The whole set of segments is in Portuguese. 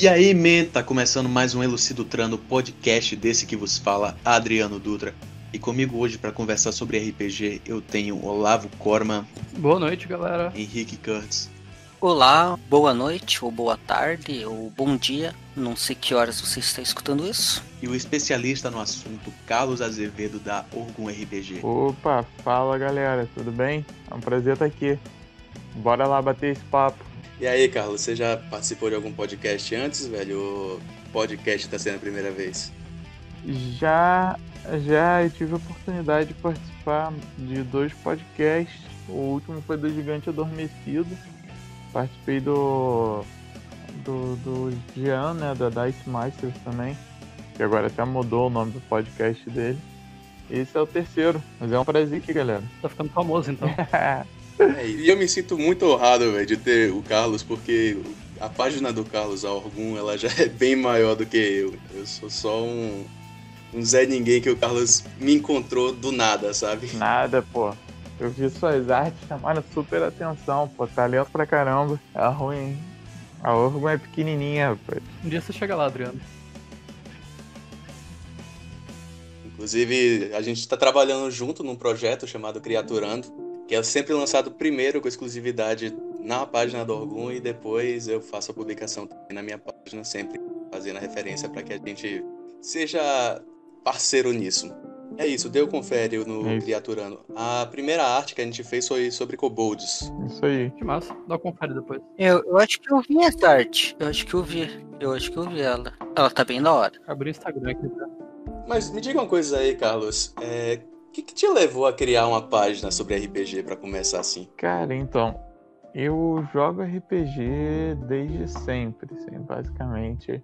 E aí, men, tá começando mais um Elucidutrando podcast desse que vos fala, Adriano Dutra. E comigo hoje para conversar sobre RPG eu tenho Olavo Corman. Boa noite, galera. Henrique Kurtz. Olá, boa noite, ou boa tarde, ou bom dia. Não sei que horas você está escutando isso. E o especialista no assunto, Carlos Azevedo, da Orgum RPG. Opa, fala galera, tudo bem? É um prazer estar aqui. Bora lá bater esse papo. E aí, Carlos, você já participou de algum podcast antes, velho? Ou podcast está sendo a primeira vez? Já, já eu tive a oportunidade de participar de dois podcasts. O último foi do Gigante Adormecido. Participei do do, do Jean, né, da Dice Masters também, que agora até mudou o nome do podcast dele. Esse é o terceiro, mas é um prazer aqui, galera. Tá ficando famoso então. É, e eu me sinto muito honrado, velho, de ter o Carlos, porque a página do Carlos, a Orgum, ela já é bem maior do que eu. Eu sou só um, um Zé Ninguém que o Carlos me encontrou do nada, sabe? Nada, pô. Eu vi suas artes chamaram super atenção, pô. Talento pra caramba. É ruim, hein? A Orgum é pequenininha, rapaz. Um dia você chega lá, Adriano. Inclusive, a gente está trabalhando junto num projeto chamado Criaturando, que é sempre lançado primeiro com exclusividade na página do Orgum e depois eu faço a publicação também na minha página, sempre fazendo a referência para que a gente seja parceiro nisso. É isso, deu confere no É Criaturando. A primeira arte que a gente fez foi sobre kobolds. Isso aí. Que massa. Dá confere depois. Eu, eu acho que eu vi essa arte. Eu acho que eu vi. Eu acho que eu vi ela. Ela tá bem da hora. Abri o Instagram aqui. Tá? Mas me diga uma coisa aí, Carlos. É, que, que te levou a criar uma página sobre RPG para começar assim? Cara, então, eu jogo RPG desde sempre, assim, basicamente.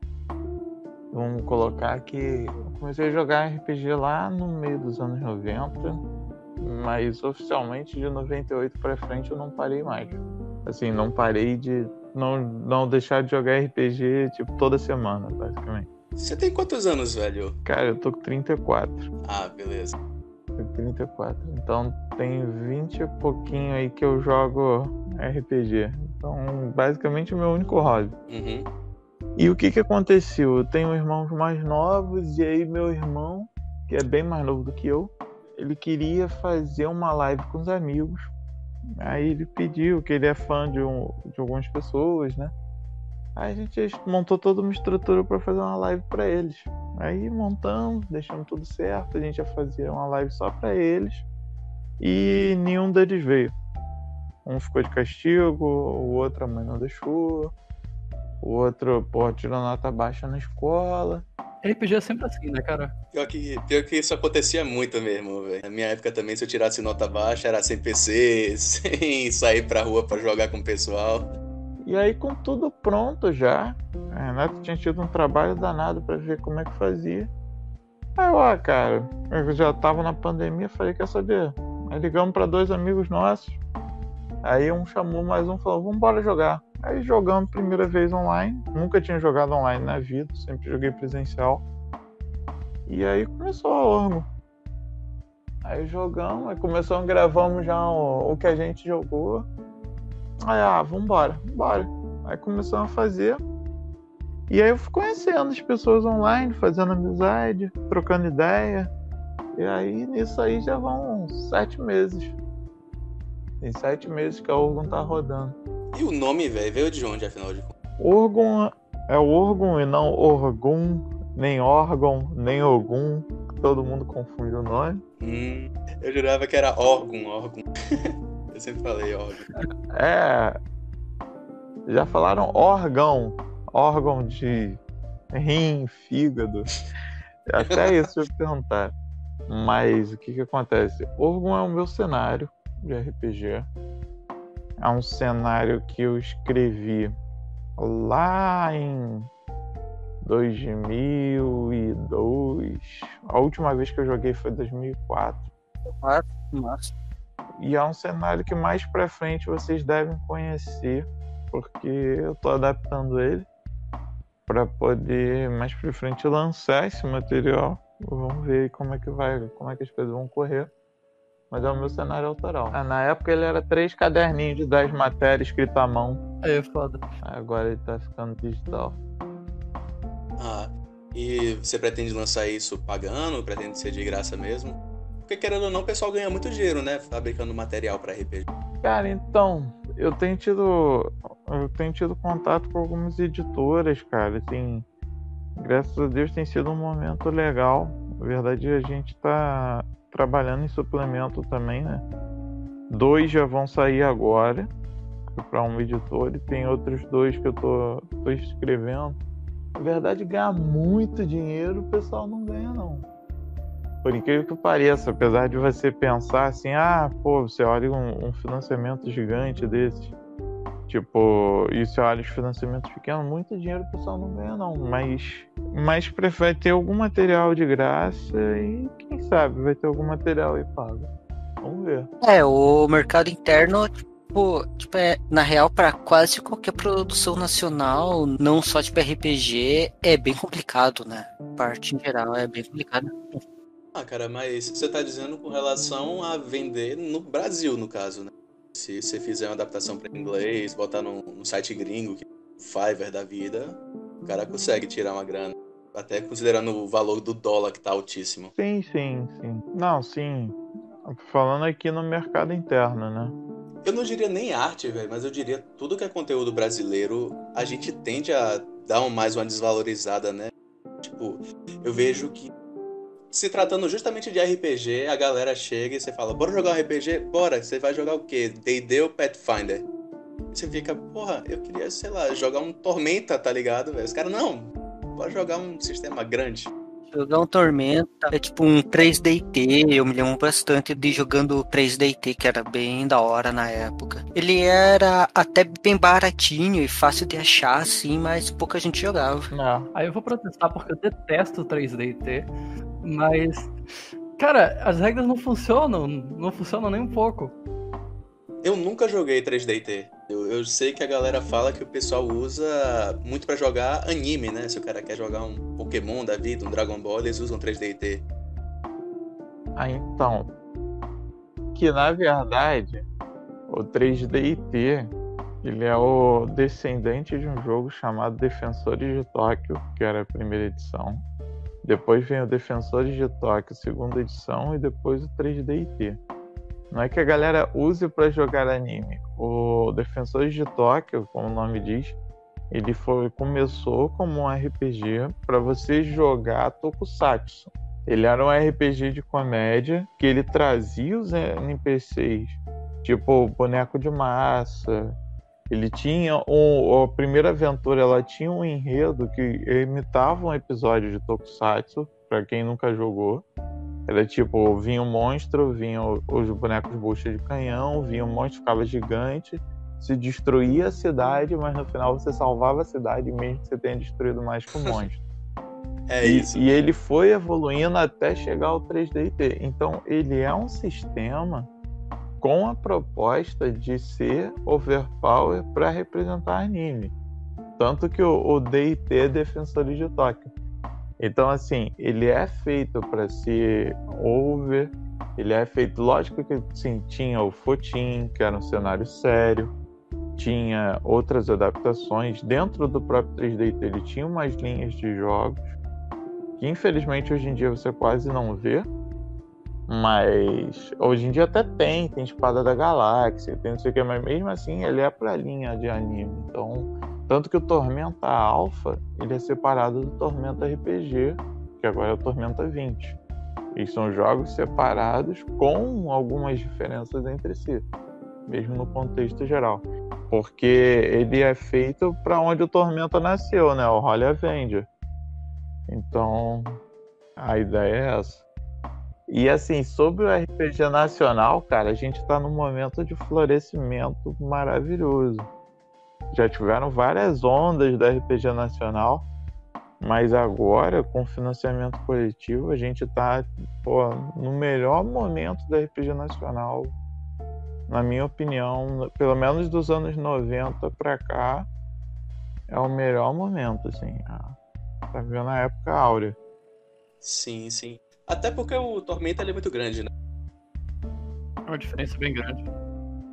Vamos colocar que eu comecei a jogar RPG lá no meio dos anos 90, mas oficialmente de 98 pra frente eu não parei mais. Assim, não parei de não, não deixar de jogar RPG tipo toda semana, basicamente. Você tem quantos anos, velho? Cara, eu tô com 34. Ah, beleza. Tô com 34. Então tem 20 e pouquinho aí que eu jogo RPG. Então, basicamente o meu único hobby. Uhum. E o que que aconteceu? Eu tenho irmãos mais novos e aí meu irmão, que é bem mais novo do que eu, ele queria fazer uma live com os amigos. Aí ele pediu que ele é fã de, um, de algumas pessoas, né? Aí a gente montou toda uma estrutura para fazer uma live para eles. Aí montamos, deixamos tudo certo, a gente ia fazer uma live só para eles e nenhum deles veio. Um ficou de castigo, o outro a mãe não deixou. O outro, pô, tirou nota baixa na escola. RPG é sempre assim, né, cara? Pior que, pior que isso acontecia muito mesmo, velho. Na minha época também, se eu tirasse nota baixa, era sem PC, sem sair pra rua pra jogar com o pessoal. E aí, com tudo pronto já, a Renato tinha tido um trabalho danado pra ver como é que fazia. Aí, eu, ah, cara, eu já tava na pandemia, falei, quer saber? Aí ligamos pra dois amigos nossos. Aí um chamou mais um falou, vambora jogar. Aí jogamos primeira vez online. Nunca tinha jogado online na vida, sempre joguei presencial. E aí começou a Orgo. Aí jogamos, aí começamos, gravamos já o, o que a gente jogou. Aí, ah, vambora, vambora. Aí começamos a fazer. E aí eu fui conhecendo as pessoas online, fazendo amizade, trocando ideia. E aí nisso aí já vão sete meses. Tem sete meses que a Orgon tá rodando. E o nome, velho, veio de onde, afinal de contas? Orgon é Orgon e não Orgun, nem órgão, nem Ogum. Todo mundo confunde o nome. Hum, eu jurava que era órgão, órgão. eu sempre falei órgão. É. Já falaram órgão. Órgão de rim, fígado. Até isso eu perguntar. Mas o que que acontece? Orgon é o meu cenário de RPG. É um cenário que eu escrevi lá em 2002. A última vez que eu joguei foi 2004. Massa. E é um cenário que mais pra frente vocês devem conhecer, porque eu tô adaptando ele para poder mais pra frente lançar esse material. Vamos ver aí como é que vai, como é que as coisas vão correr. Mas é o meu cenário autoral. Ah, na época ele era três caderninhos de 10 matérias escrito à mão. Aí é foda. Agora ele tá ficando digital. E você pretende lançar isso pagando? Pretende ser de graça mesmo? Porque querendo ou não, o pessoal ganha muito dinheiro, né? Fabricando material para RPG. Cara, então, eu tenho tido. Eu tenho tido contato com algumas editoras, cara. Assim, graças a Deus tem sido um momento legal. Na verdade, a gente tá trabalhando em suplemento também, né? Dois já vão sair agora para um editor e tem outros dois que eu tô, tô escrevendo. Na verdade, ganhar muito dinheiro o pessoal não ganha, não. Por incrível que pareça, apesar de você pensar assim, ah, pô, você olha um, um financiamento gigante desse, tipo, e você olha os financiamentos pequenos, muito dinheiro o pessoal não ganha, não. Mas, mas prefere ter algum material de graça e quem sabe vai ter algum material aí pago. Vamos ver. É, o mercado interno Tipo, tipo é, na real, para quase qualquer produção nacional, não só tipo RPG, é bem complicado, né? Parte em geral é bem complicado. Ah, cara, mas você tá dizendo com relação a vender no Brasil, no caso, né? Se você fizer uma adaptação para inglês, botar no, no site gringo, que é Fiverr da vida, o cara consegue tirar uma grana. Até considerando o valor do dólar que tá altíssimo. Sim, sim, sim. Não, sim. Falando aqui no mercado interno, né? Eu não diria nem arte, velho, mas eu diria tudo que é conteúdo brasileiro, a gente tende a dar mais uma desvalorizada, né? Tipo, eu vejo que se tratando justamente de RPG, a galera chega e você fala, bora jogar um RPG? Bora, você vai jogar o quê? D&D ou Pathfinder? Você fica, porra, eu queria, sei lá, jogar um Tormenta, tá ligado, velho? Os caras, não, bora jogar um sistema grande. Jogar um Tormenta é tipo um 3DT, eu me lembro bastante de jogando 3DT, que era bem da hora na época. Ele era até bem baratinho e fácil de achar, assim, mas pouca gente jogava. Não. Aí eu vou protestar porque eu detesto 3DT, mas. Cara, as regras não funcionam, não funcionam nem um pouco. Eu nunca joguei 3DT. Eu, eu sei que a galera fala que o pessoal usa muito para jogar anime, né? Se o cara quer jogar um Pokémon da vida, um Dragon Ball, eles usam 3DT. Ah, então. Que na verdade, o 3DT ele é o descendente de um jogo chamado Defensores de Tóquio, que era a primeira edição. Depois vem o Defensores de Tóquio, segunda edição, e depois o 3DT. Não é que a galera use para jogar anime. O Defensores de Tóquio, como o nome diz, ele foi, começou como um RPG para você jogar Tokusatsu. Ele era um RPG de comédia que ele trazia os NPCs, tipo boneco de massa. Ele tinha um, a primeira aventura, ela tinha um enredo que imitava um episódio de Tokusatsu para quem nunca jogou. Era tipo, vinha um monstro, vinha os bonecos bucha de canhão, vinha um monstro, ficava gigante, se destruía a cidade, mas no final você salvava a cidade mesmo que você tenha destruído mais que o monstro. É e, isso. E ele foi evoluindo até chegar ao 3DT. Então ele é um sistema com a proposta de ser overpower para representar anime. Tanto que o, o DT é Defensores de Tóquio. Então, assim, ele é feito para ser over, ele é feito, lógico que sim, tinha o Fotin, que era um cenário sério, tinha outras adaptações. Dentro do próprio 3D ele tinha umas linhas de jogos que infelizmente hoje em dia você quase não vê. Mas hoje em dia até tem, tem Espada da Galáxia, tem não sei o que, mas mesmo assim ele é pra linha de anime. Então tanto que o Tormenta Alpha ele é separado do Tormenta RPG, que agora é o Tormenta 20. E são jogos separados com algumas diferenças entre si, mesmo no contexto geral. Porque ele é feito para onde o Tormenta nasceu, né? O Holy Avenger. Então, a ideia é essa. E assim, sobre o RPG nacional, cara, a gente está num momento de florescimento maravilhoso já tiveram várias ondas da RPG Nacional, mas agora, com financiamento coletivo, a gente está no melhor momento da RPG Nacional, na minha opinião, pelo menos dos anos 90 para cá, é o melhor momento, assim. Tá vendo a época áurea. Sim, sim. Até porque o Tormenta é muito grande, né? É uma diferença bem grande.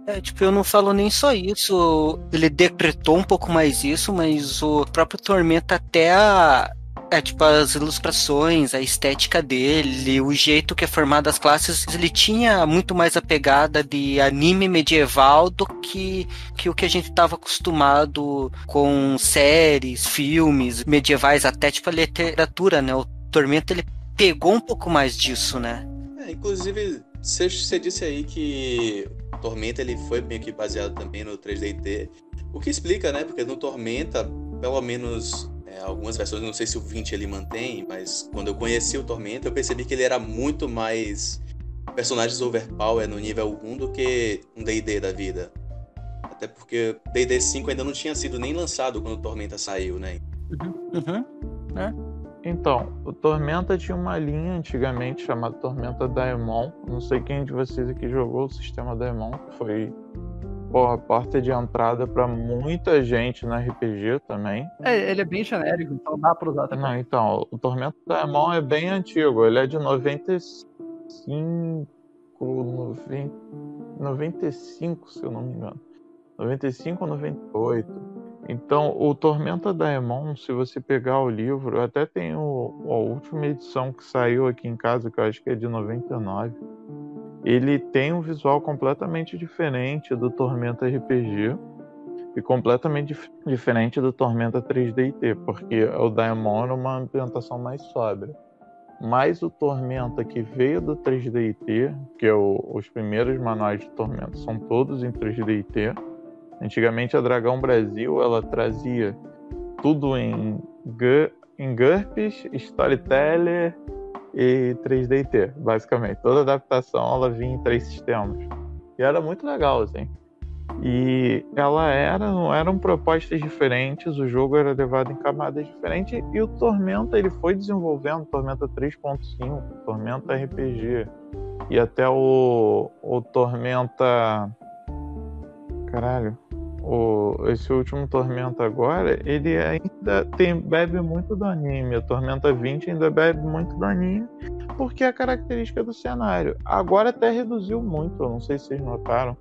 É, tipo, eu não falo nem só isso. Ele decretou um pouco mais isso, mas o próprio Tormenta até a, É, tipo, as ilustrações, a estética dele, o jeito que é formado as classes, ele tinha muito mais a pegada de anime medieval do que, que o que a gente estava acostumado com séries, filmes medievais, até tipo a literatura, né? O Tormento, ele pegou um pouco mais disso, né? É, inclusive, você disse aí que Tormenta ele foi meio que baseado também no 3DT, o que explica, né? Porque no Tormenta, pelo menos é, algumas versões, não sei se o 20 ele mantém, mas quando eu conheci o Tormenta, eu percebi que ele era muito mais personagens overpower no nível 1 do que um D&D da vida. Até porque D&D 5 ainda não tinha sido nem lançado quando o Tormenta saiu, né? Uhum, uhum, né? Então, o Tormenta tinha uma linha antigamente chamada Tormenta Daemon. Não sei quem de vocês aqui jogou o sistema Daemon, que foi porra, porta de entrada para muita gente no RPG também. É, ele é bem genérico, então dá pra usar também. Não, então, o Tormento da Mão é bem antigo, ele é de 95, 90, 95, se eu não me engano. 95 ou 98. Então, o Tormenta Daemon, se você pegar o livro, até tem a última edição que saiu aqui em casa, que eu acho que é de 99 ele tem um visual completamente diferente do Tormenta RPG e completamente dif diferente do Tormenta 3D porque o Daemon é uma ambientação mais sóbria. Mas o Tormenta que veio do 3D que é o, os primeiros manuais de Tormenta são todos em 3D Antigamente a Dragão Brasil ela trazia tudo em, em GURPS, Storyteller e 3DT, basicamente. Toda adaptação ela vinha em três sistemas. E era muito legal, assim. E ela era, não eram propostas diferentes, o jogo era levado em camadas diferentes e o Tormenta ele foi desenvolvendo Tormenta 3.5, Tormenta RPG e até o, o Tormenta caralho, o, esse último Tormenta agora, ele ainda tem, bebe muito do anime. O Tormenta 20 ainda bebe muito do anime, porque é a característica do cenário. Agora até reduziu muito, eu não sei se vocês notaram.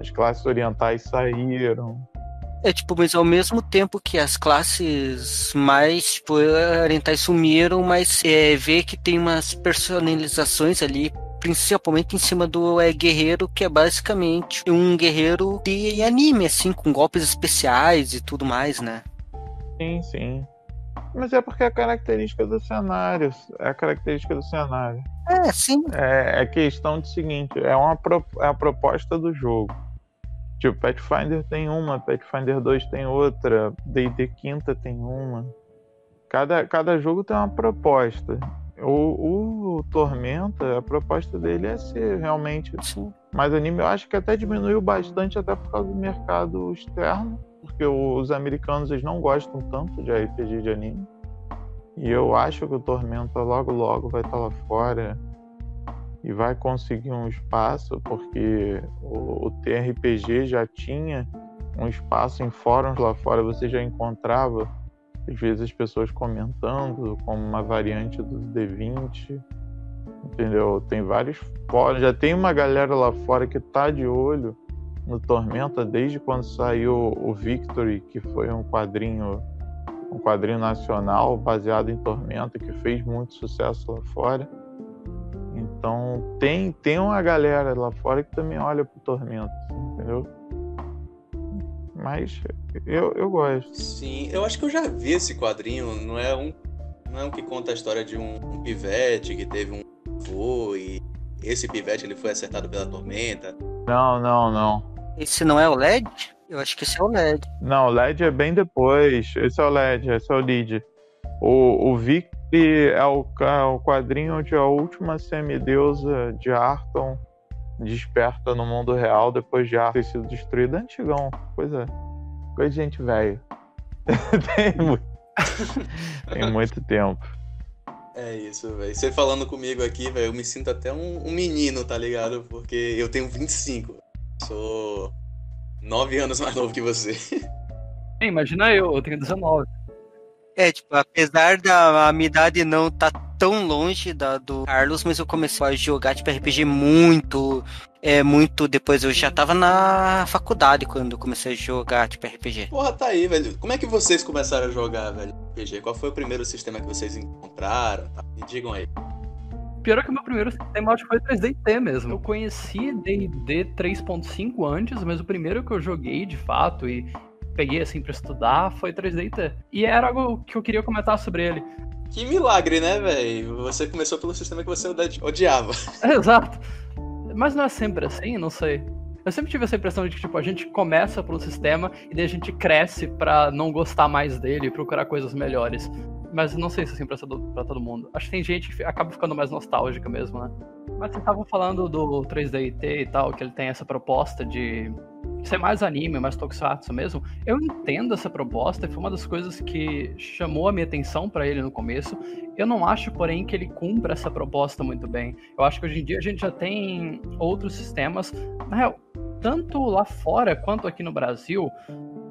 As classes orientais saíram. É, tipo, mas ao mesmo tempo que as classes mais tipo, orientais sumiram, mas é, vê que tem umas personalizações ali principalmente em cima do é, guerreiro, que é basicamente um guerreiro de anime, assim, com golpes especiais e tudo mais, né? Sim, sim. Mas é porque é a característica do cenário. É a característica do cenário. É, sim. É, é questão de seguinte, é uma pro, é a proposta do jogo. Tipo, Pathfinder tem uma, Pathfinder 2 tem outra, D&D quinta tem uma. Cada, cada jogo tem uma proposta. O, o Tormenta, a proposta dele é ser realmente Sim. mais anime. Eu acho que até diminuiu bastante, até por causa do mercado externo, porque os americanos eles não gostam tanto de RPG de anime. E eu acho que o Tormenta logo logo vai estar lá fora e vai conseguir um espaço, porque o, o TRPG já tinha um espaço em fóruns lá fora, você já encontrava às vezes as pessoas comentando como uma variante do D20, entendeu? Tem vários fóruns, já tem uma galera lá fora que tá de olho no Tormenta desde quando saiu o Victory, que foi um quadrinho um quadrinho nacional baseado em Tormenta que fez muito sucesso lá fora. Então tem tem uma galera lá fora que também olha pro Tormenta, entendeu? Mas eu, eu gosto. Sim, eu acho que eu já vi esse quadrinho. Não é um, não é um que conta a história de um, um pivete que teve um avô e esse pivete ele foi acertado pela tormenta. Não, não, não. Esse não é o LED? Eu acho que esse é o LED. Não, o LED é bem depois. Esse é o LED, esse é o lead. O, o Vic é o, é o quadrinho onde a última semideusa de Arton desperta no mundo real depois de Arthur ter sido destruído. Antigão, coisa, coisa de gente velha. Tem muito. Tem muito tempo. É isso, velho. Você falando comigo aqui, velho, eu me sinto até um, um, menino, tá ligado? Porque eu tenho 25. Sou nove anos mais novo que você. É, imagina eu, eu tenho 19. É, tipo, apesar da minha idade não tá tão longe da do Carlos, mas eu comecei a jogar tipo RPG muito é muito depois eu já tava na faculdade quando eu comecei a jogar tipo RPG. Porra, tá aí, velho. Como é que vocês começaram a jogar, velho, RPG? Qual foi o primeiro sistema que vocês encontraram? Tá? Me digam aí. Pior é que o meu primeiro sistema acho que foi 3DT mesmo. Eu conheci D&D 3.5 antes, mas o primeiro que eu joguei de fato e peguei assim para estudar foi 3DT. E era algo que eu queria comentar sobre ele. Que milagre, né, velho? Você começou pelo sistema que você odiava. exato. Mas não é sempre assim, não sei. Eu sempre tive essa impressão de que, tipo, a gente começa pelo sistema e daí a gente cresce para não gostar mais dele e procurar coisas melhores. Mas não sei se é assim pra, pra todo mundo. Acho que tem gente que acaba ficando mais nostálgica mesmo, né? Mas vocês estavam falando do 3DT e tal, que ele tem essa proposta de ser mais anime, mais tokusatsu mesmo. Eu entendo essa proposta, foi uma das coisas que chamou a minha atenção para ele no começo. Eu não acho, porém, que ele cumpra essa proposta muito bem. Eu acho que hoje em dia a gente já tem outros sistemas, na real, tanto lá fora quanto aqui no Brasil,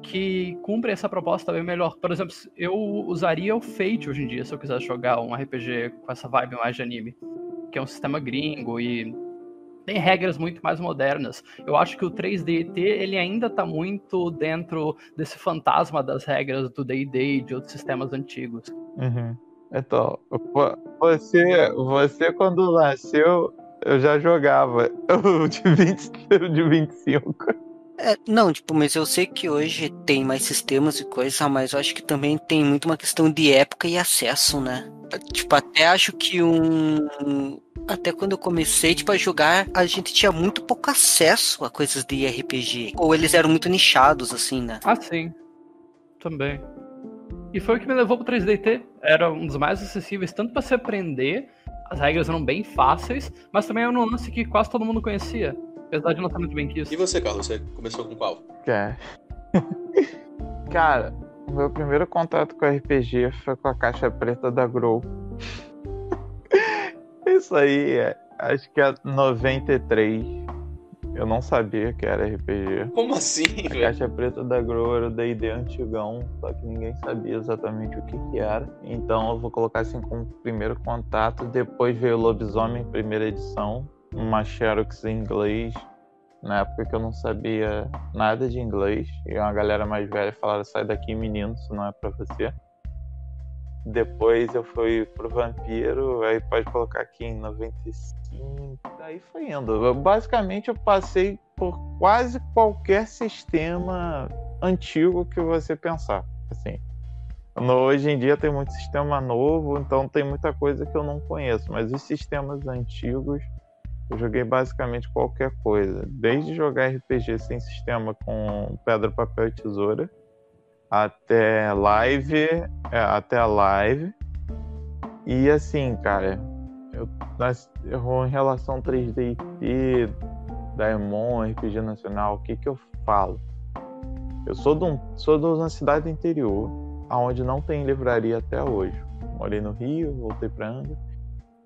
que cumprem essa proposta bem melhor. Por exemplo, eu usaria o Fate hoje em dia se eu quisesse jogar um RPG com essa vibe mais de anime, que é um sistema gringo e tem regras muito mais modernas. Eu acho que o 3DT ele ainda está muito dentro desse fantasma das regras do D&D e de outros sistemas antigos. Uhum. Então, você, você quando nasceu, eu já jogava o de, 20, de 25. É, não, tipo, mas eu sei que hoje tem mais sistemas e coisa, mas eu acho que também tem muito uma questão de época e acesso, né? Tipo, até acho que um. Até quando eu comecei, tipo, a jogar, a gente tinha muito pouco acesso a coisas de RPG. Ou eles eram muito nichados, assim, né? Ah, sim. Também. E foi o que me levou pro 3DT. Era um dos mais acessíveis, tanto para se aprender, as regras eram bem fáceis, mas também era um lance que quase todo mundo conhecia. Apesar de não estar muito bem que isso. E você, Carlos? Você começou com qual? É. Cara, o meu primeiro contato com RPG foi com a caixa preta da Grow. Isso aí, é, acho que é 93. Eu não sabia que era RPG. Como assim, a velho? caixa preta da Grow era o D&D antigão, só que ninguém sabia exatamente o que, que era. Então eu vou colocar assim como primeiro contato. Depois veio Lobisomem, primeira edição uma Xerox em inglês, na época que eu não sabia nada de inglês, e uma galera mais velha falaram, sai daqui menino, isso não é para você. Depois eu fui pro Vampiro, aí pode colocar aqui em 95, aí foi indo. Eu, basicamente eu passei por quase qualquer sistema antigo que você pensar, assim. No, hoje em dia tem muito sistema novo, então tem muita coisa que eu não conheço, mas os sistemas antigos eu joguei basicamente qualquer coisa, desde jogar RPG sem sistema com pedra, papel e tesoura, até live, é, até a live. E assim, cara, eu, eu em relação 3D IT, Daemon, RPG Nacional, o que que eu falo? Eu sou de, um, sou de uma cidade do interior, aonde não tem livraria até hoje. Morei no Rio, voltei para Angra.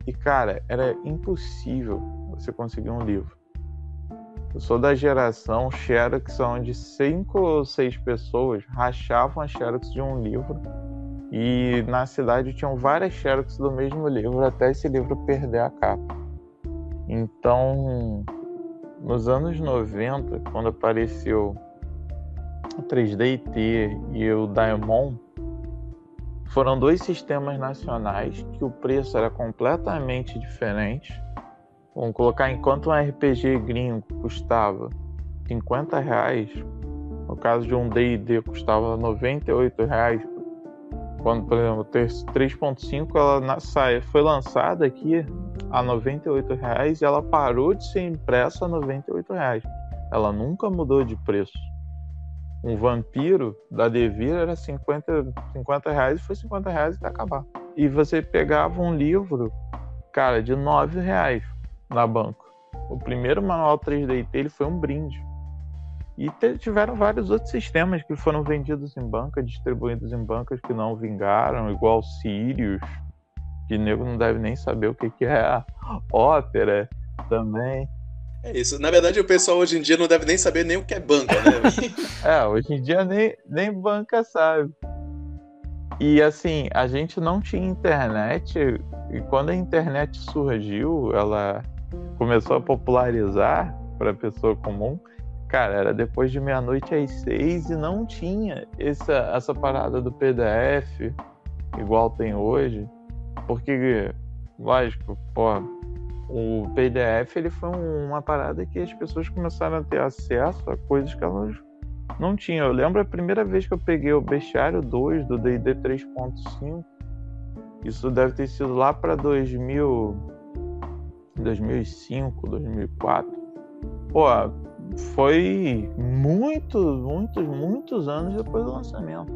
E cara, era impossível você conseguir um livro. Eu sou da geração Xerox, onde cinco ou seis pessoas rachavam a Xerox de um livro e na cidade tinham várias Xerox do mesmo livro até esse livro perder a capa. Então, nos anos 90, quando apareceu o 3D e o Diamond, foram dois sistemas nacionais que o preço era completamente diferente Vamos colocar enquanto um RPG gringo custava 50 reais, no caso de um D&D custava 98 reais. Quando, por exemplo, o 3.5 ela foi lançada aqui a 98 reais e ela parou de ser impressa a 98 reais. Ela nunca mudou de preço. Um vampiro da Devir era 50, 50 reais e foi 50 reais e acabar. E você pegava um livro, cara, de 9 reais na banco. O primeiro manual 3D ele foi um brinde. E tiveram vários outros sistemas que foram vendidos em banca, distribuídos em bancas que não vingaram, igual Sirius, que nego não deve nem saber o que, que é a ópera também. É isso. Na verdade, o pessoal hoje em dia não deve nem saber nem o que é banca, né? é, hoje em dia nem, nem banca sabe. E assim, a gente não tinha internet, e quando a internet surgiu, ela começou a popularizar para a pessoa comum. Cara, era depois de meia-noite às seis e não tinha essa, essa parada do PDF igual tem hoje. Porque, lógico, o PDF ele foi uma parada que as pessoas começaram a ter acesso a coisas que elas não tinham. Eu lembro a primeira vez que eu peguei o Bestiário 2 do D&D 3.5. Isso deve ter sido lá para 2000, 2005, 2004. Pô, foi muitos, muitos, muitos anos depois do lançamento.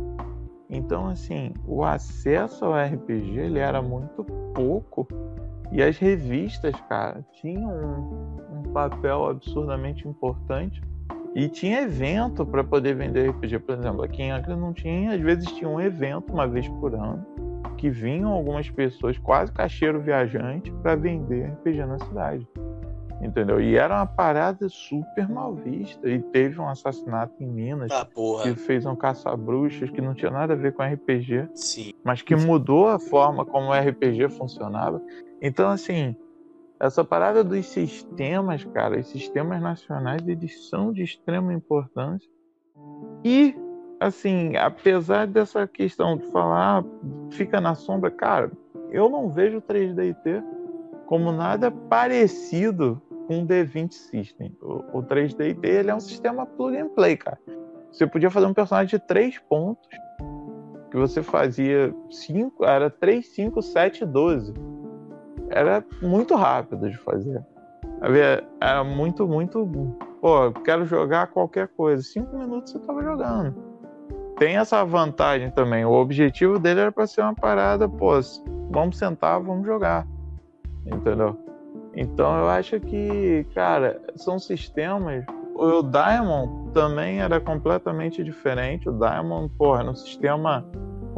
Então, assim, o acesso ao RPG ele era muito pouco e as revistas, cara, tinham um, um papel absurdamente importante e tinha evento para poder vender RPG, por exemplo. Aqui em Acre não tinha, às vezes tinha um evento uma vez por ano que vinham algumas pessoas, quase cacheiro viajante, para vender RPG na cidade. Entendeu? E era uma parada super mal vista. E teve um assassinato em Minas Ah, que fez um caça-bruxas que não tinha nada a ver com RPG, Sim. mas que mudou a forma como o RPG funcionava. Então, assim, essa parada dos sistemas, cara, os sistemas nacionais, eles são de extrema importância. E, assim, apesar dessa questão de falar, ah, fica na sombra, cara, eu não vejo o 3DT como nada parecido com o D20 System. O, o 3DT ele é um sistema plug and play, cara. Você podia fazer um personagem de três pontos, que você fazia cinco, era 3, 5, 7, 12 era muito rápido de fazer. Era muito, muito. Pô, quero jogar qualquer coisa. Cinco minutos você tava jogando. Tem essa vantagem também. O objetivo dele era para ser uma parada, pô, vamos sentar, vamos jogar. Entendeu? Então eu acho que, cara, são sistemas. O Diamond também era completamente diferente. O Diamond, porra, era um sistema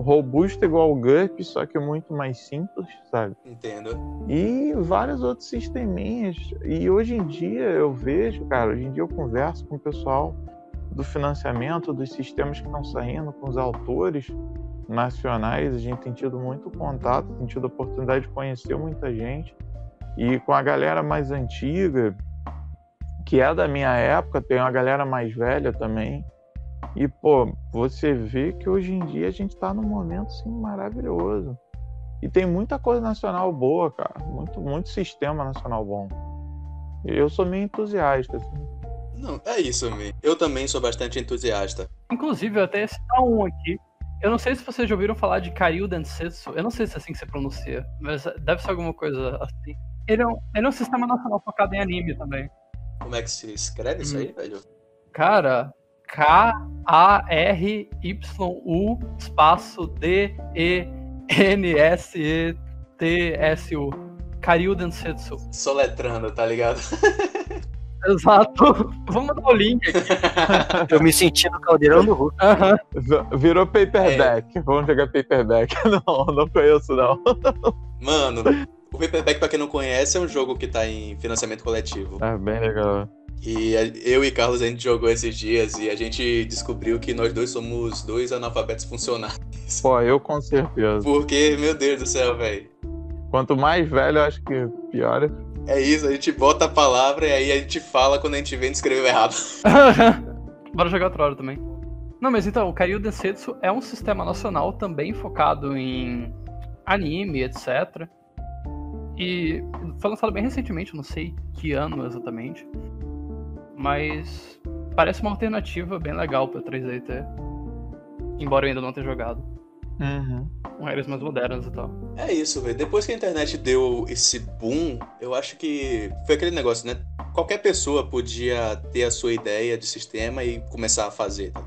robusto igual o GURP, só que muito mais simples, sabe? Entendo. E vários outros sisteminhas. E hoje em dia eu vejo, cara, hoje em dia eu converso com o pessoal do financiamento, dos sistemas que estão saindo, com os autores nacionais. A gente tem tido muito contato, tem tido a oportunidade de conhecer muita gente. E com a galera mais antiga, que é da minha época, tem uma galera mais velha também e, pô, você vê que hoje em dia a gente tá num momento, assim, maravilhoso. E tem muita coisa nacional boa, cara. Muito, muito sistema nacional bom. Eu sou meio entusiasta, assim. Não, é isso, mesmo. Eu também sou bastante entusiasta. Inclusive, eu até ia citar um aqui. Eu não sei se vocês já ouviram falar de Karyu Densetsu. Eu não sei se é assim que você pronuncia, mas deve ser alguma coisa assim. Ele é um, ele é um sistema nacional focado em anime também. Como é que se escreve isso Hum. aí, velho? Cara, K-A-R-Y-U espaço D-E-N-S-E-T-S-U. Karyu Densetsu. Soletrando, tá ligado? Exato. Vamos mandar o link aqui. Eu me senti no caldeirão do Hulk. Virou paperback. Vamos jogar paperback. Não, não conheço, não. Mano, o Paperback, pra quem não conhece, é um jogo que tá em financiamento coletivo. É bem legal. E eu e Carlos a gente jogou esses dias e a gente descobriu que nós dois somos dois analfabetos funcionais. Pô, eu com certeza. Porque, meu Deus do céu, velho. Quanto mais velho, eu acho que pior. é. É isso, a gente bota a palavra e aí a gente fala quando a gente vê e escreveu errado. Bora jogar outra hora também. Não, mas então, o Karyu Densetsu é um sistema nacional também focado em anime, etc. E foi lançado bem recentemente, não sei que ano exatamente. Mas parece uma alternativa bem legal para 3DT. Embora eu ainda não tenha jogado. Uhum. Com regras mais modernas e tal. É isso, velho. Depois que a internet deu esse boom, eu acho que foi aquele negócio, né? Qualquer pessoa podia ter a sua ideia de sistema e começar a fazer. tá?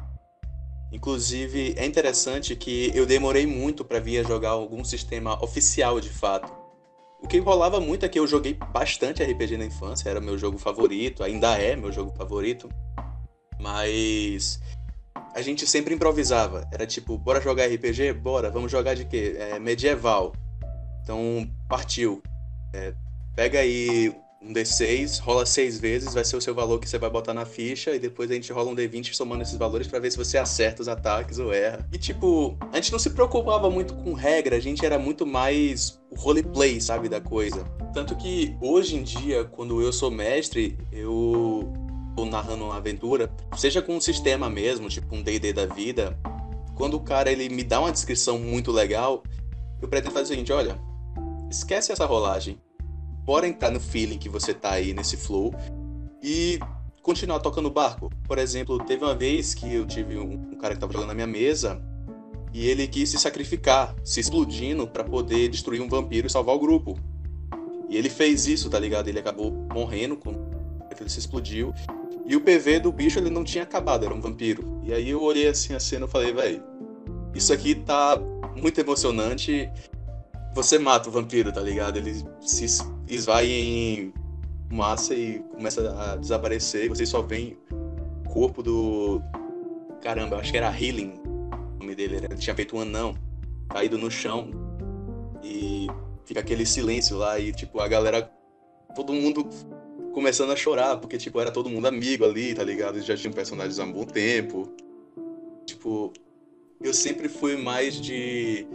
Inclusive, é interessante que eu demorei muito pra vir a jogar algum sistema oficial de fato. O que rolava muito é que eu joguei bastante RPG na infância, era meu jogo favorito, ainda é meu jogo favorito. Mas a gente sempre improvisava. Era tipo, bora jogar RPG? Bora, vamos jogar de quê? É, medieval. Então, partiu. É, pega aí um D6, rola seis vezes, vai ser o seu valor que você vai botar na ficha, e depois a gente rola um D20 somando esses valores para ver se você acerta os ataques ou erra. E tipo, a gente não se preocupava muito com regra, a gente era muito mais o roleplay, sabe, da coisa. Tanto que hoje em dia, quando eu sou mestre, eu tô narrando uma aventura, seja com um sistema mesmo, tipo um D&D da vida, quando o cara ele me dá uma descrição muito legal, eu pretendo fazer o seguinte, olha, esquece essa rolagem bora entrar no feeling que você tá aí nesse flow e continuar tocando barco. Por exemplo, teve uma vez que eu tive um, um cara que tava jogando na minha mesa e ele quis se sacrificar, se explodindo para poder destruir um vampiro e salvar o grupo. E ele fez isso, tá ligado? Ele acabou morrendo quando ele se explodiu. E o PV do bicho ele não tinha acabado, era um vampiro. E aí eu olhei assim a cena e falei, velho, isso aqui tá muito emocionante. Você mata o vampiro, tá ligado? Ele se esvai em massa e começa a desaparecer. Você só vê o corpo do. Caramba, acho que era Healing o nome dele. Ele tinha feito um anão caído no chão. E fica aquele silêncio lá e, tipo, a galera. Todo mundo começando a chorar, porque, tipo, era todo mundo amigo ali, tá ligado? Já tinham personagens há um bom tempo. Tipo, eu sempre fui mais de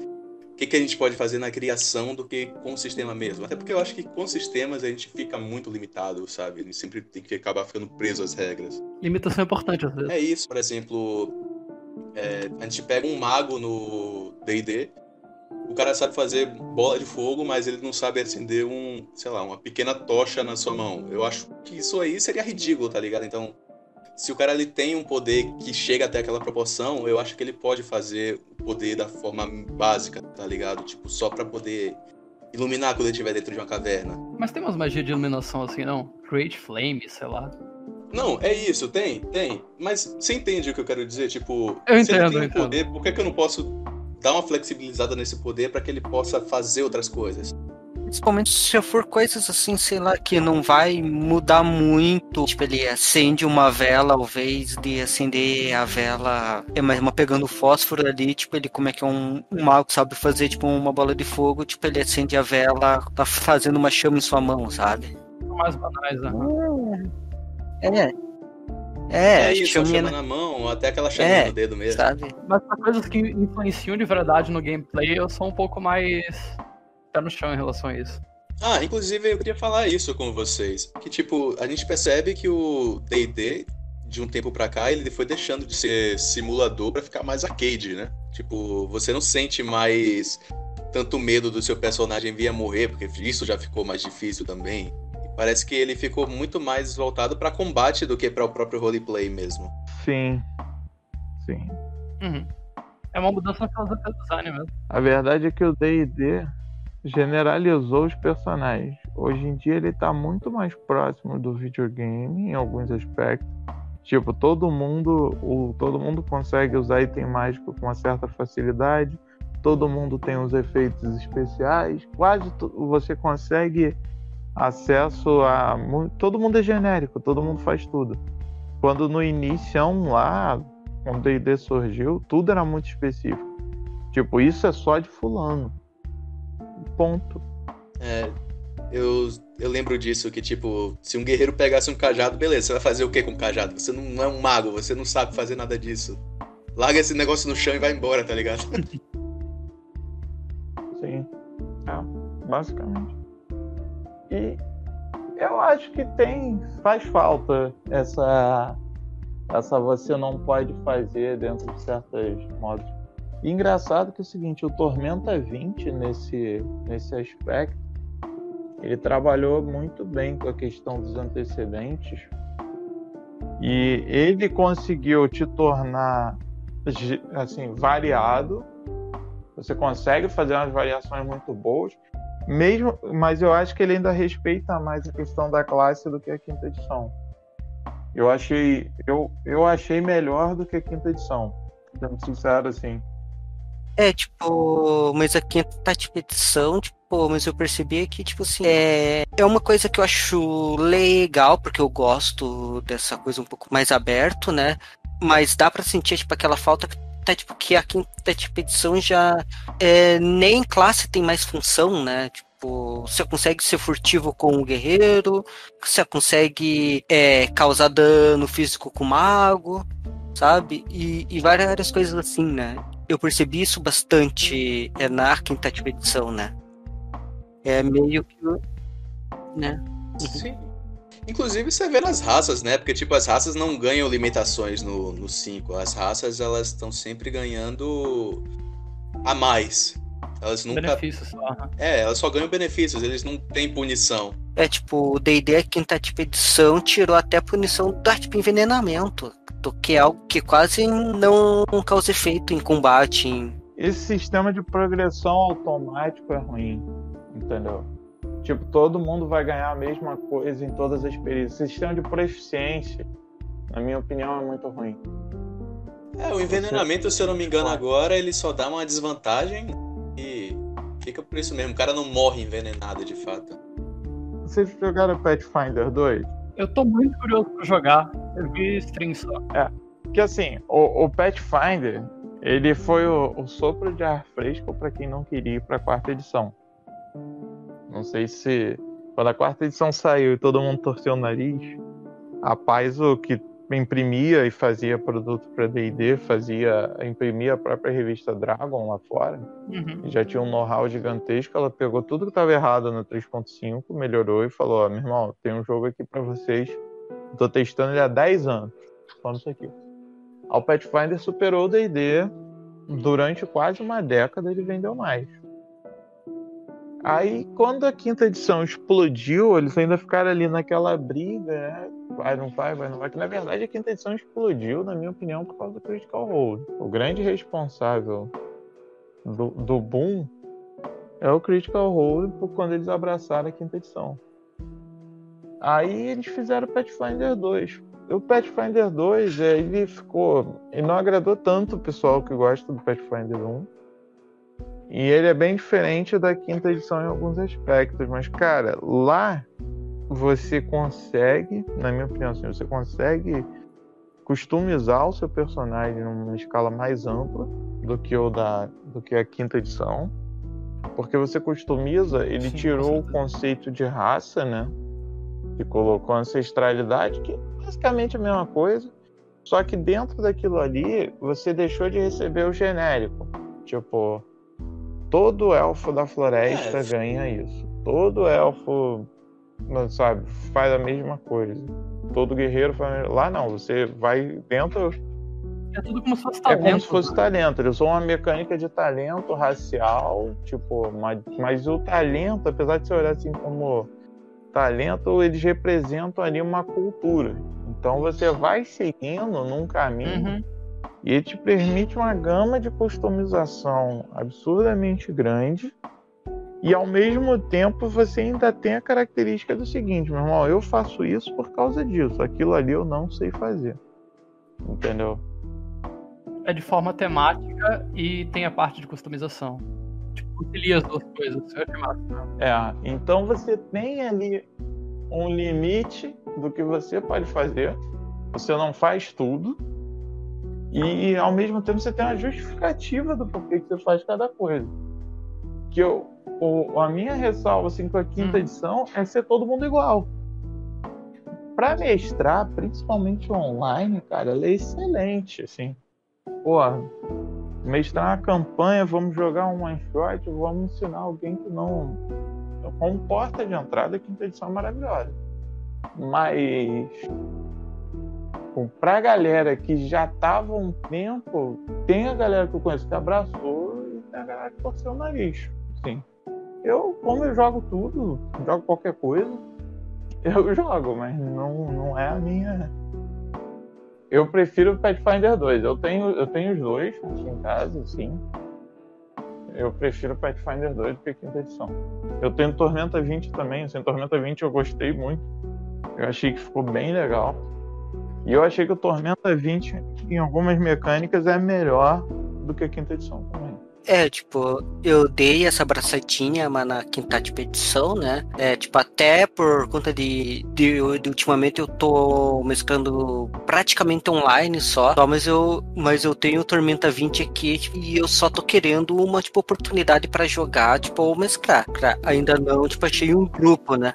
que, que a gente pode fazer na criação do que com o sistema mesmo. Até porque eu acho que com sistemas a gente fica muito limitado, sabe? A gente sempre tem que acabar ficando preso às regras. Limitação é importante, às vezes. É isso, por exemplo, é, a gente pega um mago no D&D, o cara sabe fazer bola de fogo, mas ele não sabe acender um, sei lá, uma pequena tocha na sua mão. Eu acho que isso aí seria ridículo, tá ligado? Então, se o cara ele tem um poder que chega até aquela proporção, eu acho que ele pode fazer o poder da forma básica, tá ligado? Tipo, só para poder iluminar quando ele estiver dentro de uma caverna. Mas tem umas magias de iluminação assim, não? Create flame, sei lá. Não, é isso, tem, tem. Mas você entende o que eu quero dizer? Tipo, eu se entendo, ele tem um poder, por que, que eu não posso dar uma flexibilizada nesse poder para que ele possa fazer outras coisas? Principalmente se for coisas assim, sei lá, que não vai mudar muito. Tipo, ele acende uma vela, ao invés de acender a vela, é mais uma pegando fósforo ali, tipo, ele como é que é um, um mago que sabe fazer, tipo, uma bola de fogo, tipo, ele acende a vela, tá fazendo uma chama em sua mão, sabe? Mais banais, né? É. É, É isso, a chaminha chama na- na mão, ou até aquela chaminha É, no dedo mesmo. sabe? Mas pra coisas que influenciam de verdade no gameplay, eu sou um pouco mais pé no chão em relação a isso. Ah, inclusive eu queria falar isso com vocês. Que, tipo, a gente percebe que o D&D, de um tempo pra cá, ele foi deixando de ser simulador pra ficar mais arcade, né? Tipo, você não sente mais tanto medo do seu personagem vir a morrer, porque isso já ficou mais difícil também. E parece que ele ficou muito mais voltado pra combate do que para o próprio roleplay mesmo. Sim. Sim. Uhum. É uma mudança na filosofia do design mesmo. A verdade é que o D&D generalizou os personagens. Hoje em dia ele tá muito mais próximo do videogame em alguns aspectos. Tipo, todo mundo, o, todo mundo consegue usar item mágico com uma certa facilidade. Todo mundo tem os efeitos especiais. Quase você consegue acesso a. Todo mundo é genérico, todo mundo faz tudo. Quando no início lá, quando o D&D surgiu, tudo era muito específico. Tipo, isso é só de fulano. Ponto. É, eu, eu lembro disso, que tipo, se um guerreiro pegasse um cajado, beleza, você vai fazer o que com o cajado? Você não é um mago, você não sabe fazer nada disso. Larga esse negócio no chão e vai embora, tá ligado? Sim. É, basicamente. E eu acho que tem. faz falta essa. Essa você não pode fazer dentro de certos modos. E engraçado que é o seguinte, o Tormenta 20 nesse, nesse aspecto, ele trabalhou muito bem com a questão dos antecedentes. E ele conseguiu te tornar assim, variado. Você consegue fazer umas variações muito boas. Mesmo, mas eu acho que ele ainda respeita mais a questão da classe do que a quinta edição. Eu achei, eu, eu achei melhor do que a quinta edição. Sendo sincero assim. É, tipo, mas a quinta tipo, edição, tipo, mas eu percebi que, tipo assim, é, é uma coisa que eu acho legal, porque eu gosto dessa coisa um pouco mais aberto, né? Mas dá pra sentir, tipo, aquela falta que tá, tipo, que a quinta tipo, edição já é, nem classe tem mais função, né? Tipo, Tipo, você consegue ser furtivo com o guerreiro, você consegue é, causar dano físico com o mago, sabe? E, e várias coisas assim, né? Eu percebi isso bastante é, na quinta edição, né? É meio que. né? Sim. Inclusive você vê nas raças, né? Porque tipo, as raças não ganham limitações no 5. As raças elas estão sempre ganhando a mais. Elas nunca. Benefícios só. É, elas só ganham benefícios, eles não têm punição. É tipo, o DD a quinta tipo edição tirou até a punição da tipo envenenamento. Do que é algo que quase não causa efeito em combate. Em... Esse sistema de progressão automático é ruim, entendeu? Tipo, todo mundo vai ganhar a mesma coisa em todas as perícias. O sistema de proficiência, na minha opinião, é muito ruim. É, o envenenamento, se eu não me engano agora, ele só dá uma desvantagem e fica por isso mesmo. O cara não morre envenenado, de fato. Vocês jogaram Pathfinder 2? Eu tô muito curioso pra jogar. Eu vi stream só. É, que assim, o, o Pathfinder, ele foi o, o sopro de ar fresco para quem não queria ir pra quarta edição. Não sei se quando a quarta edição saiu e todo mundo torceu o nariz, a Paizo que imprimia e fazia produto para D&D, fazia imprimia a própria revista Dragon lá fora, uhum. já tinha um know-how gigantesco, ela pegou tudo que estava errado no 3.5, melhorou e falou, ó, meu irmão, tem um jogo aqui para vocês, tô testando ele há 10 anos, falando isso aqui. O Pathfinder superou o D&D, durante quase uma década ele vendeu mais. Aí, quando a quinta edição explodiu, eles ainda ficaram ali naquela briga, né? Vai, não vai, vai, não vai. Que na verdade a quinta edição explodiu, na minha opinião, por causa do Critical Role. O grande responsável do, do boom é o Critical Role por quando eles abraçaram a quinta edição. Aí eles fizeram o Pathfinder 2. O Pathfinder 2, ele ficou. Ele não agradou tanto o pessoal que gosta do Pathfinder 1 e ele é bem diferente da quinta edição em alguns aspectos, mas cara, lá você consegue, na minha opinião, assim, você consegue customizar o seu personagem numa escala mais ampla do que o da do que a quinta edição, porque você customiza, ele Sim, tirou o conceito de raça, né? E colocou ancestralidade, que é basicamente a mesma coisa, só que dentro daquilo ali você deixou de receber o genérico, tipo Todo elfo da floresta é. ganha isso. Todo elfo, sabe, faz a mesma coisa. Todo guerreiro faz. Lá não, você vai dentro. É tudo como se fosse talento. É como se fosse talento. Eles usam uma mecânica de talento racial, tipo, mas, mas o talento, apesar de você olhar assim como talento, eles representam ali uma cultura. Então você vai seguindo num caminho. Uhum e ele te permite uma gama de customização absurdamente grande. E ao mesmo tempo você ainda tem a característica do seguinte, meu irmão, eu faço isso por causa disso, aquilo ali eu não sei fazer. Entendeu? É de forma temática e tem a parte de customização. Tipo, concilia as duas coisas. É, então você tem ali um limite do que você pode fazer. Você não faz tudo, e ao mesmo tempo você tem uma justificativa do porquê que você faz cada coisa. Que eu, o, a minha ressalva assim, com a quinta uhum. edição é ser todo mundo igual. Para mestrar, principalmente online, cara, ela é excelente, assim. Pô, mestrar uma campanha, vamos jogar um one shot, vamos ensinar alguém que não. Como porta de entrada, a quinta edição é maravilhosa. Mas pra galera que já tava um tempo, tem a galera que eu conheço que abraçou e tem a galera que torceu o nariz. Sim. Eu, como eu jogo tudo, jogo qualquer coisa, eu jogo, mas não, não é a minha. Eu prefiro o Pathfinder 2. Eu tenho, eu tenho os dois aqui em casa, sim. Eu prefiro Pathfinder 2 do que a quinta edição. Eu tenho Tormenta 20 também. Assim, Tormenta 20 eu gostei muito. Eu achei que ficou bem legal. E eu achei que o Tormenta 20, em algumas mecânicas, é melhor do que a quinta edição também. É, tipo, eu dei essa bracetinha mas na quinta expedição, né? É, tipo, até por conta de, de, de, ultimamente eu tô mesclando praticamente online só, só, mas eu mas eu tenho Tormenta 20 aqui e eu só tô querendo uma tipo oportunidade para jogar, tipo, ou mesclar. Ainda não, tipo, achei um grupo, né?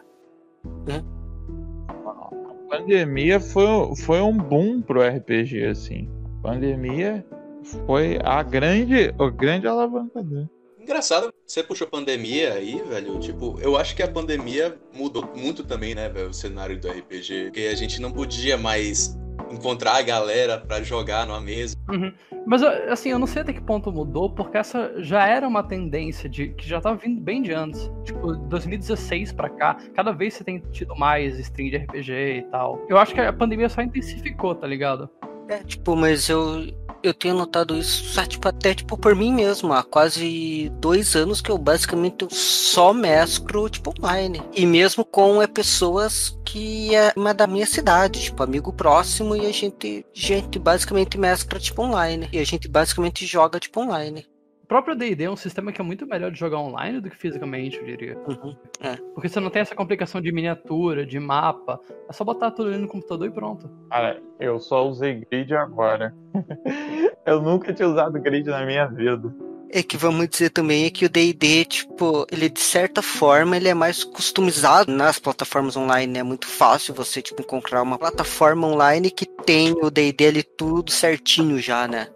A pandemia foi, foi um boom pro RPG, assim. Pandemia foi a grande, o grande alavancador. Engraçado, você puxou pandemia aí, velho. Tipo, eu acho que a pandemia mudou muito também, né, velho, o cenário do RPG. Porque a gente não podia mais encontrar a galera para jogar numa mesa. Uhum. Mas assim, eu não sei até que ponto mudou, porque essa já era uma tendência de que já tava vindo bem de antes. Tipo, 2016 para cá, cada vez você tem tido mais stream de RPG e tal. Eu acho que a pandemia só intensificou, tá ligado? É, tipo, mas eu eu tenho notado isso tipo, até tipo por mim mesmo. Há quase dois anos que eu basicamente só mesclo tipo online. E mesmo com é, pessoas que é uma da minha cidade, tipo, amigo próximo, e a gente, gente basicamente mescla tipo online. E a gente basicamente joga tipo online. O próprio D&D é um sistema que é muito melhor de jogar online do que fisicamente, eu diria. Uhum, é. Porque você não tem essa complicação de miniatura, de mapa. É só botar tudo ali no computador e pronto. Cara, eu só usei grid agora. eu nunca tinha usado grid na minha vida. É que vamos dizer também é que o D&D, tipo, ele de certa forma ele é mais customizado nas plataformas online, é muito fácil você tipo encontrar uma plataforma online que tem o D&D ali tudo certinho já, né?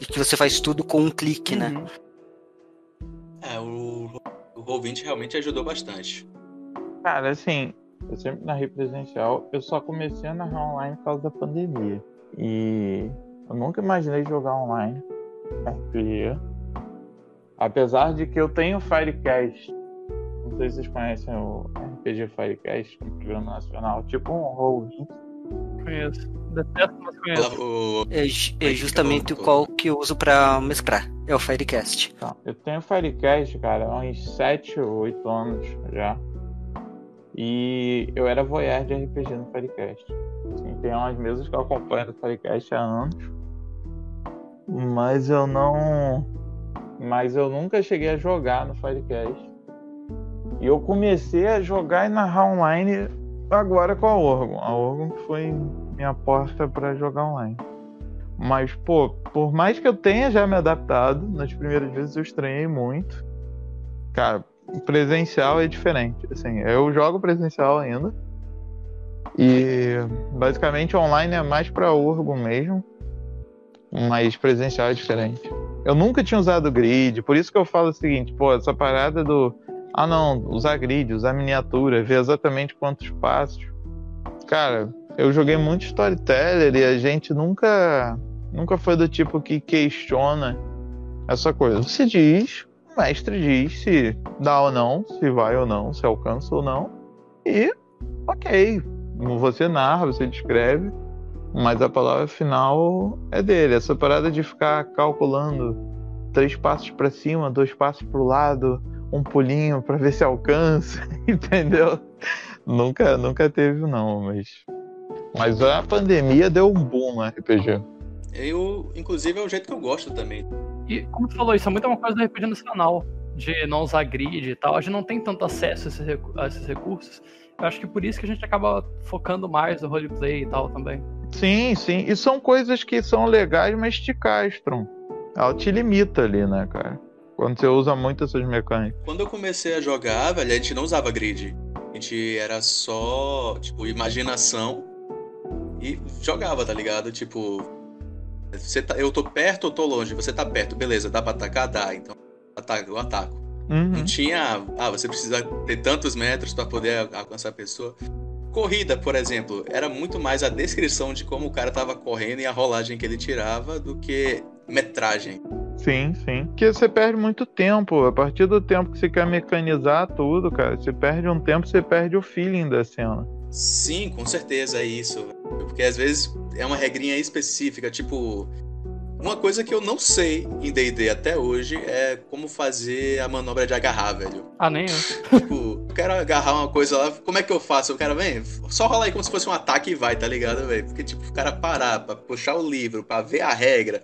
E que você faz tudo com um clique, né? uhum. né? É, o, o Roll20 realmente ajudou bastante. Cara, assim, eu sempre narrei presencial, eu só comecei a narrar online por causa da pandemia. E eu nunca imaginei jogar online RPG. Apesar de que eu tenho Firecast. Não sei se vocês conhecem o RPG Firecast, um programa nacional, tipo um Roll20 Conheço. Detesto, mas conheço. É, é justamente o qual que eu uso pra mesclar. É o Firecast. Então, eu tenho Firecast, cara, há uns 7 ou 8 anos já. E eu era voyeur de RPG no Firecast. Assim, tem umas mesas que eu acompanho do Firecast há anos. Mas eu não. Mas eu nunca cheguei a jogar no Firecast. E eu comecei a jogar e narrar online agora com a Orgon. A Orgon foi minha porta para jogar online. Mas, pô, por mais que eu tenha já me adaptado, nas primeiras vezes eu estranhei muito. Cara, presencial é diferente. Assim, eu jogo presencial ainda. E basicamente online é mais para Orgon mesmo. Mas presencial é diferente. Eu nunca tinha usado grid, por isso que eu falo o seguinte, pô, essa parada do ah, não, usar grid, usar miniatura, ver exatamente quantos passos. Cara, eu joguei muito storyteller e a gente nunca, nunca foi do tipo que questiona essa coisa. Você diz, o mestre diz se dá ou não, se vai ou não, se alcança ou não. E, ok, você narra, você descreve, mas a palavra final é dele. Essa parada de ficar calculando três passos para cima, dois passos para o lado, um pulinho para ver se alcança, entendeu? Nunca, nunca teve não, mas mas a pandemia deu um boom no RPG. Eu, inclusive, é o jeito que eu gosto também. E como tu falou, isso é muito uma coisa do RPG nacional, de não usar grid e tal. A gente não tem tanto acesso a esses, a esses recursos. Eu acho que por isso que a gente acaba focando mais no roleplay e tal também. Sim, sim. E são coisas que são legais, mas te castram. Ela te limita ali, né, cara? Quando você usa muito essas mecânicas. Quando eu comecei a jogar, velho, a gente não usava grid. A gente era só, tipo, imaginação e jogava, tá ligado? Tipo, você tá, eu tô perto ou tô longe? Você tá perto, beleza, dá pra atacar? Dá, então eu ataco. Uhum. Não tinha, ah, você precisa ter tantos metros para poder alcançar a pessoa. Corrida, por exemplo, era muito mais a descrição de como o cara tava correndo e a rolagem que ele tirava do que metragem. Sim, sim. Porque você perde muito tempo. A partir do tempo que você quer mecanizar tudo, cara, você perde um tempo, você perde o feeling da cena. Sim, com certeza é isso. Porque às vezes é uma regrinha específica, tipo. Uma coisa que eu não sei em DD até hoje é como fazer a manobra de agarrar, velho. Ah, nem eu. Tipo, eu quero agarrar uma coisa lá, como é que eu faço? O cara, vem, só rola aí como se fosse um ataque e vai, tá ligado, velho? Porque, tipo, o cara parar pra puxar o livro, pra ver a regra,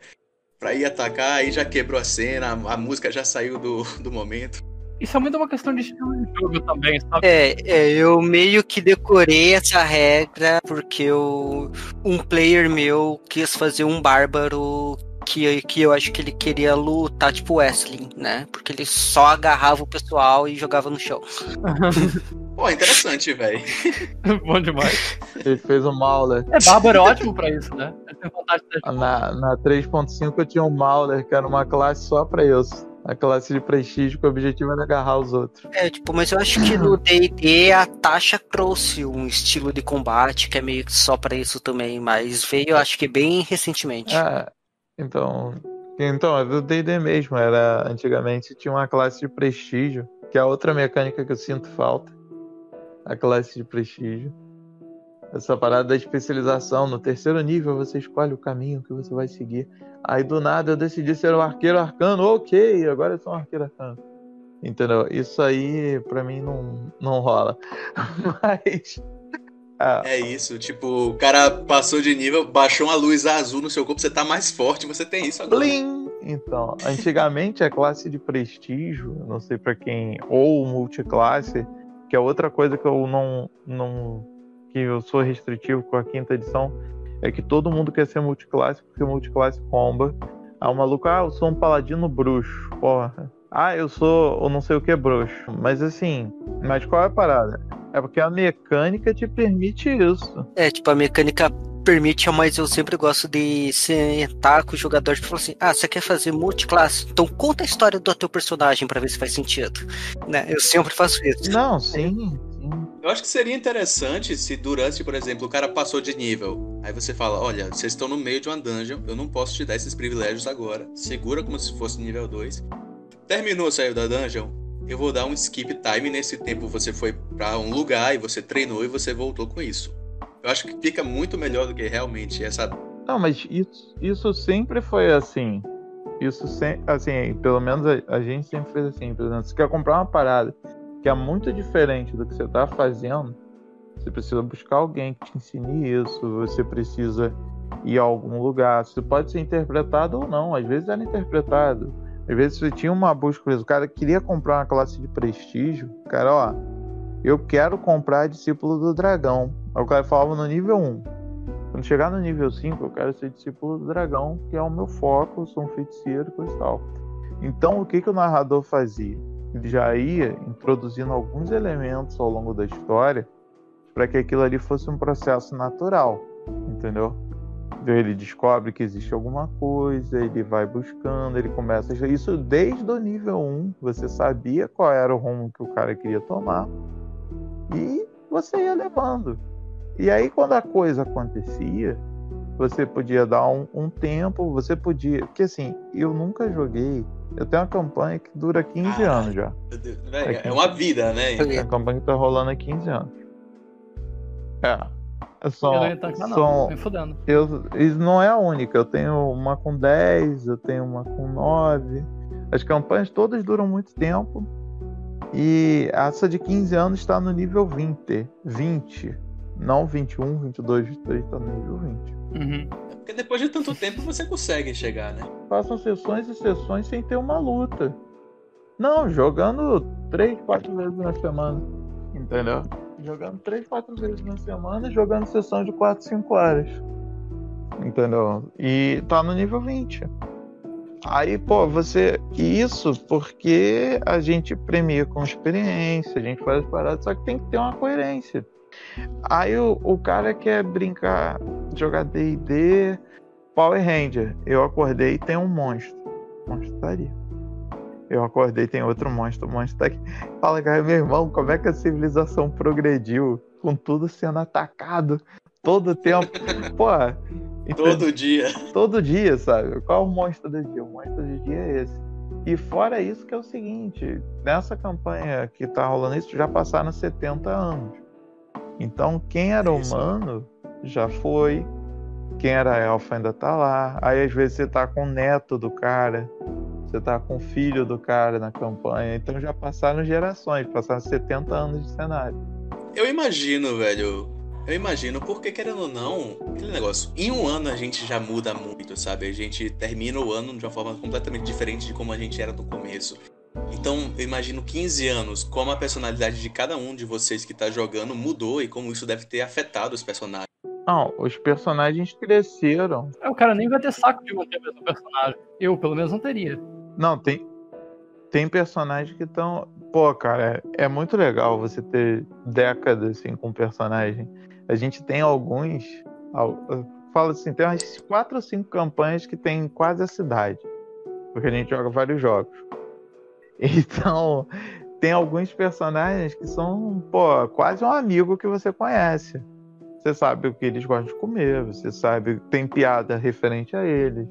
pra ir atacar, aí já quebrou a cena, a, a música já saiu do, do momento. Isso é muito uma questão de estilo de jogo também, sabe? É, é, eu meio que decorei essa regra porque eu, um player meu quis fazer um bárbaro que, que eu acho que ele queria lutar tipo Wesley, né? Porque ele só agarrava o pessoal e jogava no chão. Pô, interessante, velho. Bom demais. Ele fez o Mauler. É, Bárbaro é ótimo pra isso, né? Na, na 3.5 eu tinha um Mauler, que era uma classe só pra isso. A classe de prestígio que o objetivo era agarrar os outros. É, tipo, mas eu acho que no D&D a Tasha trouxe um estilo de combate que é meio que só pra isso também, mas veio, eu acho que bem recentemente. É, então. Então, é do DD mesmo. Era, antigamente tinha uma classe de prestígio, que é outra mecânica que eu sinto falta. A classe de prestígio. Essa parada da especialização. No terceiro nível você escolhe o caminho que você vai seguir. Aí do nada eu decidi ser um arqueiro arcano. Ok, agora eu sou um arqueiro arcano. Entendeu? Isso aí pra mim não, não rola. Mas. Ah, É isso, tipo, o cara passou de nível, baixou uma luz azul no seu corpo, você tá mais forte, você tem isso agora. Blim! Então, antigamente a classe de prestígio, não sei pra quem, ou multiclasse, que é outra coisa que eu não, não que eu sou restritivo com a quinta edição, é que todo mundo quer ser multiclasse porque multiclasse comba. Ah, o maluco, ah, eu sou um paladino bruxo, porra. Ah, eu sou eu não sei o que bruxo. Mas assim, mas qual é a parada? É porque a mecânica te permite isso. É, tipo, a mecânica permite, mas eu sempre gosto de sentar com o jogador e falar assim: ah, você quer fazer multiclasse? Então conta a história do teu personagem pra ver se faz sentido. Né? Eu sempre faço isso. Não, sim, sim. Eu acho que seria interessante se durante, por exemplo, o cara passou de nível. Aí você fala, olha, vocês estão no meio de uma dungeon, eu não posso te dar esses privilégios agora. Segura como se fosse nível 2. Terminou, saiu da dungeon, eu vou dar um skip time. Nesse tempo você foi pra um lugar e você treinou e você voltou com isso. Eu acho que fica muito melhor do que realmente essa. Não, mas isso, isso sempre foi assim. Isso sempre, assim, pelo menos a, a gente sempre fez assim. Por exemplo, você quer comprar uma parada que é muito diferente do que você tá fazendo, você precisa buscar alguém que te ensine isso, você precisa ir a algum lugar. Isso pode ser interpretado ou não, às vezes era interpretado. Às vezes você tinha uma busca, o cara queria comprar uma classe de prestígio, cara, ó, eu quero comprar discípulo do dragão. Aí o cara falava no nível 1. Quando chegar no nível 5, eu quero ser discípulo do dragão, que é o meu foco, eu sou um feiticeiro, e tal. Então, o que, que o narrador fazia? Ele já ia introduzindo alguns elementos ao longo da história para que aquilo ali fosse um processo natural, entendeu? Então, Ele descobre que existe alguma coisa, ele vai buscando, ele começa. a- Isso desde o nível 1, você sabia qual era o rumo que o cara queria tomar e você ia levando. E aí, quando a coisa acontecia, você podia dar um, um tempo, você podia. Porque assim, eu nunca joguei. Eu tenho uma campanha que dura 15 Caralho. anos já. Meu Deus, velho, é uma vida, né? É a campanha que tá rolando há 15 anos. É. São, eu não ia atacar, não. são, Me fudendo. eu, isso não é a única. Eu tenho uma com 10, eu tenho uma com 9. As campanhas todas duram muito tempo. E essa de 15 anos está no nível 20. 20. Não 21, 22, 23, está no nível 20. Uhum. Porque depois de tanto tempo você consegue chegar, né? Passam sessões e sessões sem ter uma luta. Não, jogando 3, 4 vezes na semana. Entendeu? Jogando 3, 4 vezes na semana, jogando sessão de 4, 5 horas. Entendeu? E tá no nível 20. Aí, pô, você. Isso porque a gente premia com experiência, a gente faz as paradas, só que tem que ter uma coerência. Aí o, o cara quer brincar, jogar DD, Power Ranger. Eu acordei e tem um monstro. Monstro tá ali. Eu acordei tem outro monstro. O monstro tá aqui. Fala, cara, meu irmão, como é que a civilização progrediu? Com tudo sendo atacado todo tempo. Pô, então- Todo dia. todo dia, sabe? Qual é o monstro do dia? O monstro do dia é esse. E fora isso que é o seguinte, nessa campanha que tá rolando isso, já passaram 70 anos. Então quem era É isso. humano já foi, quem era elfo ainda tá lá. Aí às vezes você tá com o neto do cara, você tá com o filho do cara na campanha. Então já passaram gerações, passaram 70 anos de cenário. Eu imagino, velho, Eu imagino, porque querendo ou não, aquele negócio, em um ano a gente já muda muito, sabe? A gente termina o ano de uma forma completamente diferente de como a gente era no começo. Então, eu imagino 15 anos, como a personalidade de cada um de vocês que tá jogando mudou e como isso deve ter afetado os personagens. Não, os personagens cresceram. É, o cara nem vai ter saco de manter o mesmo personagem. Eu, pelo menos, não teria. Não, tem, tem personagens que estão. Pô, cara, é, é, muito legal você ter décadas assim com personagem. A gente tem alguns. Fala assim, tem umas quatro ou cinco campanhas que tem quase a cidade. Porque a gente joga vários jogos. Então, tem alguns personagens que são, pô, quase um amigo que você conhece. Você sabe o que eles gostam de comer, você sabe, tem piada referente a eles,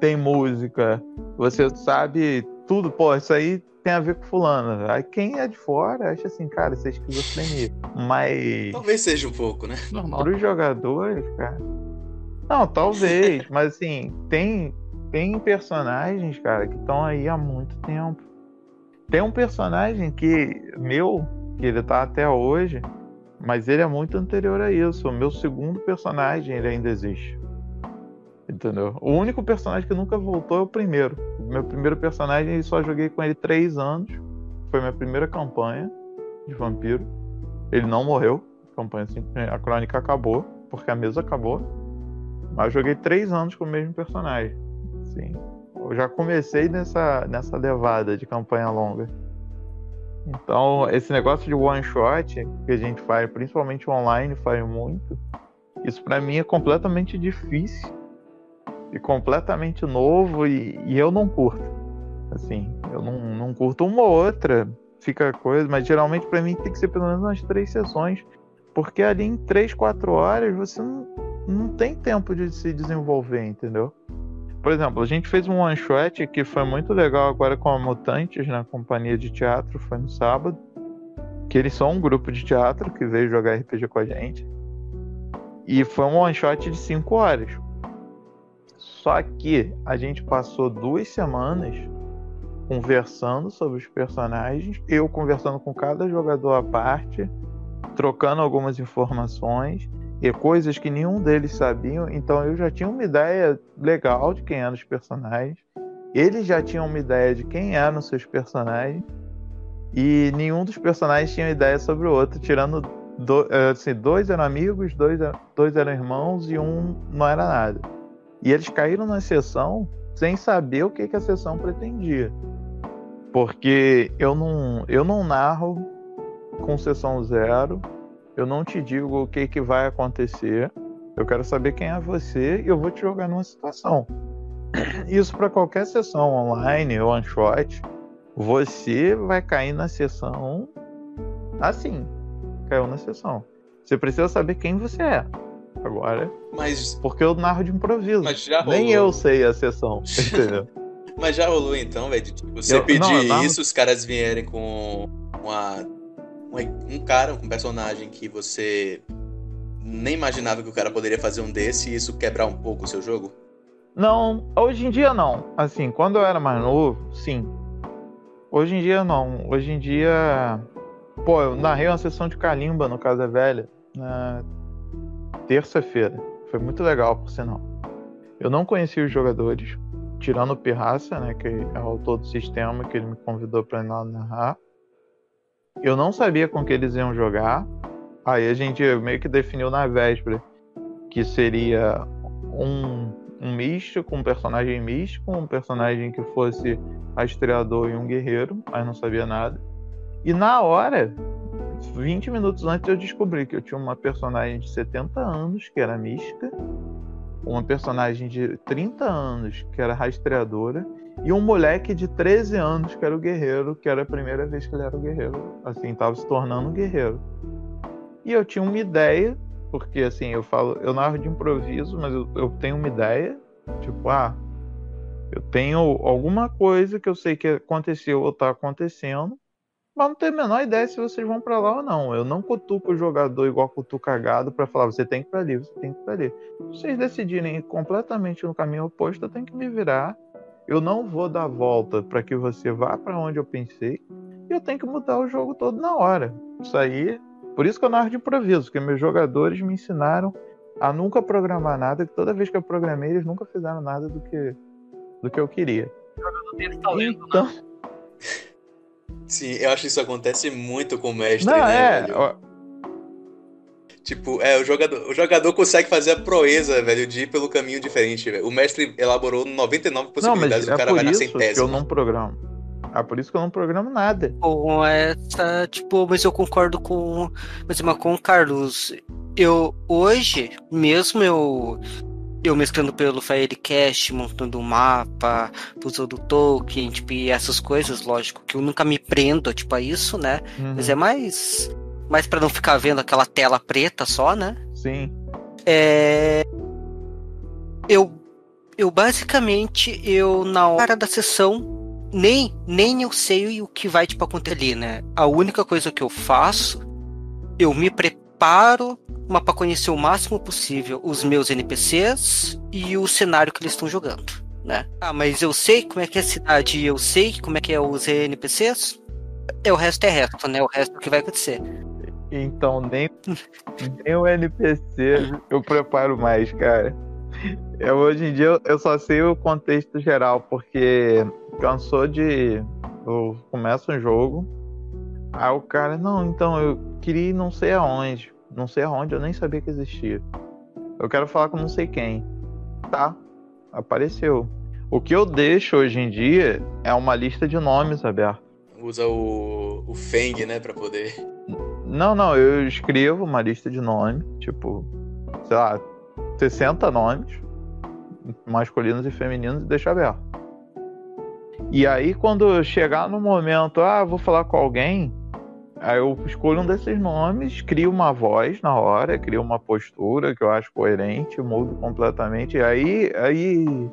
tem música, você sabe tudo, pô, isso aí tem a ver com fulano. Aí quem é de fora acha assim, cara, isso é esquizofrenia. Mas. Talvez seja um pouco, né? Normal. Para os jogadores, cara. Não, talvez, mas assim, tem, tem personagens, cara, que estão aí há muito tempo. Tem um personagem que meu, que ele tá até hoje, mas ele é muito anterior a isso. O meu segundo personagem, ele ainda existe. Entendeu? O único personagem que nunca voltou é o primeiro. Meu primeiro personagem, eu só joguei com ele três anos. Foi minha primeira campanha de vampiro. Ele não morreu. A campanha assim, a crônica acabou, porque a mesa acabou. Mas eu joguei três anos com o mesmo personagem. Sim eu já comecei nessa, nessa levada de campanha longa. Então, esse negócio de one shot que a gente faz, principalmente online, faz muito. Isso para mim é completamente difícil e completamente novo e, e, eu não curto. Assim, eu não, não curto uma ou outra, fica coisa, mas geralmente para mim tem que ser pelo menos umas três sessões, porque ali em três, quatro horas você não, não tem tempo de se desenvolver, entendeu? Por exemplo, a gente fez um one shot que foi muito legal agora com a Mutantes na companhia de teatro, foi no sábado. Que eles são um grupo de teatro que veio jogar RPG com a gente. E foi um one shot de 5 horas. Só que a gente passou duas semanas conversando sobre os personagens, eu conversando com cada jogador à parte, trocando algumas informações e coisas que nenhum deles sabiam. Então eu já tinha uma ideia legal de quem eram os personagens. Eles já tinham uma ideia de quem eram seus personagens. E nenhum dos personagens tinha ideia sobre o outro, tirando do, eh, assim, dois eram amigos, dois, dois eram irmãos e um não era nada. E eles caíram na sessão sem saber o que, que a sessão pretendia. Porque eu não, eu não narro com sessão zero, eu não te digo o que, que vai acontecer. Eu quero saber quem é você e eu vou te jogar numa situação. Isso para qualquer sessão online ou one shot, você vai cair na sessão assim. Caiu na sessão. Você precisa saber quem você é. Agora. Mas. Porque eu narro de improviso. Mas já rolou. Nem eu sei a sessão. Entendeu? Mas já rolou então, velho? Tipo, você eu, pedir não, isso, os caras vierem com uma um cara, um personagem que você nem imaginava que o cara poderia fazer um desse e isso quebrar um pouco o seu jogo? Não, hoje em dia não. Assim, quando eu era mais novo, sim. Hoje em dia não. Hoje em dia. Pô, eu narrei uma sessão de Kalimba no Casa Velha na terça-feira. Foi muito legal, por sinal. Eu não conhecia os jogadores, tirando o Pirraça, né, que é o autor do sistema, que ele me convidou para ir lá narrar. Eu não sabia com que eles iam jogar. Aí a gente meio que definiu na véspera que seria um, um místico, um personagem místico, um personagem que fosse rastreador e um guerreiro, mas não sabia nada. E na hora, 20 minutos antes, eu descobri que eu tinha uma personagem de 70 anos, que era mística, uma personagem de 30 anos, que era rastreadora, e um moleque de 13 anos, que era o guerreiro, que era a primeira vez que ele era o guerreiro, assim, tava se tornando um guerreiro. E eu tinha uma ideia, porque assim, eu falo, eu narro de improviso, mas eu, eu tenho uma ideia, tipo, ah, eu tenho alguma coisa que eu sei que aconteceu ou tá acontecendo, mas não tenho a menor ideia se vocês vão para lá ou não. Eu não cutuco o jogador igual cutuco cagado para falar, você tem que ir pra ali, você tem que ir pra ali. Se vocês decidirem ir completamente no caminho oposto, eu tenho que me virar eu não vou dar volta para que você vá para onde eu pensei. Eu tenho que mudar o jogo todo na hora. Isso aí, Por isso que eu narro de improviso, porque meus jogadores me ensinaram a nunca programar nada, que toda vez que eu programei, eles nunca fizeram nada do que, do que eu queria. então... Né? Sim, eu acho que isso acontece muito com o mestre, Não, né, é, velho? Tipo, é, o jogador, o jogador consegue fazer a proeza, velho, de ir pelo caminho diferente, velho. O mestre elaborou 99 possibilidades, não, o cara é vai na centésima. Que eu não programo. É por isso que eu não programo nada. Com essa, tipo, mas eu concordo com, mas com o Carlos. Eu hoje, mesmo eu eu mesclando pelo Firecast, montando um mapa, usando token, tipo, e essas coisas, lógico, que eu nunca me prendo, tipo, a isso, né? Uhum. Mas é mais mais para não ficar vendo aquela tela preta só, né? Sim. É... Eu, eu basicamente, eu na hora da sessão, nem, nem eu sei o que vai tipo, acontecer ali, né? A única coisa que eu faço, eu me preparo uma para conhecer o máximo possível os meus NPCs e o cenário que eles estão jogando, né? Ah, mas eu sei como é que é a cidade, eu sei como é que é os NPCs. É o resto é resto, né? O resto é o que vai acontecer. Então, nem, nem o NPC eu preparo mais, cara. Eu, hoje em dia eu só sei o contexto geral, porque cansou de. Eu começo um jogo, aí o cara, não, então eu queria ir não sei aonde. Não sei aonde, eu nem sabia que existia. Eu quero falar com não sei quem. Tá, apareceu. O que eu deixo hoje em dia é uma lista de nomes aberta. Usa o, o Feng, né, pra poder não, não, eu escrevo uma lista de nomes, tipo, sei lá, 60 nomes, masculinos e femininos, e deixo aberto. E aí, quando chegar no momento, ah, vou falar com alguém, aí eu escolho um desses nomes, crio uma voz na hora, crio uma postura que eu acho coerente, mudo completamente, aí, aí,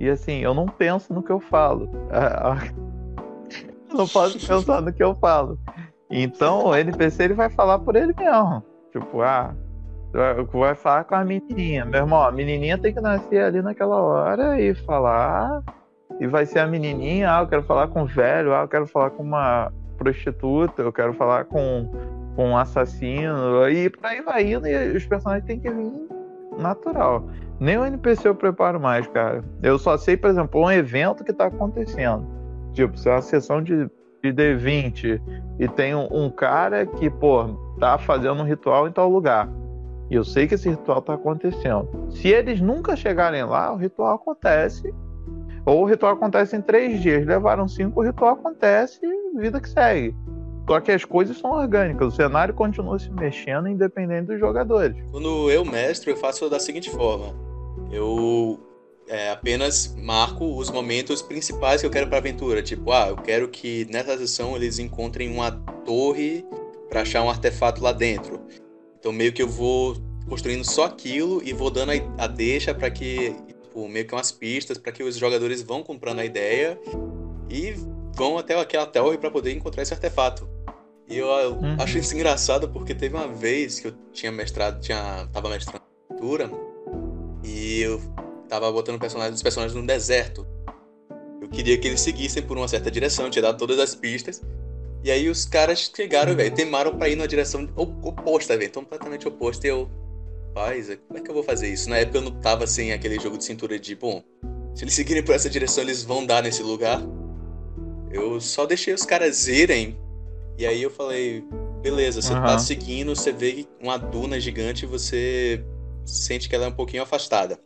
e assim, eu não penso no que eu falo. Eu não posso pensar no que eu falo. Então o NPC ele vai falar por ele mesmo. Tipo, ah, vai falar com a menininha. Meu irmão, a menininha tem que nascer ali naquela hora e falar. E vai ser a menininha, ah, eu quero falar com o velho, ah, eu quero falar com uma prostituta, eu quero falar com, com um assassino. E por aí vai indo e os personagens têm que vir natural. Nem o NPC eu preparo mais, cara. Eu só sei, por exemplo, um evento que tá acontecendo. Tipo, se é uma sessão de de D20 e tem um, um, cara que, pô, tá fazendo um ritual em tal lugar. E eu sei que esse ritual tá acontecendo. Se eles nunca chegarem lá, o ritual acontece. Ou o ritual acontece em três dias. Levaram cinco, o ritual acontece vida que segue. Só que as coisas são orgânicas, o cenário continua se mexendo independente dos jogadores. Quando eu mestre, eu faço da seguinte forma: eu é, apenas marco os momentos principais que eu quero para a aventura. Tipo, ah, eu quero que nessa sessão eles encontrem uma torre para achar um artefato lá dentro. Então meio que eu vou construindo só aquilo e vou dando a, a deixa para que tipo, meio que umas pistas para que os jogadores vão comprando a ideia e vão até aquela torre para poder encontrar esse artefato. E eu, uhum. acho isso engraçado porque teve uma vez que eu tinha mestrado, tinha tava mestrando aventura e eu tava botando personagens, os personagens no deserto. Eu queria que eles seguissem por uma certa direção, tinha dado todas as pistas. E aí os caras chegaram, velho, temaram pra ir numa direção oposta, velho, completamente oposta. E eu, paz, como é que eu vou fazer isso? Na época eu não tava assim, aquele jogo de cintura de, bom, se eles seguirem por essa direção, eles vão dar nesse lugar. Eu só deixei os caras irem. E aí eu falei, beleza, você uhum. tá seguindo, você vê uma duna gigante e você sente que ela é um pouquinho afastada.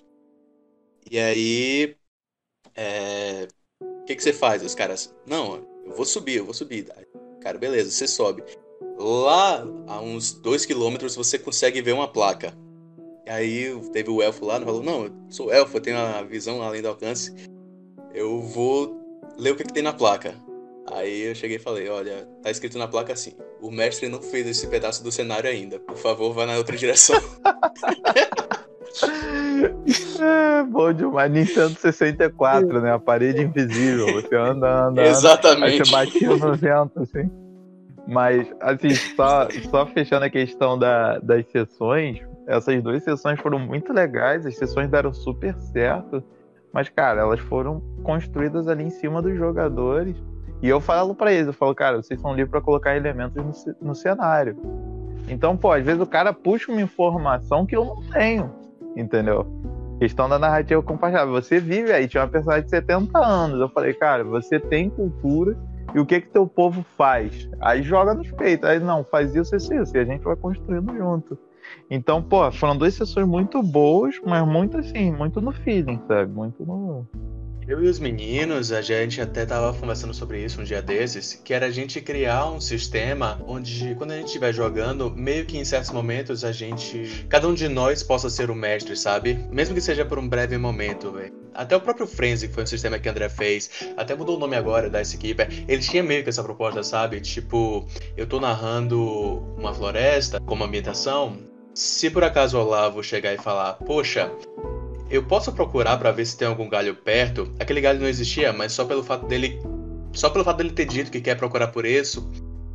E aí. É... O que, que você faz? Os caras. Não, eu vou subir, eu vou subir. Cara, beleza, você sobe. Lá, a uns dois quilômetros, você consegue ver uma placa. Aí teve o elfo lá, falou: Não, eu sou elfo, eu tenho a visão além do alcance. Eu vou ler o que, que tem na placa. Aí eu cheguei e falei: Olha, tá escrito na placa assim: O mestre não fez esse pedaço do cenário ainda. Por favor, vá na outra direção. É, bom demais. Nintendo 64, né? A parede invisível. Você anda, anda, Exatamente. Aí você batia no vento, assim. Mas, assim, só, só fechando a questão da, das sessões, essas duas sessões foram muito legais, as sessões deram super certo. Mas, cara, elas foram construídas ali em cima dos jogadores. E eu falo para eles, eu falo, cara, vocês são livres para colocar elementos no, no cenário Então, pô, às vezes o cara puxa uma informação que eu não tenho, entendeu? Questão da narrativa compartilhada. Você vive aí, tinha uma personagem de 70 anos. Eu falei, cara, você tem cultura e o que que teu povo faz? Aí joga nos peitos. Aí, não, faz isso, isso, isso. E a gente vai construindo junto. Então, pô, foram duas sessões muito boas, mas muito assim, muito no feeling, sabe? Muito no. Eu e os meninos, a gente até tava conversando sobre isso um dia desses, que era a gente criar um sistema onde, quando a gente estiver jogando, meio que em certos momentos a gente. Cada um de nós possa ser o mestre, sabe? Mesmo que seja por um breve momento, velho. Até o próprio Frenzy, que foi um sistema que o André fez, até mudou o nome agora da Keeper, ele tinha meio que essa proposta, sabe? Tipo, eu tô narrando uma floresta como ambientação. Se por acaso o Olavo chegar e falar, poxa, eu posso procurar para ver se tem algum galho perto. Aquele galho não existia, mas só pelo fato dele. Só pelo fato dele ter dito que quer procurar por isso,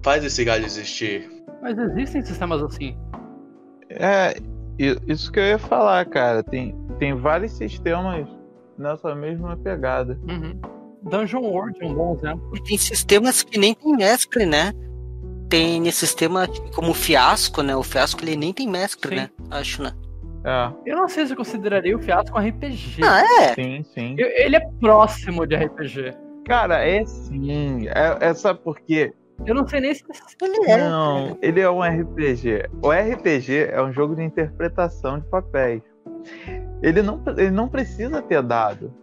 faz esse galho existir. Mas existem sistemas assim. É, isso que eu ia falar, cara. Tem, tem vários sistemas nessa mesma pegada. Uhum. Dungeon World é um bom exemplo. E tem sistemas que nem tem mestre, né? Tem sistema como o Fiasco, né? O Fiasco ele nem tem mestre, Sim. né? Acho, né? É. Eu não sei se eu consideraria o Fiasco um RPG. Ah, é? Sim, sim. Eu, ele é próximo de RPG. Cara, é sim. É, é só porque. Eu não sei nem se ele é. Não, ele é um RPG. O RPG é um jogo de interpretação de papéis. Ele não, ele não precisa ter dado.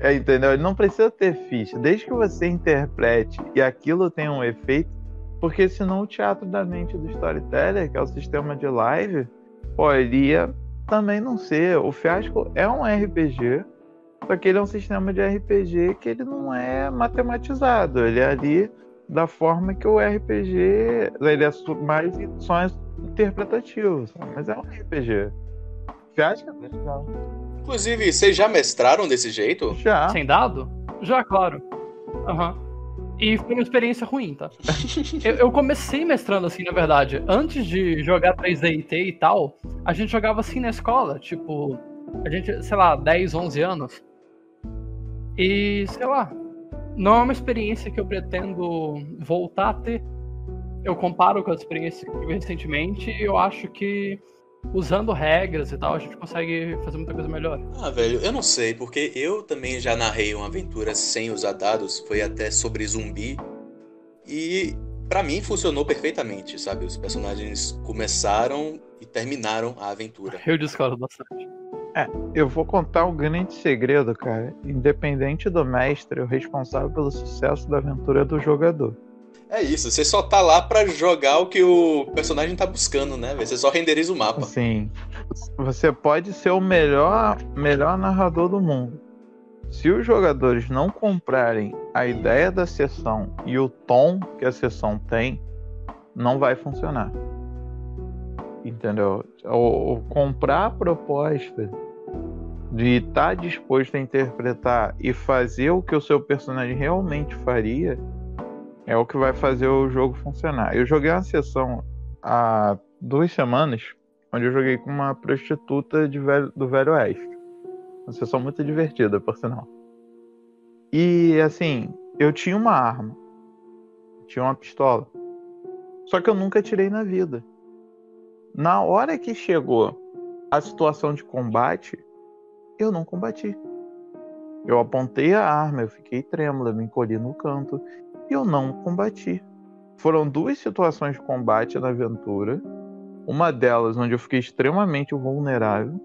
É, entendeu? Ele não precisa ter ficha. Desde que você interprete e aquilo tenha um efeito. Porque senão o teatro da mente do storyteller, que é o sistema de live, poderia também não ser. O Fiasco é um RPG, só que ele é um sistema de RPG que ele não é matematizado. Ele é ali da forma que o RPG. Ele é mais só interpretativo, mas é um RPG. Fiasco é legal. Inclusive, vocês já mestraram desse jeito? Já. Sem dado? Já, claro. Aham. Uhum. E foi uma experiência ruim, tá? eu, eu, comecei mestrando assim, na verdade. Antes de jogar 3DT e tal, a gente jogava assim na escola. Tipo, a gente, sei lá, 10, 11 anos. E, sei lá, não é uma experiência que eu pretendo voltar a ter. Eu comparo com a experiência que tive recentemente e eu acho que usando regras e tal, a gente consegue fazer muita coisa melhor. Ah, velho, eu não sei, porque eu também já narrei uma aventura sem usar dados, foi até sobre zumbi. E para mim funcionou perfeitamente, sabe? Os personagens começaram e terminaram a aventura. Eu discordo bastante. É, eu vou contar um grande segredo, cara. Independente do mestre, o responsável pelo sucesso da aventura é do jogador. É isso, você só tá lá para jogar o que o personagem tá buscando, né? Você só renderiza o mapa. Sim. Você pode ser o melhor, melhor narrador do mundo. Se os jogadores não comprarem a ideia da sessão e o tom que a sessão tem, não vai funcionar. Entendeu? Ou, comprar a proposta de estar tá disposto a interpretar e fazer o que o seu personagem realmente faria é o que vai fazer o jogo funcionar. Eu joguei uma sessão há duas semanas, onde eu joguei com uma prostituta velho, do Velho Oeste. Uma sessão muito divertida, por sinal. E assim, eu tinha uma arma. Tinha uma pistola. Só que eu nunca tirei na vida. Na hora que chegou a situação de combate, eu não combati. Eu apontei a arma, eu fiquei trêmula, me encolhi no canto eu não combati. Foram duas situações de combate na aventura. Uma delas onde eu fiquei extremamente vulnerável,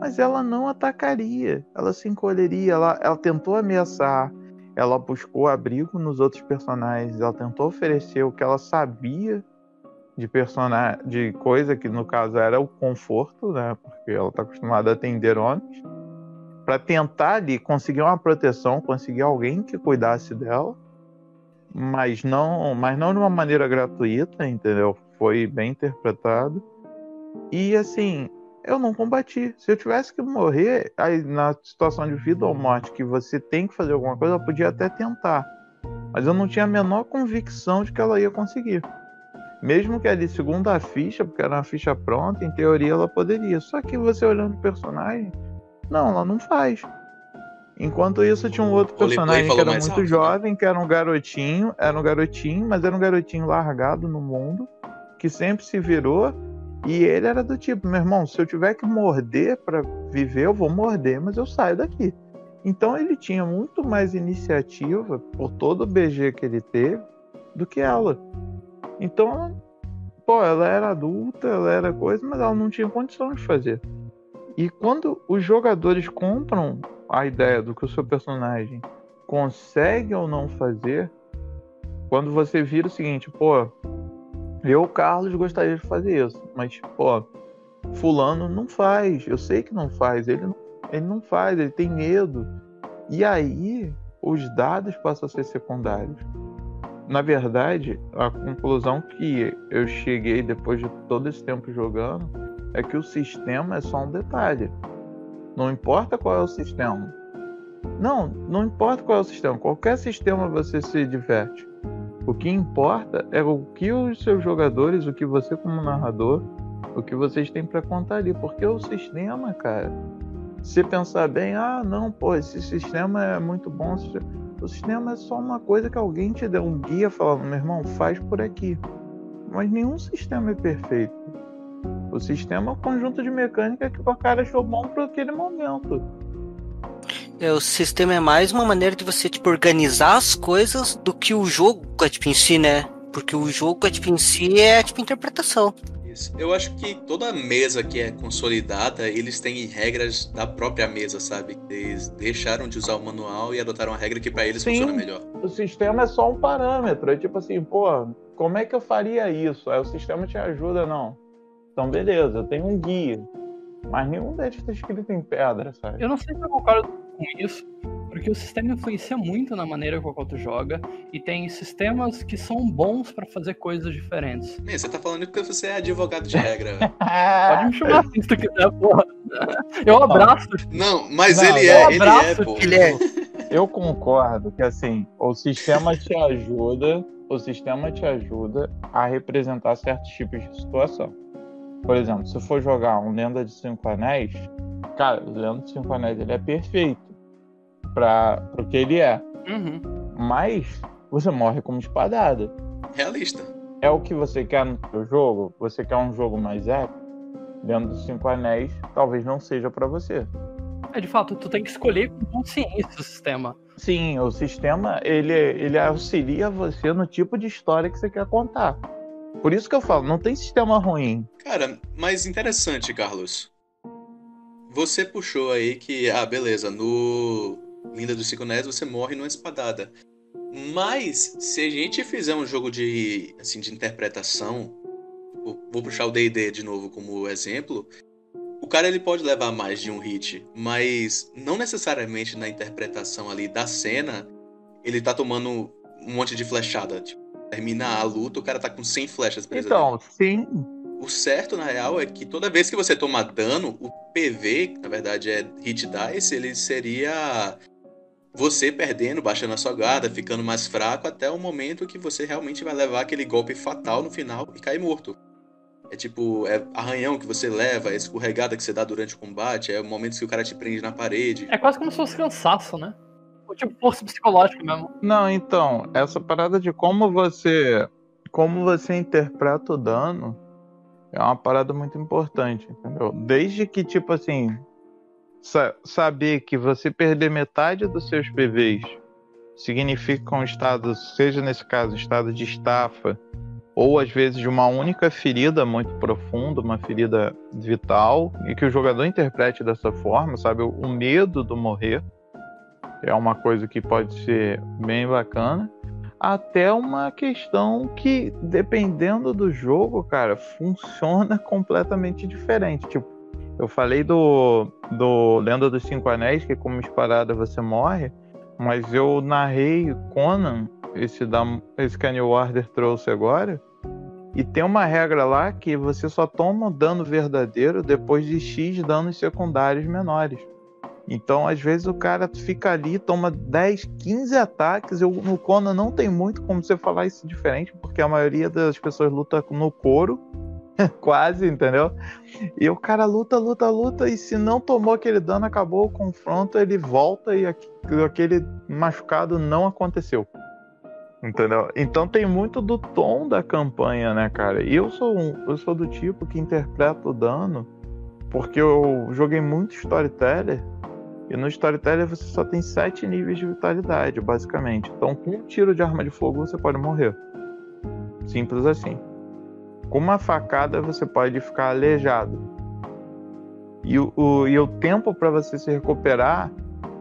mas ela não atacaria, ela se encolheria, ela, ela tentou ameaçar, ela buscou abrigo nos outros personagens, ela tentou oferecer o que ela sabia de personagem, de coisa que no caso era o conforto, né? Porque ela está acostumada a atender homens, para tentar ali conseguir uma proteção, conseguir alguém que cuidasse dela mas não, mas não de uma maneira gratuita, entendeu? Foi bem interpretado. E assim, eu não combati. Se eu tivesse que morrer, aí na situação de vida ou morte que você tem que fazer alguma coisa, eu podia até tentar. Mas eu não tinha a menor convicção de que ela ia conseguir. Mesmo que ali, segundo a ficha, porque era uma ficha pronta, em teoria ela poderia. Só que você olhando o personagem, não, ela não faz. Enquanto isso, tinha um outro personagem que era muito rápido, né? jovem, que era um garotinho, era um garotinho, mas era um garotinho largado no mundo, que sempre se virou. E ele era do tipo, meu irmão, se eu tiver que morder para viver, eu vou morder, mas eu saio daqui. Então ele tinha muito mais iniciativa por todo o BG que ele teve do que ela. Então, pô, ela era adulta, ela era coisa, mas ela não tinha condição de fazer. E quando os jogadores compram a ideia do que o seu personagem consegue ou não fazer, quando você vira o seguinte, pô, eu, Carlos, gostaria de fazer isso, mas, pô, fulano não faz, eu sei que não faz, ele não, ele não faz, ele tem medo. E aí, os dados passam a ser secundários. Na verdade, a conclusão que eu cheguei depois de todo esse tempo jogando é que o sistema é só um detalhe. Não importa qual é o sistema. Não, não importa qual é o sistema. Qualquer sistema você se diverte. O que importa é o que os seus jogadores, o que você como narrador, o que vocês têm para contar ali. Porque o sistema, cara, se pensar bem, ah, não, pô, esse sistema é muito bom. O sistema é só uma coisa que alguém te deu um guia falando, meu irmão, faz por aqui. Mas nenhum sistema é perfeito. O sistema é um conjunto de mecânica que o cara achou bom para aquele momento. É, o sistema é mais uma maneira de você tipo, organizar as coisas do que o jogo é, tipo, em si, né? Porque o jogo é, tipo, em si é tipo interpretação. Isso. Eu acho que toda mesa que é consolidada, eles têm regras da própria mesa, sabe? Eles deixaram de usar o manual e adotaram uma regra que para eles Sim, funciona melhor. O sistema é só um parâmetro. É tipo assim, pô, como é que eu faria isso? Aí o sistema te ajuda, não. Então, beleza, eu tenho um guia. Mas nenhum deles está escrito em pedra, sabe? Eu não sei se eu concordo com isso, porque o sistema influencia muito na maneira com a qual tu joga e tem sistemas que são bons para fazer coisas diferentes. Você tá falando que você é advogado de regra. Pode me chamar assim se tu quiser, porra. Eu abraço. Não, mas Não, ele é, ele é, pô. Ele é. Eu concordo que assim, o sistema te ajuda, o sistema te ajuda a representar certos tipos de situação. Por exemplo, se for jogar um Lenda de Cinco Anéis, cara, o Lenda de Cinco Anéis ele é perfeito para o que ele é, Uhum. mas você morre como espadada. Realista. É o que você quer no seu jogo? Você quer um jogo mais épico? Dentro dos Cinco Anéis, talvez não seja para você. É, de fato, tu tem que escolher com consciência o sistema. Sim, o sistema ele, ele auxilia você no tipo de história que você quer contar. Por isso que eu falo, não tem sistema ruim. Cara, mas interessante, Carlos. Você puxou aí que, ah, beleza, no Linda dos Cinco Anéis você morre numa espadada. Mas, se a gente fizer um jogo de, assim, de interpretação, vou puxar o D&D de novo como exemplo, o cara ele pode levar mais de um hit, mas não necessariamente na interpretação ali da cena, ele tá tomando um monte de flechada. Tipo, termina a luta, o cara tá com 100 flechas presas. Então, sim, O certo, na real, é que toda vez que você toma dano, o PV, que na verdade é hit dice, ele seria você perdendo, baixando a sua guarda, ficando mais fraco, até o momento que você realmente vai levar aquele golpe fatal no final e cair morto. É tipo, é arranhão que você leva, é escorregada que você dá durante o combate, é momentos que o cara te prende na parede. É quase como se fosse cansaço, né? Ou tipo força psicológica mesmo. Não, então, essa parada de como você como você interpreta o dano é uma parada muito importante, entendeu? Desde que tipo assim, sa- saber que você perder metade dos seus PVs significa um estado, seja nesse caso, estado de estafa, ou às vezes de uma única ferida muito profunda, uma ferida vital, e que o jogador interprete dessa forma, sabe? O medo do morrer é uma coisa que pode ser bem bacana, até uma questão que, dependendo do jogo, cara, funciona completamente diferente. Tipo, eu falei do, do Lenda dos Cinco Anéis, que como esparada você morre, mas eu narrei Conan, esse, da, esse que a New Order trouxe agora, e tem uma regra lá que você só toma dano verdadeiro depois de X danos secundários menores. Então, às vezes, o cara fica ali, toma 10, 15 ataques. Eu, no Conan não tem muito como você falar isso diferente, porque a maioria das pessoas luta no couro, quase, entendeu? E o cara luta, luta, luta, e se não tomou aquele dano, acabou o confronto, ele volta e aqu- aquele machucado não aconteceu. Entendeu? Então tem muito do tom da campanha, né, cara? E eu sou um, eu sou do tipo que interpreta o dano porque eu joguei muito Storyteller e no Storyteller você só tem sete níveis de vitalidade, basicamente. Então com um tiro de arma de fogo você pode morrer. Simples assim. Com uma facada você pode ficar aleijado. E o, o, e o tempo para você se recuperar,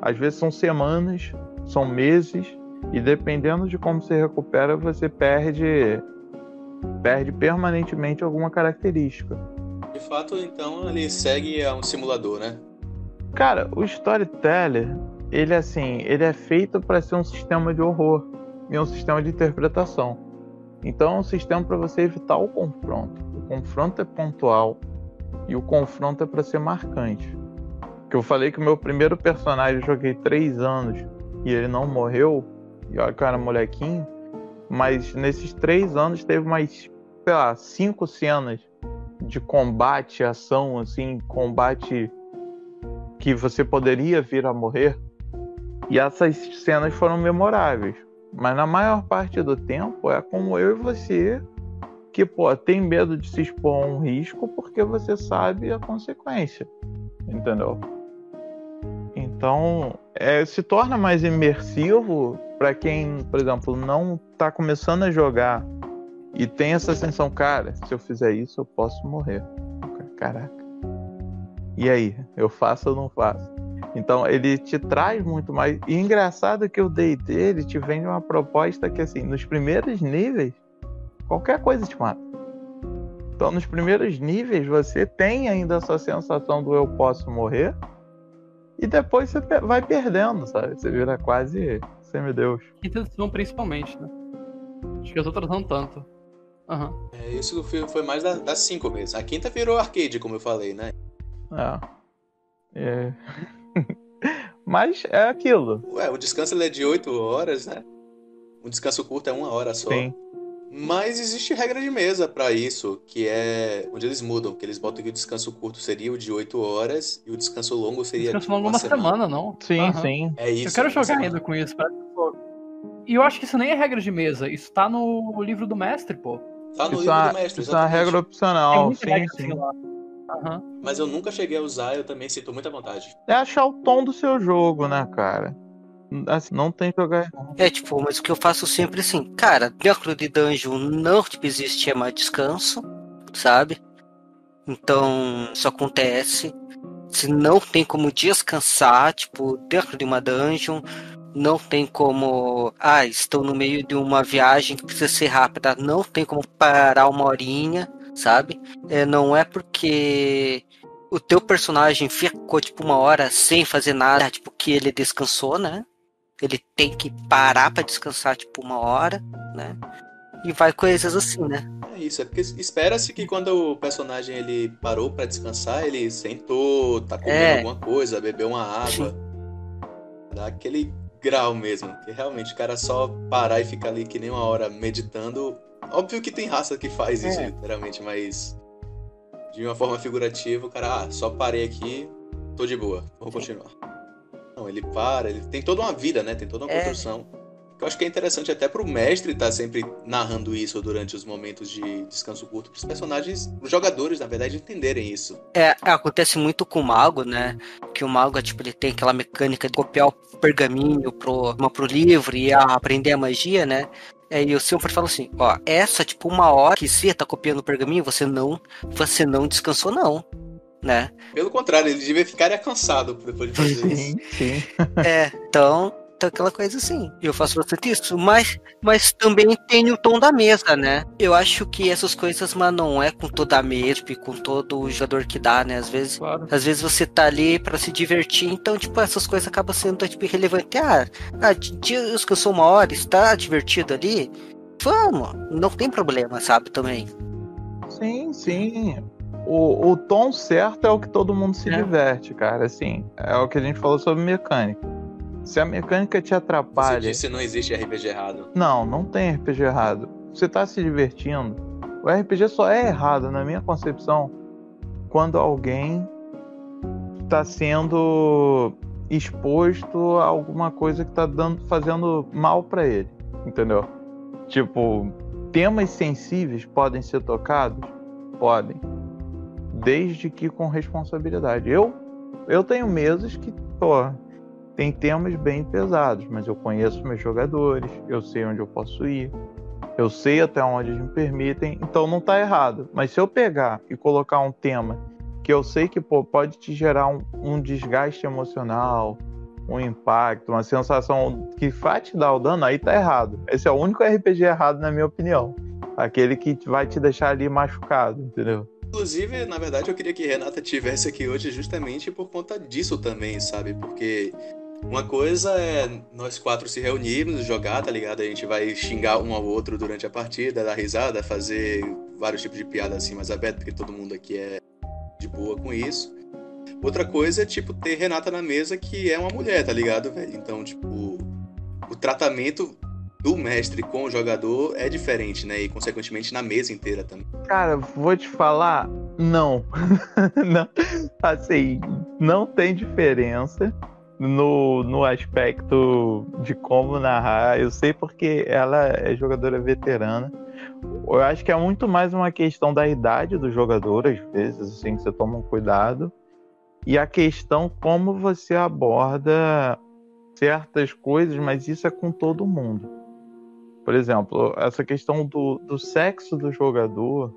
às vezes são semanas, são meses, e dependendo de como você recupera, você perde perde permanentemente alguma característica. De fato, então ele segue a um simulador, né? Cara, o Storyteller, ele assim, ele é feito para ser um sistema de horror e um sistema de interpretação. Então é um sistema para você evitar o confronto. O confronto é pontual e o confronto é para ser marcante. Que eu falei que o meu primeiro personagem eu joguei três anos e ele não morreu, e olha que eu era molequinho, mas nesses três anos teve mais, sei lá, cinco cenas de combate, ação, assim, combate que você poderia vir a morrer. E essas cenas foram memoráveis. Mas na maior parte do tempo é como eu e você que, pô, tem medo de se expor a um risco porque você sabe a consequência. Entendeu? Então, é, se torna mais imersivo para quem, por exemplo, não está começando a jogar e tem essa sensação, cara, se eu fizer isso, eu posso morrer. Caraca. E aí, eu faço ou não faço? Então ele te traz muito mais. E engraçado que o D&D ele te vende uma proposta que assim, nos primeiros níveis, qualquer coisa te mata. Então nos primeiros níveis você tem ainda essa sensação do eu posso morrer. E depois você vai perdendo, sabe? Você vira quase semideus. Quinta edição principalmente, né? Acho que as outras não tanto. Uhum. É, isso foi mais das da cinco mesmo. A quinta virou arcade, como eu falei, né? É. é. Mas é aquilo. Ué, o descanso ele é de 8 horas, né? O descanso curto é uma hora só. Sim. Mas existe regra de mesa para isso, que é onde eles mudam, que eles botam que o descanso curto seria o de 8 horas e o descanso longo seria descanso tipo, longo uma, uma semana. semana, não? Sim, Aham. sim. É isso. Eu quero uma jogar semana. ainda com isso. pouco. E eu acho que isso nem é regra de mesa. Isso tá no livro do mestre, pô. Tá no Isso, livro é, do mestre, isso é uma regra opcional, sim, regra sim. assim Aham. Mas eu nunca cheguei a usar, eu também sinto muita vontade. É achar o tom do seu jogo, né, cara? Assim, não tem que jogar É, tipo, mas o que eu faço sempre assim, cara, dentro de dungeon não tipo, existe chamar descanso, sabe? Então, isso acontece. Se não tem como descansar, tipo, dentro de uma dungeon, não tem como. Ah, estou no meio de uma viagem que precisa ser rápida, não tem como parar uma horinha, sabe? É, não é porque o teu personagem ficou, tipo, uma hora sem fazer nada, tipo, que ele descansou, né? Ele tem que parar pra descansar, tipo, uma hora, né? E vai coisas assim, né? É isso, é porque espera-se que quando o personagem ele parou pra descansar, ele sentou, tá comendo É. alguma coisa, bebeu uma água. Dá aquele grau mesmo. Que realmente o cara só parar e ficar ali que nem uma hora meditando. Óbvio que tem raça que faz isso, É. literalmente, mas de uma forma figurativa, o cara, ah, só parei aqui, tô de boa, vou continuar. Não, ele para, ele tem toda uma vida, né? Tem toda uma É. construção. Que eu acho que é interessante até pro mestre estar sempre narrando isso durante os momentos de descanso curto, pros personagens, os jogadores, na verdade, entenderem isso. É, acontece muito com o mago, né? Que o mago, tipo, ele tem aquela mecânica de copiar o pergaminho pro, pro livro e aprender a magia, né? É, E eu sempre falo assim, ó, essa, tipo, uma hora que você tá copiando o pergaminho, você não, você não descansou, não, né? Pelo contrário, ele devia ficar cansado depois de fazer isso. Sim, sim. É, então, então aquela coisa assim. Eu faço bastante isso, mas, mas também tem o tom da mesa, né? Eu acho que essas coisas, mas não é com toda a mesa, tipo, com todo o jogador que dá, né? Às vezes Claro. Às vezes você tá ali pra se divertir, então, tipo, essas coisas acabam sendo, tipo, irrelevante. Ah, ah de- de- descansou uma hora, está divertido ali? Vamos, não tem problema, sabe, também. Sim, sim. O, o tom certo é o que todo mundo se É. diverte, cara. Assim, é o que a gente falou sobre mecânica. Se a mecânica te Você atrapalha. disse não existe RPG errado. Não, não tem RPG errado. Você tá se divertindo. O RPG só é errado, na minha concepção, quando alguém tá sendo exposto a alguma coisa que tá dando, fazendo mal pra ele. Entendeu? Tipo, temas sensíveis podem ser tocados? Podem. Desde que com responsabilidade. Eu, eu tenho mesas que, pô, tem temas bem pesados, mas eu conheço meus jogadores, eu sei onde eu posso ir, eu sei até onde eles me permitem, então não tá errado. Mas se eu pegar e colocar um tema que eu sei que pô, pode te gerar um, um desgaste emocional, um impacto, uma sensação que vai te dar o dano, aí tá errado. Esse é o único RPG errado, na minha opinião. Aquele que vai te deixar ali machucado, entendeu? Inclusive, na verdade, eu queria que Renata tivesse aqui hoje justamente por conta disso também, sabe? Porque uma coisa é nós quatro se reunirmos, jogar, tá ligado? A gente vai xingar um ao outro durante a partida, dar risada, fazer vários tipos de piada assim mais aberto, porque todo mundo aqui é de boa com isso. Outra coisa é, tipo, ter Renata na mesa que é uma mulher, tá ligado, velho? Então, tipo, o tratamento do mestre com o jogador é diferente, né? E, consequentemente, na mesa inteira também. Cara, vou te falar, não. não. Assim, não tem diferença no, no aspecto de como narrar. Eu sei porque ela é jogadora veterana. Eu acho que é muito mais uma questão da idade do jogador, às vezes, assim, que você toma um cuidado. E a questão como você aborda certas coisas, mas isso é com todo mundo. Por exemplo, essa questão do, do sexo do jogador,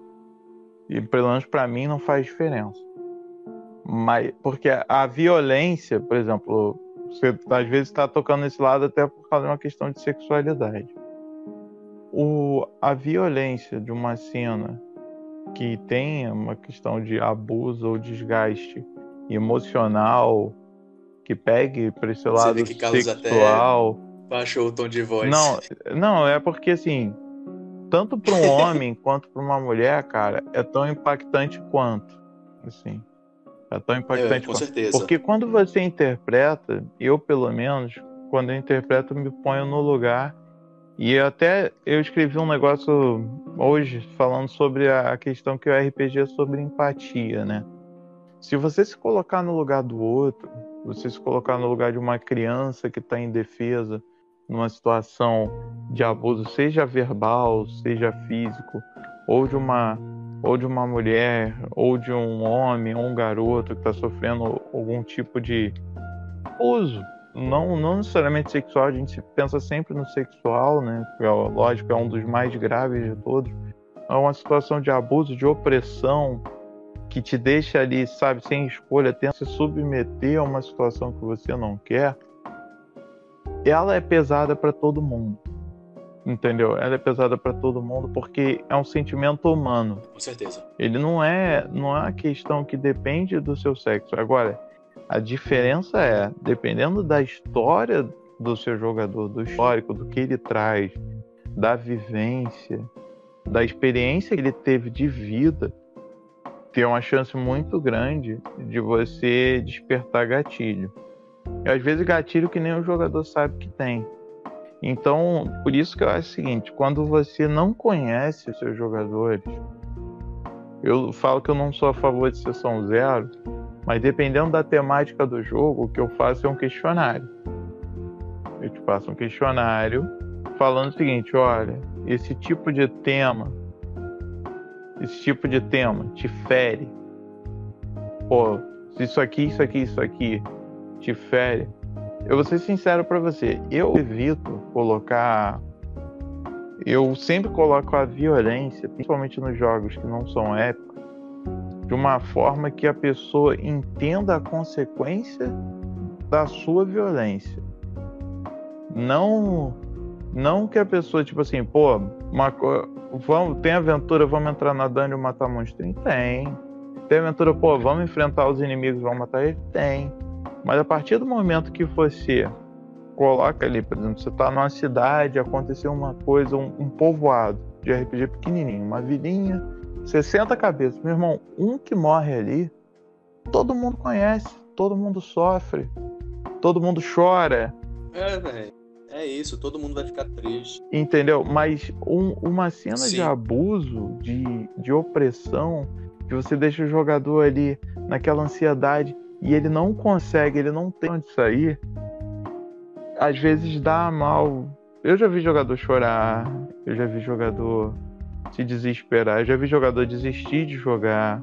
e pelo menos para mim não faz diferença. Mas, porque a violência, por exemplo, você às vezes está tocando nesse lado até por causa de uma questão de sexualidade. O, a violência de uma cena que tenha uma questão de abuso ou desgaste emocional, que pegue para esse lado sexual. baixou o tom de voz. Não, não, é porque assim, tanto para um homem quanto para uma mulher, cara, é tão impactante quanto. Assim. É tão impactante. É, com certeza. Porque quando você interpreta, eu pelo menos, quando eu interpreto, me ponho no lugar. E até eu escrevi um negócio hoje falando sobre a questão que o RPG é sobre empatia, né? Se você se colocar no lugar do outro, você se colocar no lugar de uma criança que está em defesa, numa situação de abuso, seja verbal, seja físico, ou de uma ou de uma mulher, ou de um homem, ou um garoto que está sofrendo algum tipo de abuso. Não, não necessariamente sexual, a gente pensa sempre no sexual, né? É, lógico, é um dos mais graves de todos. É uma situação de abuso, de opressão, que te deixa ali, sabe, sem escolha, tendo se submeter a uma situação que você não quer. Ela é pesada para todo mundo entendeu? Ela é pesada para todo mundo porque é um sentimento humano. Com certeza. Ele não é, não é uma questão que depende do seu sexo. Agora, a diferença é, dependendo da história do seu jogador, do histórico, do que ele traz, da vivência, da experiência que ele teve de vida, tem uma chance muito grande de você despertar gatilho. E às vezes gatilho que nem o jogador sabe que tem. Então, por isso que eu acho o seguinte: quando você não conhece os seus jogadores, eu falo que eu não sou a favor de sessão zero, mas dependendo da temática do jogo, o que eu faço é um questionário. Eu te passo um questionário falando o seguinte: olha, esse tipo de tema, esse tipo de tema te fere. Pô, isso aqui, isso aqui, isso aqui te fere eu vou ser sincero para você, eu evito colocar. Eu sempre coloco a violência, principalmente nos jogos que não são épicos, de uma forma que a pessoa entenda a consequência da sua violência. Não não que a pessoa, tipo assim, pô, uma, vamos, tem aventura, vamos entrar na dungeon e matar monstro? Tem. Tem aventura, pô, vamos enfrentar os inimigos, vamos matar eles? Tem. Mas a partir do momento que você coloca ali, por exemplo, você está numa cidade, aconteceu uma coisa, um, um povoado de RPG pequenininho, uma vilinha, 60 cabeças. Meu irmão, um que morre ali, todo mundo conhece, todo mundo sofre, todo mundo chora. É, velho. É isso, todo mundo vai ficar triste. Entendeu? Mas um, uma cena Sim. de abuso, de, de opressão, que você deixa o jogador ali naquela ansiedade e ele não consegue, ele não tem onde sair, às vezes dá mal. Eu já vi jogador chorar, Eu já vi jogador se desesperar, eu já vi jogador desistir de jogar.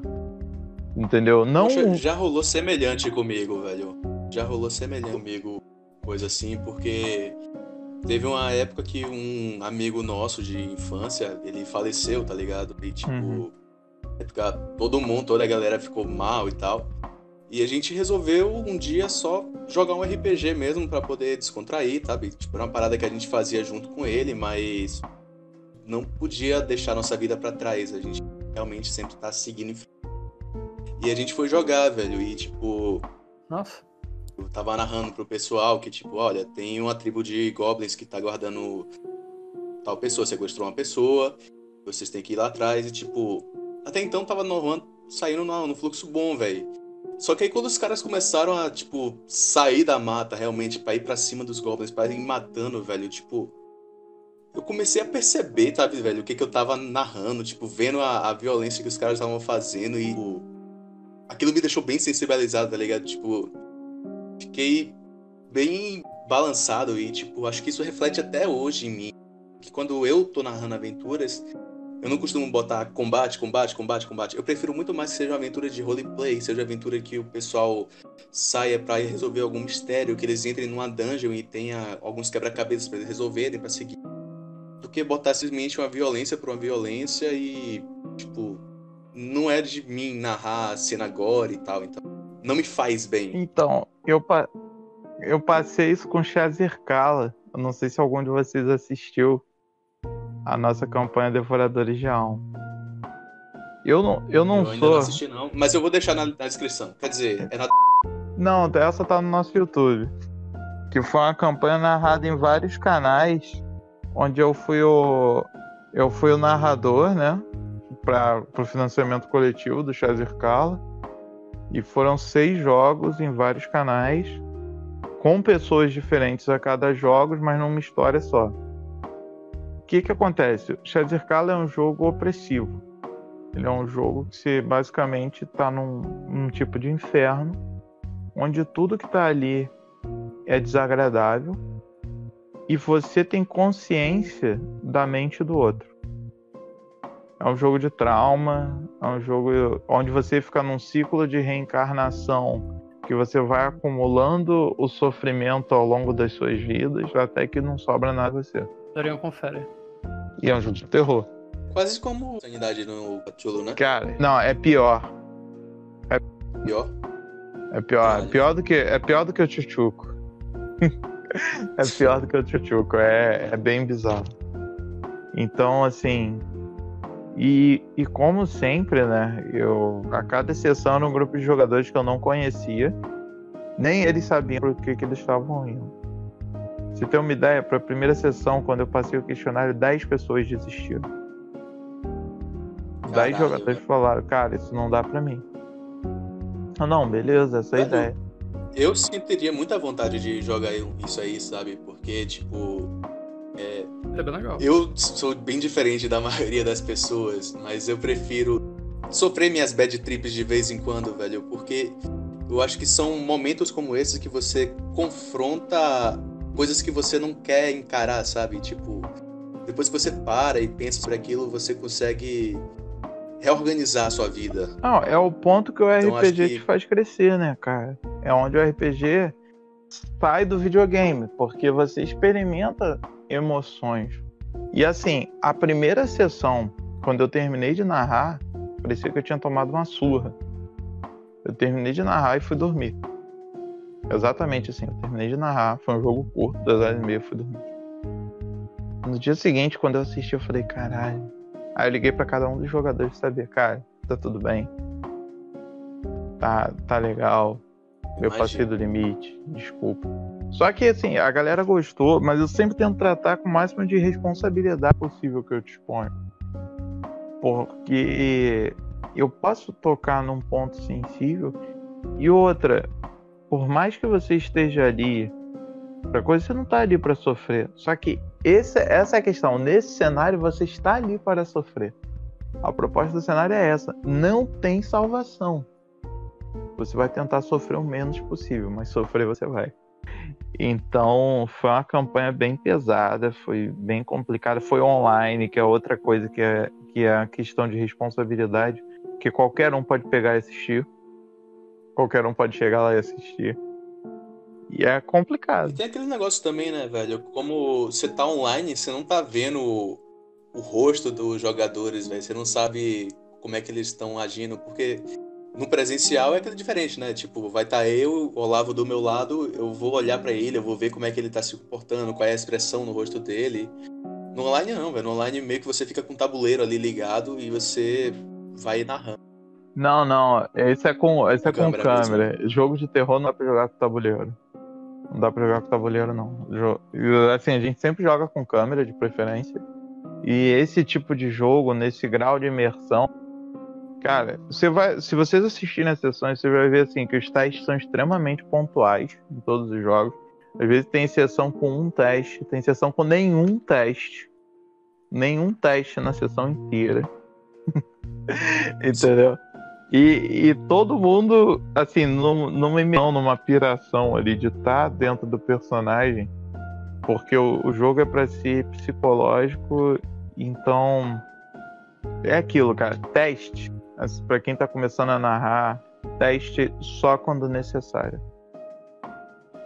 Entendeu? Não. Poxa, já rolou semelhante comigo, velho. Já rolou semelhante comigo, coisa assim, porque teve uma época que um amigo nosso de infância, ele faleceu, tá ligado? E tipo, uhum. época, todo mundo, toda a galera ficou mal e tal. E a gente resolveu um dia só jogar um RPG mesmo para poder descontrair, sabe? Tipo, era uma parada que a gente fazia junto com ele, mas não podia deixar nossa vida para trás. A gente realmente sempre tá seguindo em frente. E a gente foi jogar, velho, e tipo. Nossa. Eu tava narrando pro pessoal que, tipo, olha, tem uma tribo de goblins que tá guardando tal pessoa, sequestrou uma pessoa, vocês têm que ir lá atrás e, tipo. Até então tava no, saindo no, no fluxo bom, velho. Só que aí quando os caras começaram a, tipo, sair da mata realmente pra ir pra cima dos goblins, pra ir matando, velho, tipo. Eu comecei a perceber, sabe, velho, o que, que eu tava narrando, tipo, vendo a, a violência que os caras estavam fazendo e. Tipo, aquilo me deixou bem sensibilizado, tá ligado? Tipo. Fiquei bem balançado e, tipo, acho que isso reflete até hoje em mim. Que quando eu tô narrando aventuras, eu não costumo botar combate, combate, combate, combate. Eu prefiro muito mais que seja uma aventura de roleplay, seja aventura que o pessoal saia para resolver algum mistério, que eles entrem numa dungeon e tenha alguns quebra-cabeças para eles resolverem, para seguir. Do que botar simplesmente uma violência por uma violência e, tipo, não é de mim narrar a cena agora e tal, então não me faz bem. Então, eu, pa eu passei isso com Shazir Kala. Eu não sei se algum de vocês assistiu a nossa campanha Devoradores de Alma. Eu não, eu não eu sou. Não assisti, não, mas eu vou deixar na, na, descrição. Quer dizer, é na. Não, essa tá no nosso YouTube. Que foi uma campanha narrada em vários canais, onde eu fui o. Eu fui o narrador, né? Para o financiamento coletivo do Chazer Kala. E foram seis jogos em vários canais, com pessoas diferentes a cada jogo, mas numa história só que que acontece? Shazirkala é um jogo opressivo. Ele é um jogo que você basicamente está num, num, tipo de inferno, onde tudo que está ali é desagradável e você tem consciência da mente do outro. É um jogo de trauma, é um jogo onde você fica num ciclo de reencarnação que você vai acumulando o sofrimento ao longo das suas vidas até que não sobra nada de você. Dorian confere. E é um jogo de terror. Quase como Sanidade no Cthulhu, né? Cara, não, é pior. É pior? É pior. É pior do que, é pior do que o Chuchuco. é pior do que o Chuchuco. É, é bem bizarro. Então, assim. E, e como sempre, né? Eu, a cada sessão era um grupo de jogadores que eu não conhecia. Nem eles sabiam por que, que eles estavam indo. Se tem uma ideia, para a primeira sessão, quando eu passei o questionário, 10 pessoas desistiram. Caralho, 10 jogadores falaram, cara, isso não dá para mim. Ah, não, beleza, essa é a ideia. Eu sentiria muita vontade de jogar isso aí, sabe? Porque, tipo. É, é bem legal. Eu sou bem diferente da maioria das pessoas, mas eu prefiro sofrer minhas bad trips de vez em quando, velho, porque eu acho que são momentos como esses que você confronta coisas que você não quer encarar, sabe? Tipo, depois que você para e pensa sobre aquilo, você consegue reorganizar a sua vida. Não, é o ponto que o então, RPG que... te faz crescer, né, cara? É onde o RPG sai do videogame, porque você experimenta emoções. E assim, a primeira sessão, quando eu terminei de narrar, parecia que eu tinha tomado uma surra. Eu terminei de narrar e fui dormir. Exatamente assim, eu terminei de narrar, foi um jogo curto, duas horas e meia, fui dormir. No dia seguinte, quando eu assisti, eu falei, caralho. Aí eu liguei para cada um dos jogadores saber, cara, tá tudo bem? Tá, tá legal. Eu Imagina. passei do limite, desculpa. Só que assim, a galera gostou, mas eu sempre tento tratar com o máximo de responsabilidade possível que eu disponho. Porque eu posso tocar num ponto sensível e outra, por mais que você esteja ali para coisa, você não está ali para sofrer. Só que esse, essa é a questão. Nesse cenário, você está ali para sofrer. A proposta do cenário é essa: não tem salvação. Você vai tentar sofrer o menos possível, mas sofrer você vai. Então foi uma campanha bem pesada, foi bem complicada, foi online, que é outra coisa que é, que é a questão de responsabilidade, que qualquer um pode pegar e assistir. Qualquer um pode chegar lá e assistir. E é complicado. E tem aquele negócio também, né, velho? Como você tá online, você não tá vendo o, rosto dos jogadores, velho. Você não sabe como é que eles estão agindo, porque no presencial é aquilo diferente, né? Tipo, vai estar tá eu, Olavo do meu lado, eu vou olhar para ele, eu vou ver como é que ele tá se comportando, qual é a expressão no rosto dele. No online não, velho. No online meio que você fica com o tabuleiro ali ligado e você vai narrando. Não, não. Esse é com, esse é com câmera. câmera. Jogo de terror não dá pra jogar com tabuleiro. Não dá pra jogar com tabuleiro, não. Assim, a gente sempre joga com câmera, de preferência. E esse tipo de jogo, nesse grau de imersão, cara, você vai, se vocês assistirem as sessões, você vai ver assim que os testes são extremamente pontuais em todos os jogos. Às vezes tem sessão com um teste, tem sessão com nenhum teste. Nenhum teste na sessão inteira. Entendeu? E, e, todo mundo, assim, num, numa emissão, numa piração ali de estar tá dentro do personagem, porque o, o jogo é para ser psicológico, então é aquilo, cara. Teste, para quem tá começando a narrar, teste só quando necessário.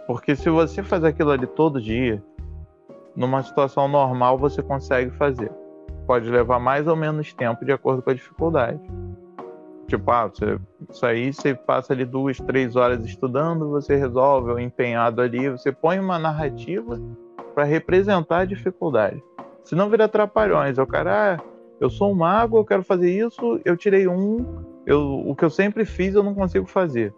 Porque se você faz aquilo ali todo dia, numa situação normal você consegue fazer. Pode levar mais ou menos tempo de acordo com a dificuldade. Tipo, ah, você, isso aí você passa ali duas, três horas estudando, você resolve, ou empenhado ali, você põe uma narrativa para representar a dificuldade. Se não vira trapalhões, o cara, ah, eu sou um mago, eu quero fazer isso, eu tirei um, eu, o que eu sempre fiz eu não consigo fazer.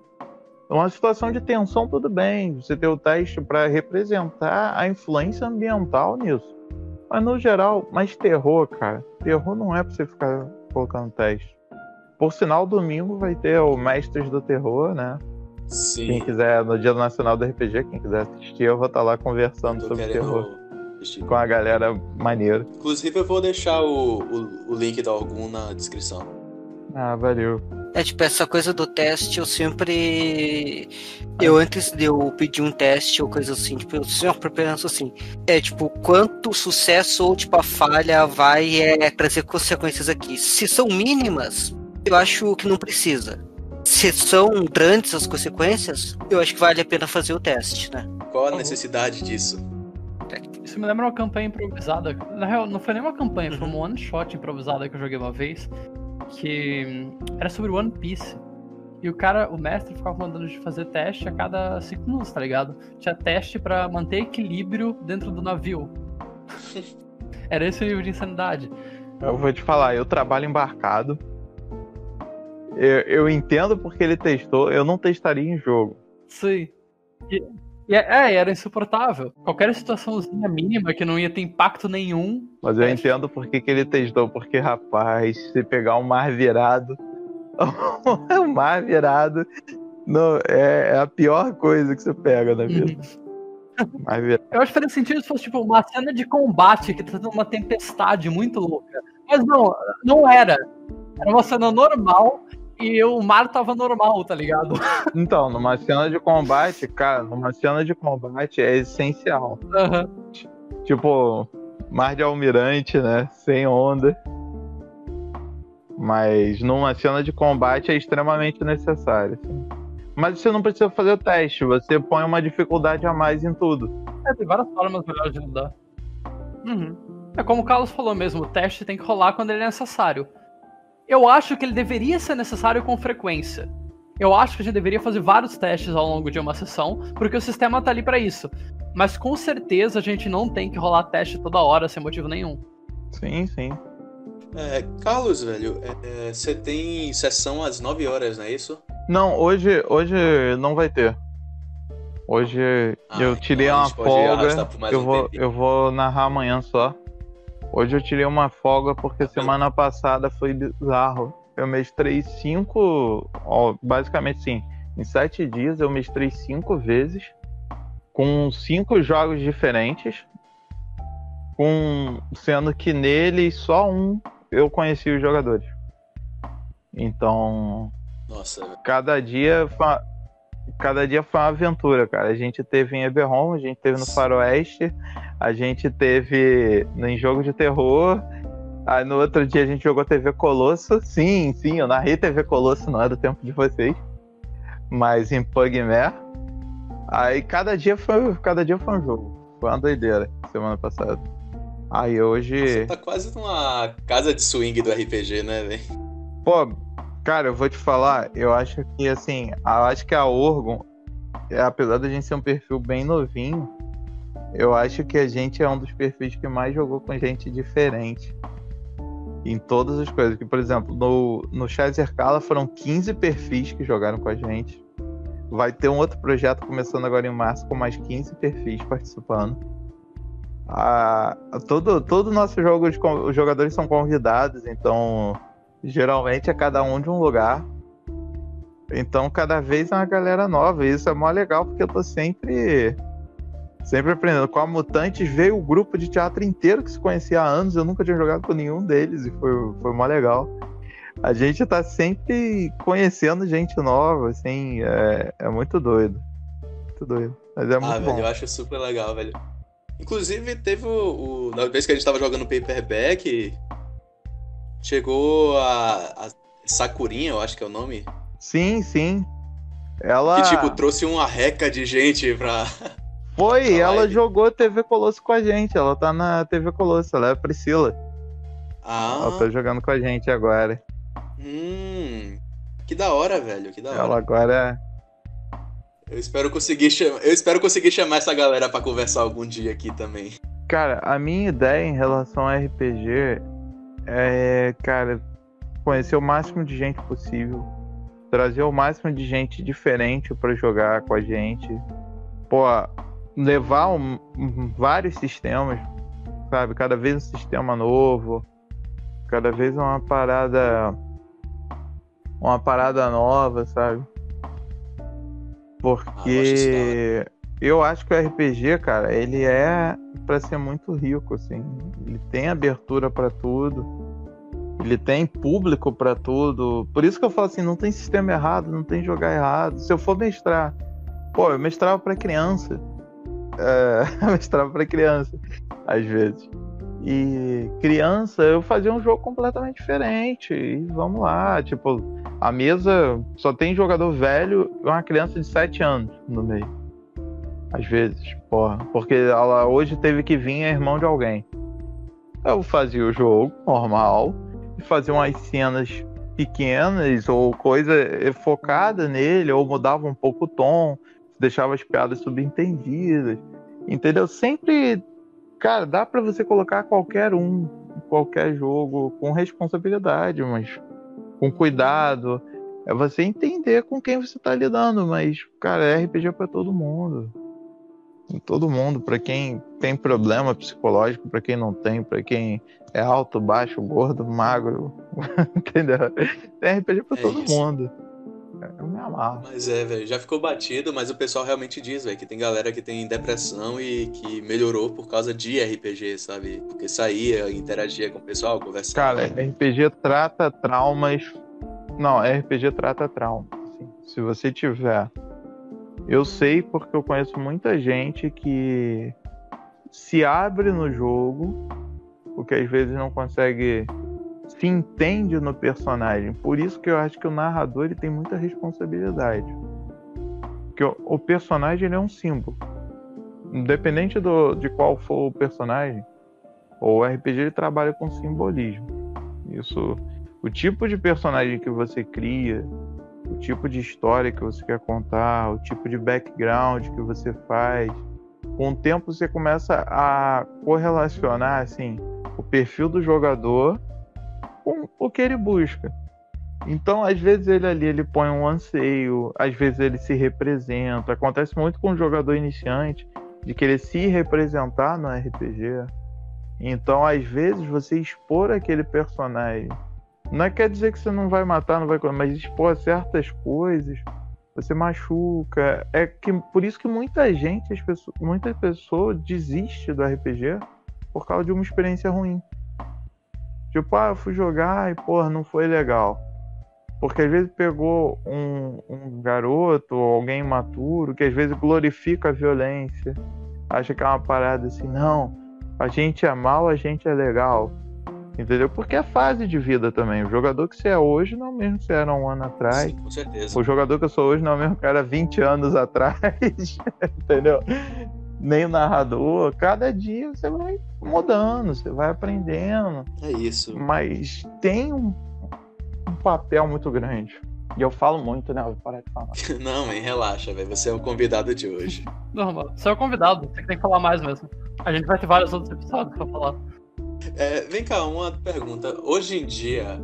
É uma situação de tensão, tudo bem, você ter o teste para representar a influência ambiental nisso. Mas no geral, mais terror, cara, terror não é para você ficar colocando teste. Por sinal, domingo vai ter o Mestres do Terror, né? Sim. Quem quiser, no Dia Nacional do RPG, quem quiser assistir, eu vou estar lá conversando sobre terror. Assistir. Com a galera maneira. Inclusive, eu vou deixar o, o, o link da algum na descrição. Ah, valeu. É tipo, essa coisa do teste, eu sempre. Eu antes de eu pedir um teste ou coisa assim, tipo, eu sempre penso assim. É tipo, quanto sucesso ou tipo a falha vai é, trazer consequências aqui. Se são mínimas, eu acho que não precisa. Se são grandes as consequências, eu acho que vale a pena fazer o teste, né? Qual a necessidade disso? Isso me lembra uma campanha improvisada. Na real, não foi nem uma campanha, uhum. foi uma one shot improvisada que eu joguei uma vez. Que era sobre One Piece. E o cara, o mestre, ficava mandando de fazer teste a cada 5 minutos, tá ligado? Tinha teste para manter equilíbrio dentro do navio. era esse o nível de insanidade. Eu vou te falar, eu trabalho embarcado eu, eu entendo porque ele testou, eu não testaria em jogo. Sim. E, e, é, era insuportável. Qualquer situaçãozinha mínima que não ia ter impacto nenhum. Mas eu entendo porque que ele testou, porque, rapaz, se pegar um mar virado. um mar virado não, é, é, a pior coisa que você pega na vida. Uhum. Eu acho que faria sentido se fosse tipo uma cena de combate que tá tendo uma tempestade muito louca. Mas não, não era. Era uma cena normal e o mar tava normal, tá ligado? Então, numa cena de combate, cara, numa cena de combate é essencial. Uhum. Tipo, mar de almirante, né? Sem onda. Mas numa cena de combate é extremamente necessário. Assim. Mas você não precisa fazer o teste, você põe uma dificuldade a mais em tudo. É, tem várias formas melhores de mudar. Uhum. É como o Carlos falou mesmo, o teste tem que rolar quando ele é necessário. Eu acho que ele deveria ser necessário com frequência. Eu acho que a gente deveria fazer vários testes ao longo de uma sessão, porque o sistema tá ali para isso. Mas com certeza a gente não tem que rolar teste toda hora sem motivo nenhum. Sim, sim. É, Carlos, velho, é, você é, tem sessão às 9 horas, não é isso? Não, hoje, hoje não vai ter. Hoje ah, eu tirei então uma folga. Eu um vou, eu vou narrar amanhã só. Hoje eu tirei uma folga porque semana passada foi bizarro. Eu mestrei cinco. Ó, basicamente sim. Em sete dias eu mestrei cinco vezes. Com cinco jogos diferentes. Com, sendo que neles só um eu conheci os jogadores. Então. Nossa. Cada dia. Cada dia foi uma aventura, cara. A gente teve em Eberron, a gente teve no Faroeste, a gente teve em jogo de terror. Aí no outro dia a gente jogou TV Colosso. Sim, sim, eu narrei TV Colosso, não é do tempo de vocês. Mas em Pugmare. Aí cada dia foi, cada dia foi um jogo. Foi uma doideira semana passada. Aí hoje. Você tá quase numa casa de swing do RPG, né, velho? Pô, cara, eu vou te falar, eu acho que assim, eu acho que a Orgon, apesar da gente ser um perfil bem novinho, eu acho que a gente é um dos perfis que mais jogou com gente diferente. Em todas as coisas. Que, por exemplo, no, no Chazer Kala foram 15 perfis que jogaram com a gente. Vai ter um outro projeto começando agora em março com mais 15 perfis participando. A, todo todo nosso jogo, os jogadores são convidados, então geralmente é cada um de um lugar. Então cada vez é uma galera nova. E isso é mó legal porque eu tô sempre Sempre aprendendo. Com a Mutantes veio o grupo de teatro inteiro que se conhecia há anos. Eu nunca tinha jogado com nenhum deles e foi, foi mó legal. A gente tá sempre conhecendo gente nova, assim, é, é muito doido. Muito doido. Mas é muito ah, bom. velho, eu acho super legal, velho. Inclusive, teve o, o. Na vez que a gente tava jogando paperback, chegou a, a Sakurinha, eu acho que é o nome. Sim, sim. Ela. Que, tipo, trouxe uma reca de gente pra. Foi, ela jogou TV Colosso com a gente. Ela tá na TV Colosso, ela é a Priscila. Ah. Ela tá jogando com a gente agora. Hum. Que da hora, velho. Que da hora. Ela agora Eu espero conseguir chamar. Eu espero conseguir chamar essa galera para conversar algum dia aqui também. Cara, a minha ideia em relação a RPG é, cara, conhecer o máximo de gente possível. Trazer o máximo de gente diferente para jogar com a gente. Pô, levar um, vários sistemas, sabe? Cada vez um sistema novo, cada vez uma parada uma parada nova, sabe? Porque ah, eu, acho que o RPG, cara, ele é para ser muito rico, assim. Ele tem abertura para tudo. Ele tem público para tudo. Por isso que eu falo assim, não tem sistema errado, não tem jogar errado. Se eu for mestrar, pô, eu mestrava para criança é, mestrava para criança, às vezes. E criança, eu fazia um jogo completamente diferente. E vamos lá, tipo, a mesa só tem jogador velho e uma criança de 7 anos no meio. Às vezes, porra. Porque ela hoje teve que vir a irmão de alguém. Eu fazia o jogo normal e fazia umas cenas pequenas ou coisa focada nele, ou mudava um pouco o tom deixava as piadas subentendidas. Entendeu? Sempre, cara, dá para você colocar qualquer um, qualquer jogo com responsabilidade, mas com cuidado. É você entender com quem você tá lidando, mas, cara, é RPG para todo mundo. Todo mundo, para quem tem problema psicológico, para quem não tem, para quem é alto, baixo, gordo, magro, entendeu? Tem RPG para é todo isso. mundo. Eu me amarro. Mas é, velho, já ficou batido, mas o pessoal realmente diz, velho, que tem galera que tem depressão e que melhorou por causa de RPG, sabe? Porque saía, interagia com o pessoal, conversava. Cara, RPG trata traumas. Não, RPG trata traumas. Assim. Se você tiver. Eu sei porque eu conheço muita gente que se abre no jogo, porque às vezes não consegue se entende no personagem. Por isso que eu acho que o narrador ele tem muita responsabilidade. Porque o, personagem ele é um símbolo. Independente do, de qual for o personagem, o RPG ele trabalha com simbolismo. Isso, o tipo de personagem que você cria, o tipo de história que você quer contar, o tipo de background que você faz, com o tempo você começa a correlacionar assim o perfil do jogador com o que ele busca. Então, às vezes ele ali ele põe um anseio, às vezes ele se representa. Acontece muito com o jogador iniciante de querer se representar no RPG. Então, às vezes você expor aquele personagem não quer dizer que você não vai matar, não vai, mas expor certas coisas você machuca. É que por isso que muita gente, as pessoas, muita pessoa desiste do RPG por causa de uma experiência ruim. Tipo, ah, eu fui jogar e, porra, não foi legal. Porque às vezes pegou um, um garoto ou alguém imaturo que às vezes glorifica a violência, acha que é uma parada assim, não, a gente é mal, a gente é legal. Entendeu? Porque é fase de vida também. O jogador que você é hoje não é o mesmo que você era um ano atrás. Sim, com certeza. O jogador que eu sou hoje não é o mesmo que era 20 anos atrás. entendeu? Nem o narrador. Cada dia você vai mudando, você vai aprendendo. É isso. Mas tem um, um papel muito grande. E eu falo muito, né? Eu vou parar de falar. Não, man, relaxa, velho. Você é o convidado de hoje. Normal. Você é o convidado, você que tem que falar mais mesmo. A gente vai ter vários outros episódios pra falar. É, vem cá, uma pergunta. Hoje em dia.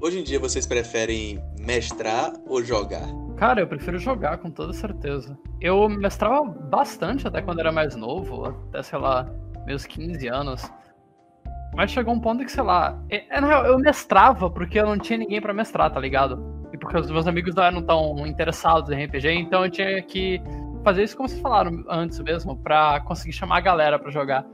Hoje em dia vocês preferem mestrar ou jogar? Cara, eu prefiro jogar com toda certeza. Eu mestrava bastante até quando era mais novo, até, sei lá, meus 15 anos. Mas chegou um ponto que, sei lá, é, na real, eu mestrava porque eu não tinha ninguém pra mestrar, tá ligado? E porque os meus amigos não eram tão interessados em RPG, então eu tinha que fazer isso como vocês falaram antes mesmo, pra conseguir chamar a galera pra jogar.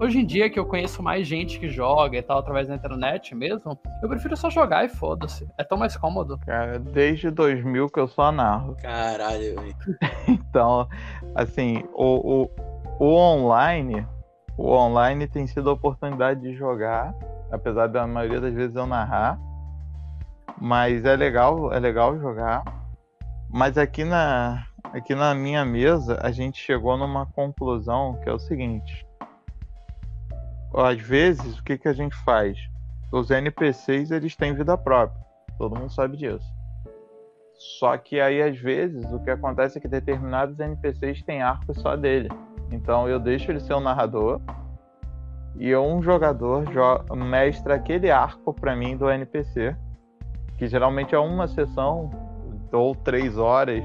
Hoje em dia que eu conheço mais gente que joga e tal através da internet mesmo, eu prefiro só jogar e foda-se. É tão mais cômodo. Cara, desde 2000 que eu só narro. Caralho, velho. Então, assim, o, o, o online, o online tem sido a oportunidade de jogar, apesar da maioria das vezes eu narrar. Mas é legal, é legal jogar. Mas aqui na, aqui na minha mesa a gente chegou numa conclusão que é o seguinte. Às vezes, o que, que a gente faz? Os NPCs eles têm vida própria. Todo mundo sabe disso. Só que aí, às vezes, o que acontece é que determinados NPCs têm arcos só dele. Então eu deixo ele ser o narrador e um jogador jo mestra aquele arco para mim do NPC, que geralmente é uma sessão ou três horas,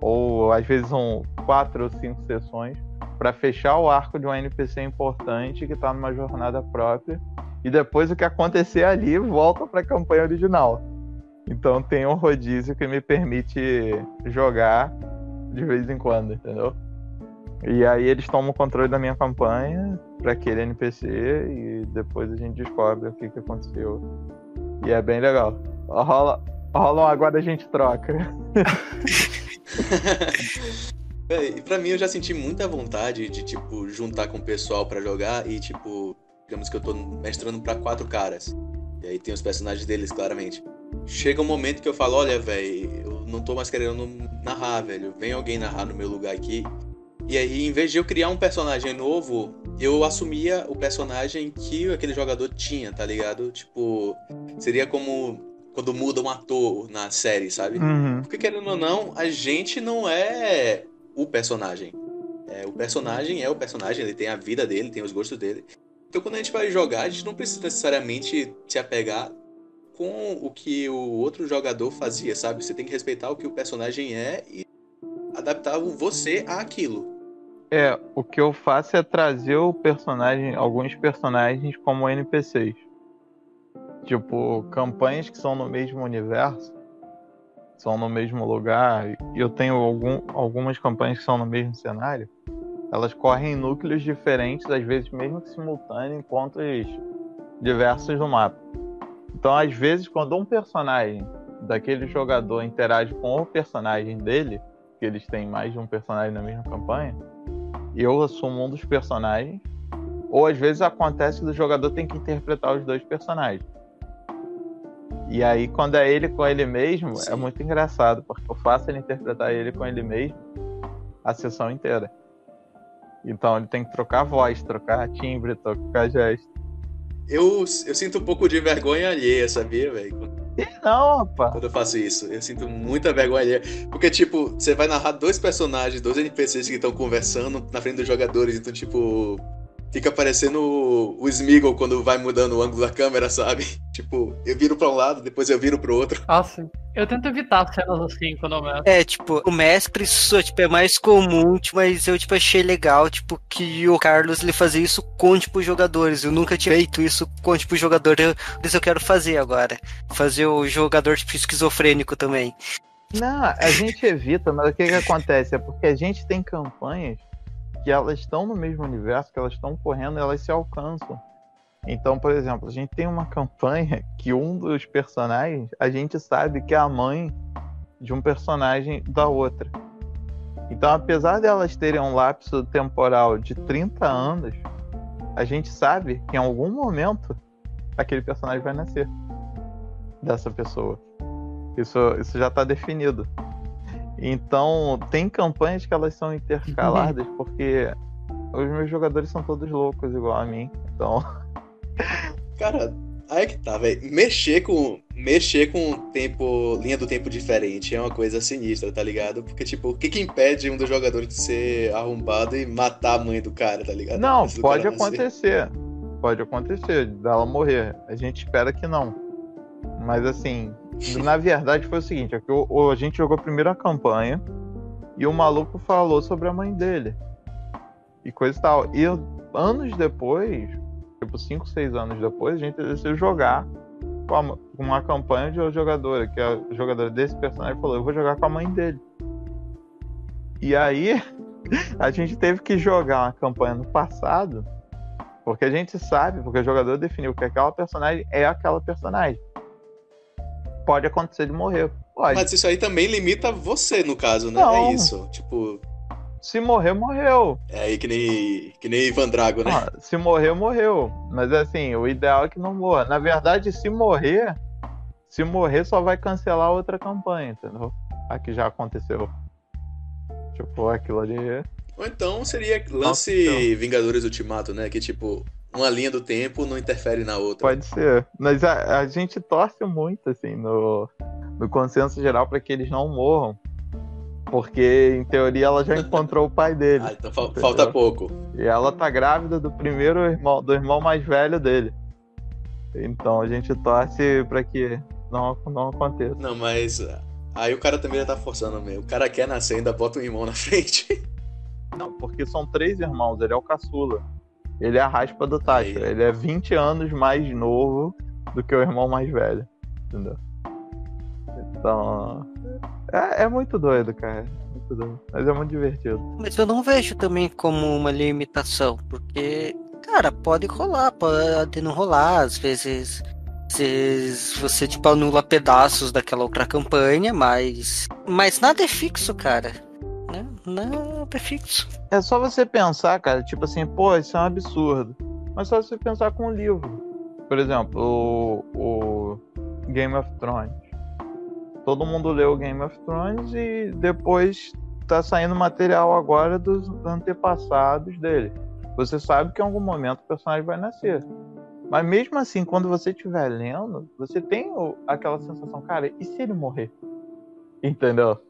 ou às vezes um quatro ou cinco sessões para fechar o arco de um NPC importante que está numa jornada própria e depois o que acontecer ali volta para a campanha original. Então tem um rodízio que me permite jogar de vez em quando, entendeu? E aí eles tomam o controle da minha campanha para aquele NPC e depois a gente descobre o que, que aconteceu. E é bem legal. Rola, rola um agora a gente troca. Véi, pra mim eu já senti muita vontade de, tipo, juntar com o pessoal pra jogar e, tipo, digamos que eu tô mestrando pra quatro caras. E aí tem os personagens deles, claramente. Chega um momento que eu falo, olha, velho, eu não tô mais querendo narrar, velho. Vem alguém narrar no meu lugar aqui. E aí, em vez de eu criar um personagem novo, eu assumia o personagem que aquele jogador tinha, tá ligado? Tipo, seria como quando muda um ator na série, sabe? Uhum. Porque querendo ou não, a gente não é o personagem. É, o personagem é o personagem, ele tem a vida dele, tem os gostos dele. Então quando a gente vai jogar, a gente não precisa necessariamente se apegar com o que o outro jogador fazia, sabe? Você tem que respeitar o que o personagem é e adaptar você àquilo. É, o que eu faço é trazer o personagem, alguns personagens como NPCs. Tipo, campanhas que são no mesmo universo, são no mesmo lugar, e eu tenho algum, algumas campanhas que são no mesmo cenário, elas correm em núcleos diferentes, às vezes mesmo que simultâneos, em pontos diversos do mapa. Então, às vezes, quando um personagem daquele jogador interage com o personagem dele, que eles têm mais de um personagem na mesma campanha, eu assumo um dos personagens, ou às vezes acontece que o jogador tem que interpretar os dois personagens. E aí, quando é ele com ele mesmo, é Sim. é muito engraçado, porque eu faço ele interpretar ele com ele mesmo a sessão inteira. Então ele tem que trocar voz, trocar timbre, trocar gesto. Eu, eu sinto um pouco de vergonha alheia, sabia, velho? Não, rapaz. Quando eu faço isso. Eu sinto muita vergonha alheia. Porque, tipo, você vai narrar dois personagens, dois NPCs que estão conversando na frente dos jogadores. Então, tipo, fica parecendo o, o Smeagol quando vai mudando o ângulo da câmera, sabe? Tipo, eu viro pra um lado, depois eu viro pro outro. Ah, sim. Eu tento evitar cenas assim quando eu mestro. É, tipo, o mestre, isso tipo, é mais comum, tipo, mas eu tipo, achei legal, tipo, que o Carlos ele fazia isso com, tipo, os jogadores. Eu nunca tinha feito isso com, tipo, o jogador. Eu, isso eu quero fazer agora. Fazer o jogador, tipo, esquizofrênico também. Não, a gente evita, mas o que, que acontece? É porque a gente tem campanhas que elas estão no mesmo universo, que elas estão correndo, elas se alcançam. Então, por exemplo, a gente tem uma campanha que um dos personagens, a gente sabe que é a mãe de um personagem da outra. Então, apesar delas terem um lapso temporal de 30 anos, a gente sabe que em algum momento aquele personagem vai nascer dessa pessoa. Isso, isso já está definido. Então, tem campanhas que elas são intercaladas porque os meus jogadores são todos loucos igual a mim. Então. Cara, aí é que tá, velho. Mexer com. Mexer com tempo. linha do tempo diferente é uma coisa sinistra, tá ligado? Porque, tipo, o que que impede um dos jogadores de ser arrombado e matar a mãe do cara, tá ligado? Não, pode acontecer. Pode acontecer, dela morrer. A gente espera que não. Mas assim, na verdade foi o seguinte, é que o, a gente jogou primeiro a campanha e o maluco falou sobre a mãe dele. E coisa e tal. E anos depois, tipo 5, 6 anos depois, a gente decidiu jogar com uma campanha de uma jogadora, que a jogadora desse personagem falou, eu vou jogar com a mãe dele. E aí a gente teve que jogar uma campanha no passado, porque a gente sabe, porque o jogador definiu que aquela personagem é aquela personagem pode acontecer de morrer. Pode. Mas isso aí também limita você, no caso, né? É Não. É isso. Tipo. Se morrer, morreu. É aí que nem, que nem Ivan Drago, né? Ah, se morrer, morreu. Mas assim, o ideal é que não morra. Na verdade, se morrer, se morrer, só vai cancelar outra campanha, entendeu? A que já aconteceu. Tipo, aquilo ali. Ou então seria lance Nossa, Vingadores Ultimato, né? Que tipo, uma linha do tempo não interfere na outra. Pode ser. Mas a, a gente torce muito, assim, no, no consenso geral para que eles não morram. Porque, em teoria, ela já encontrou o pai dele. Ah, então fa falta pouco. E ela tá grávida do primeiro irmão, do irmão mais velho dele. Então a gente torce para que não, não aconteça. Não, mas aí o cara também já tá forçando mesmo. O cara quer nascer, ainda bota um irmão na frente. Não, porque são três irmãos, ele é o caçula. Ele é a raspa do Tatra. Ele é 20 anos mais novo do que o irmão mais velho. Entendeu? Então. É, é muito doido, cara. Muito doido. Mas é muito divertido. Mas eu não vejo também como uma limitação, porque, cara, pode rolar, pode não rolar. Às vezes. Às vezes você, tipo, anula pedaços daquela outra campanha, mas. Mas nada é fixo, cara? Não prefixo. É só você pensar, cara, tipo assim, pô, isso é um absurdo. Mas só você pensar com um livro. Por exemplo, o, o Game of Thrones. Todo mundo leu Game of Thrones e depois tá saindo material agora dos antepassados dele. Você sabe que em algum momento o personagem vai nascer. Mas mesmo assim, quando você estiver lendo, você tem aquela sensação, cara, e se ele morrer? Entendeu?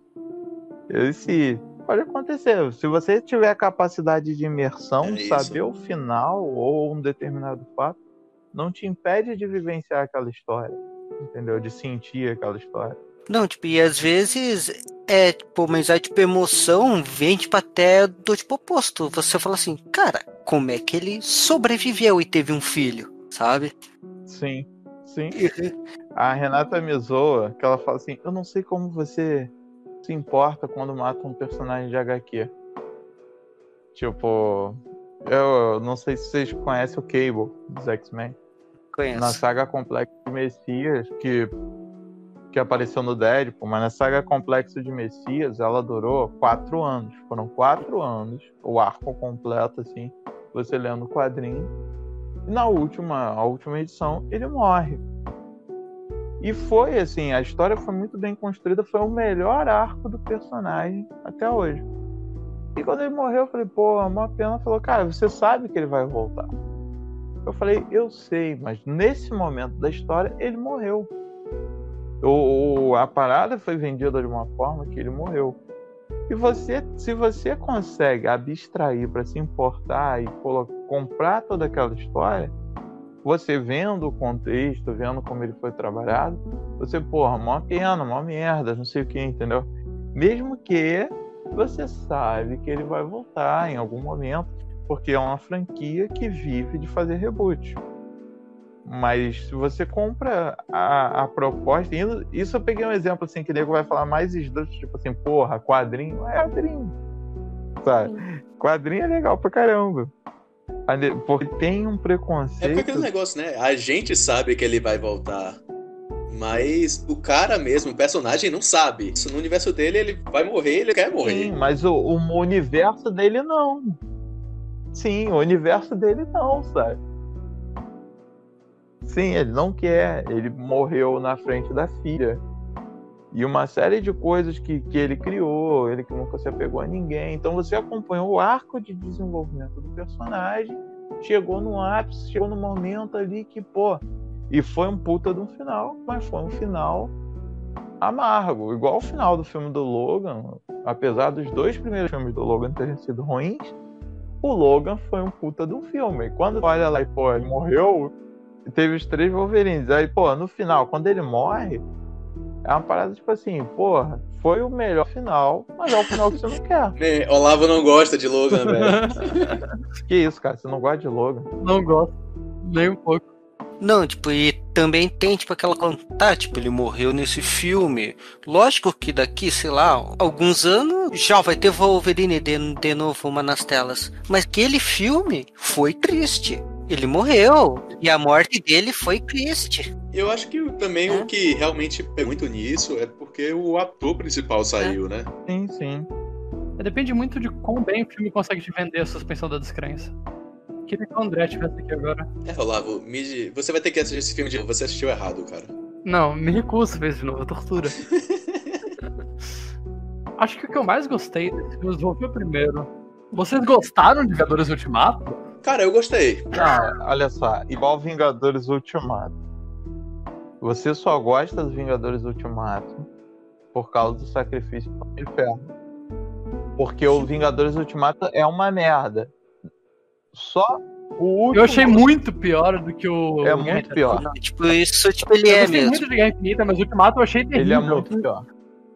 Esse Pode acontecer. Se você tiver a capacidade de imersão, é saber o final ou um determinado fato, não te impede de vivenciar aquela história. Entendeu? De sentir aquela história. Não, tipo, e às vezes é, tipo, mas a tipo, emoção vem, tipo, até do tipo oposto. Você fala assim, cara, como é que ele sobreviveu e teve um filho, sabe? Sim, sim. a Renata me zoa, que ela fala assim, eu não sei como você se importa quando mata um personagem de HQ. Tipo, eu não sei se vocês conhecem o Cable dos X-Men. Conheço. Na saga Complexo de Messias, que, que apareceu no Deadpool, mas na saga Complexo de Messias ela durou quatro anos. Foram quatro anos, o arco completo, assim, você lendo o quadrinho. E na última, a última edição, ele morre. E foi assim, a história foi muito bem construída, foi o melhor arco do personagem até hoje. E quando ele morreu, eu falei, pô, é uma pena. Falou, cara, você sabe que ele vai voltar. Eu falei, eu sei, mas nesse momento da história ele morreu. O, a parada foi vendida de uma forma que ele morreu. E você, se você consegue abstrair para se importar e comprar toda aquela história, você vendo o contexto, vendo como ele foi trabalhado, você, porra, mó pena, mó merda, não sei o que, entendeu? Mesmo que você sabe que ele vai voltar em algum momento, porque é uma franquia que vive de fazer reboot. Mas se você compra a, a proposta, isso eu peguei um exemplo assim, que o nego vai falar mais esdrúxulo, tipo assim, porra, quadrinho é quadrinho. Sabe? Quadrinho é legal pra caramba. Porque tem um preconceito. É porque aquele negócio, né? A gente sabe que ele vai voltar. Mas o cara mesmo, o personagem, não sabe. Isso no universo dele, ele vai morrer, ele quer morrer. Sim, mas o, o universo dele não. Sim, o universo dele não, sabe? Sim, ele não quer. Ele morreu na frente da filha. E uma série de coisas que, que ele criou, ele que nunca se apegou a ninguém. Então você acompanhou o arco de desenvolvimento do personagem, chegou no ápice, chegou no momento ali que, pô, e foi um puta de um final, mas foi um final amargo, igual o final do filme do Logan. Apesar dos dois primeiros filmes do Logan terem sido ruins, o Logan foi um puta de um filme. E quando olha lá e, pô, ele morreu, teve os três Wolverines. Aí, pô, no final, quando ele morre, é uma parada tipo assim, porra, foi o melhor final, mas é o final que você não quer. Olavo não gosta de Logan, velho. que isso, cara, você não gosta de Logan? Não gosto, nem um pouco. Não, tipo, e também tem, tipo, aquela tá, tipo, ele morreu nesse filme. Lógico que daqui, sei lá, alguns anos já vai ter Wolverine de, de novo uma nas telas. Mas aquele filme foi triste. Ele morreu. E a morte dele foi triste. Eu acho que também é. o que realmente pega muito nisso é porque o ator principal saiu, é. né? Sim, sim. Depende muito de quão bem o filme consegue te vender a suspensão da descrença. Queria que o André tivesse aqui agora. É, Olavo, me... você vai ter que assistir esse filme de novo. Você assistiu errado, cara. Não, me recuso a ver de novo, é tortura. Acho que o que eu mais gostei desse filme foi o primeiro. Vocês gostaram de Vingadores Ultimato? Cara, eu gostei. Ah, olha só, igual Vingadores Ultimato. Você só gosta dos Vingadores Ultimato por causa do sacrifício do inferno. Porque o Vingadores Ultimato é uma merda. Só o último... Eu achei muito pior do que o. É muito pior. Tipo, isso tipo, ele eu é mesmo. muito de Guerra Infinita, mas o Ultimato eu achei terrível. Ele é muito pior.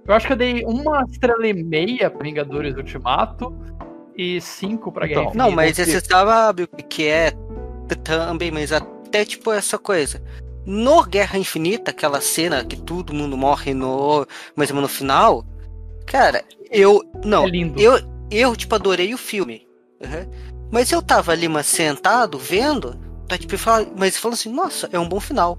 Eu acho que eu dei uma estrela e meia pra Vingadores Ultimato e cinco pra Guerra então, Infinita. Não, mas você sabe o que é também, mas até tipo essa coisa. No Guerra Infinita, aquela cena que todo mundo morre no. Mas no final. Cara, eu. Não. É lindo. Eu, eu, tipo, adorei o filme. Uhum. Mas eu tava ali, mas sentado, vendo, tá, tipo, mas falando assim, nossa, é um bom final.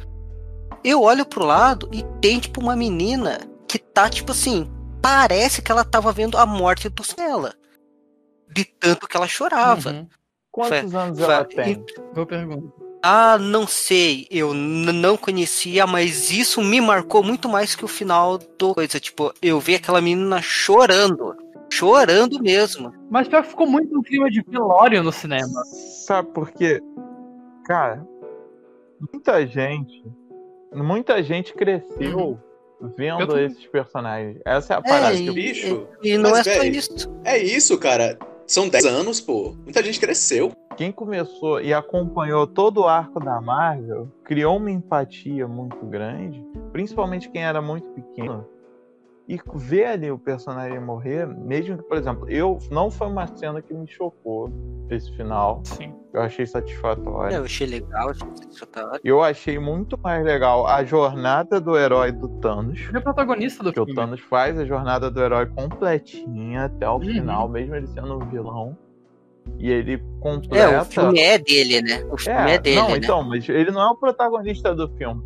Eu olho pro lado e tem, tipo, uma menina que tá, tipo assim, parece que ela tava vendo a morte do Cela. De tanto que ela chorava. Uhum. Quantos foi, anos ela foi, tem? Boa pergunta. Ah, não sei, eu não conhecia, mas isso me marcou muito mais que o final do coisa. Tipo, eu vi aquela menina chorando chorando mesmo. Mas pior que ficou muito um clima de velório no cinema. Sabe por quê? Cara, muita gente, muita gente cresceu uhum. vendo tô... esses personagens. Essa é a parada. É, e, bicho. E, e não é só isso. É isso, cara. São 10 anos, pô. Muita gente cresceu. Quem começou e acompanhou todo o arco da Marvel criou uma empatia muito grande, principalmente quem era muito pequeno e ver ali o personagem morrer, mesmo que, por exemplo, eu não foi uma cena que me chocou esse final. Sim. Eu achei satisfatório. Eu achei legal, achei satisfatório. Eu achei muito mais legal a jornada do herói do Thanos. Ele é o protagonista do que filme. o Thanos faz a jornada do herói completinha até o uhum. final, mesmo ele sendo um vilão. E ele completa. É, o filme é dele, né? O filme é, é dele. Não, né? então, mas ele não é o protagonista do filme.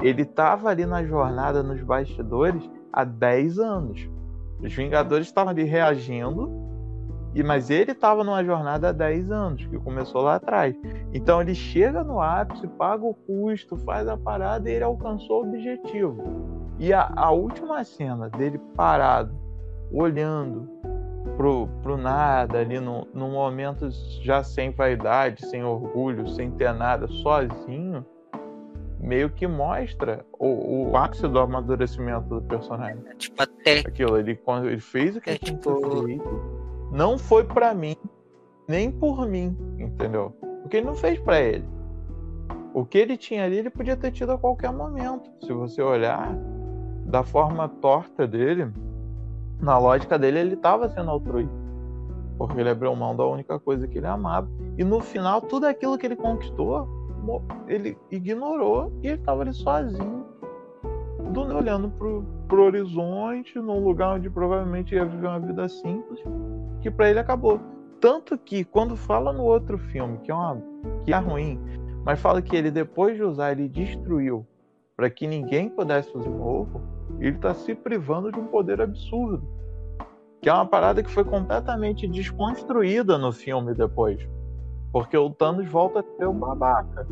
Ele tava ali na jornada, nos bastidores, há 10 anos. Os Vingadores estavam ali reagindo, e mas ele estava numa jornada há 10 anos, que começou lá atrás. Então ele chega no ápice, paga o custo, faz a parada e ele alcançou o objetivo. E a, a última cena dele parado, olhando pro, pro nada, ali no, no momento já sem vaidade, sem orgulho, sem ter nada, sozinho meio que mostra o, o ápice do amadurecimento do personagem. É, tipo, até. Aquilo, ele, ele fez o que é, tinha tipo... não foi para mim, nem por mim, entendeu? Porque ele não fez para ele. O que ele tinha ali, ele podia ter tido a qualquer momento. Se você olhar da forma torta dele, na lógica dele, ele estava sendo altruísta. Porque ele abriu mão da única coisa que ele amava. E no final, tudo aquilo que ele conquistou ele ignorou e ele estava ali sozinho, olhando pro, pro horizonte, num lugar onde provavelmente ia viver uma vida simples, que para ele acabou. Tanto que quando fala no outro filme, que é, uma, que é ruim, mas fala que ele depois de usar, ele destruiu para que ninguém pudesse de novo, ele está se privando de um poder absurdo. Que é uma parada que foi completamente desconstruída no filme depois. Porque o Thanos volta a ser um babaca.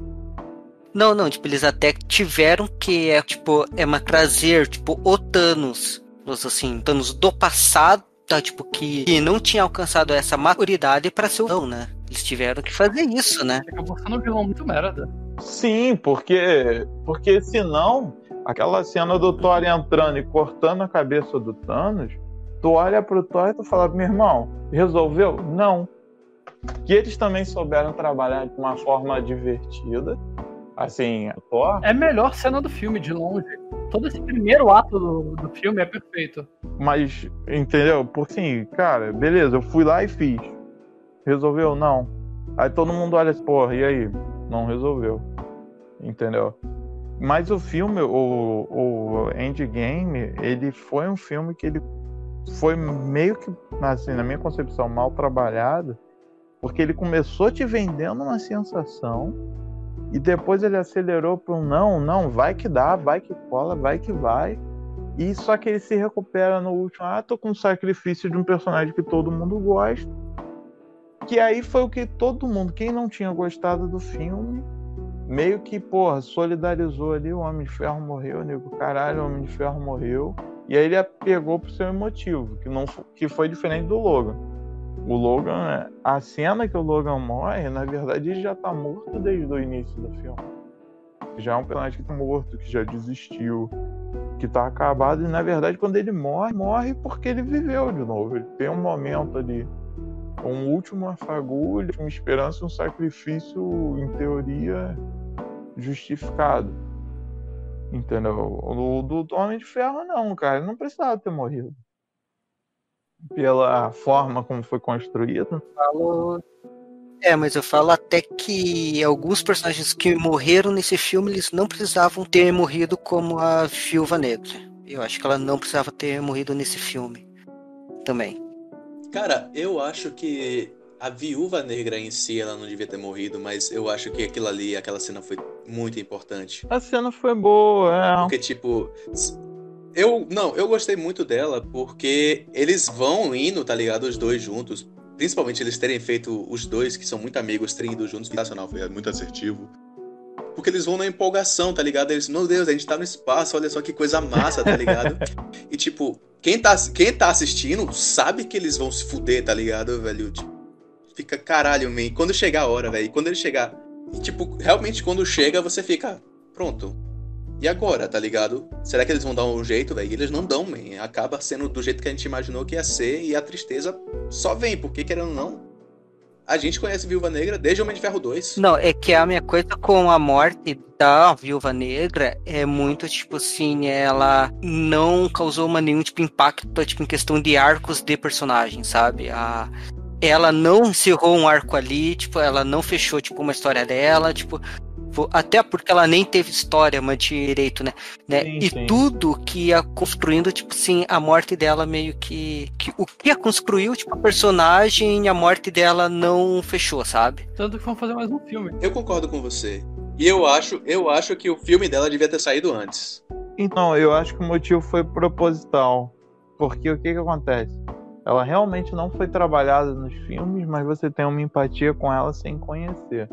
Não, não, tipo, eles até tiveram que, é, tipo, é uma trazer, tipo, o Thanos, assim, Thanos do passado, tá, tipo, que, que não tinha alcançado essa maturidade para ser o não, né? Eles tiveram que fazer isso, né? Acabou sendo um vilão muito merda. Sim, porque, porque senão, aquela cena do Thor entrando e cortando a cabeça do Thanos, tu olha pro Thor e tu fala, meu irmão, resolveu? Não. Que eles também souberam trabalhar de uma forma divertida. Assim, Thor. É a melhor cena do filme, de longe. Todo esse primeiro ato do, do filme é perfeito. Mas, entendeu? Por assim, cara, beleza, eu fui lá e fiz. Resolveu? Não. Aí todo mundo olha assim, porra, e aí? Não resolveu. Entendeu? Mas o filme, o, o Endgame, ele foi um filme que ele foi meio que, assim, na minha concepção, mal trabalhado, porque ele começou te vendendo uma sensação e depois ele acelerou para um não, não, vai que dá, vai que cola, vai que vai. E só que ele se recupera no último ato com o sacrifício de um personagem que todo mundo gosta que aí foi o que todo mundo, quem não tinha gostado do filme, meio que, porra, solidarizou ali, o Homem de Ferro morreu, nego, caralho, o Homem de Ferro morreu. E aí ele pegou pro seu emotivo, que, não, que foi diferente do Logan. O Logan, né, a cena que o Logan morre, na verdade, ele já tá morto desde o início do filme. Já é um personagem que tá morto, que já desistiu, que tá acabado. E na verdade, quando ele morre, morre porque ele viveu de novo. Ele tem um momento ali um último afagulho, uma esperança, um sacrifício, em teoria, justificado. Entendeu? O do Homem de Ferro, não, cara. Ele não precisava ter morrido. Pela forma como foi construído. Falo... É, mas eu falo até que alguns personagens que morreram nesse filme, eles não precisavam ter morrido como a Viúva Negra. Eu acho que ela não precisava ter morrido nesse filme também. Cara, eu acho que a viúva negra em si, ela não devia ter morrido, mas eu acho que aquilo ali, aquela cena foi muito importante. A cena foi boa, é. Porque, tipo. Eu. Não, eu gostei muito dela porque eles vão indo, tá ligado? Os dois juntos. Principalmente eles terem feito os dois, que são muito amigos, ido juntos. Nacional foi muito assertivo. Porque eles vão na empolgação, tá ligado? Eles, meu Deus, a gente tá no espaço, olha só que coisa massa, tá ligado? e tipo, quem tá, quem tá assistindo sabe que eles vão se fuder, tá ligado, velho? Tipo, fica caralho, man. Quando chegar a hora, velho, quando ele chegar. E, tipo, realmente quando chega, você fica. Pronto. E agora, tá ligado? Será que eles vão dar um jeito, velho? Eles não dão, man. Acaba sendo do jeito que a gente imaginou que ia ser e a tristeza só vem, porque querendo ou não, a gente conhece Viúva Negra desde Homem de Ferro 2. Não, é que a minha coisa com a morte da Viúva Negra é muito, tipo assim, ela não causou uma, nenhum tipo de impacto, tipo, em questão de arcos de personagem, sabe? A, ela não encerrou um arco ali, tipo, ela não fechou, tipo, uma história dela, tipo, até porque ela nem teve história mas direito, né? né? Sim, e sim. tudo que ia construindo, tipo assim, a morte dela meio que, que. O que ia construiu, tipo, a personagem, a morte dela não fechou, sabe? Tanto que vão fazer mais um filme. Eu concordo com você. E eu acho, eu acho que o filme dela devia ter saído antes. Então, eu acho que o motivo foi proposital. Porque o que que acontece? Ela realmente não foi trabalhada nos filmes, mas você tem uma empatia com ela sem conhecer.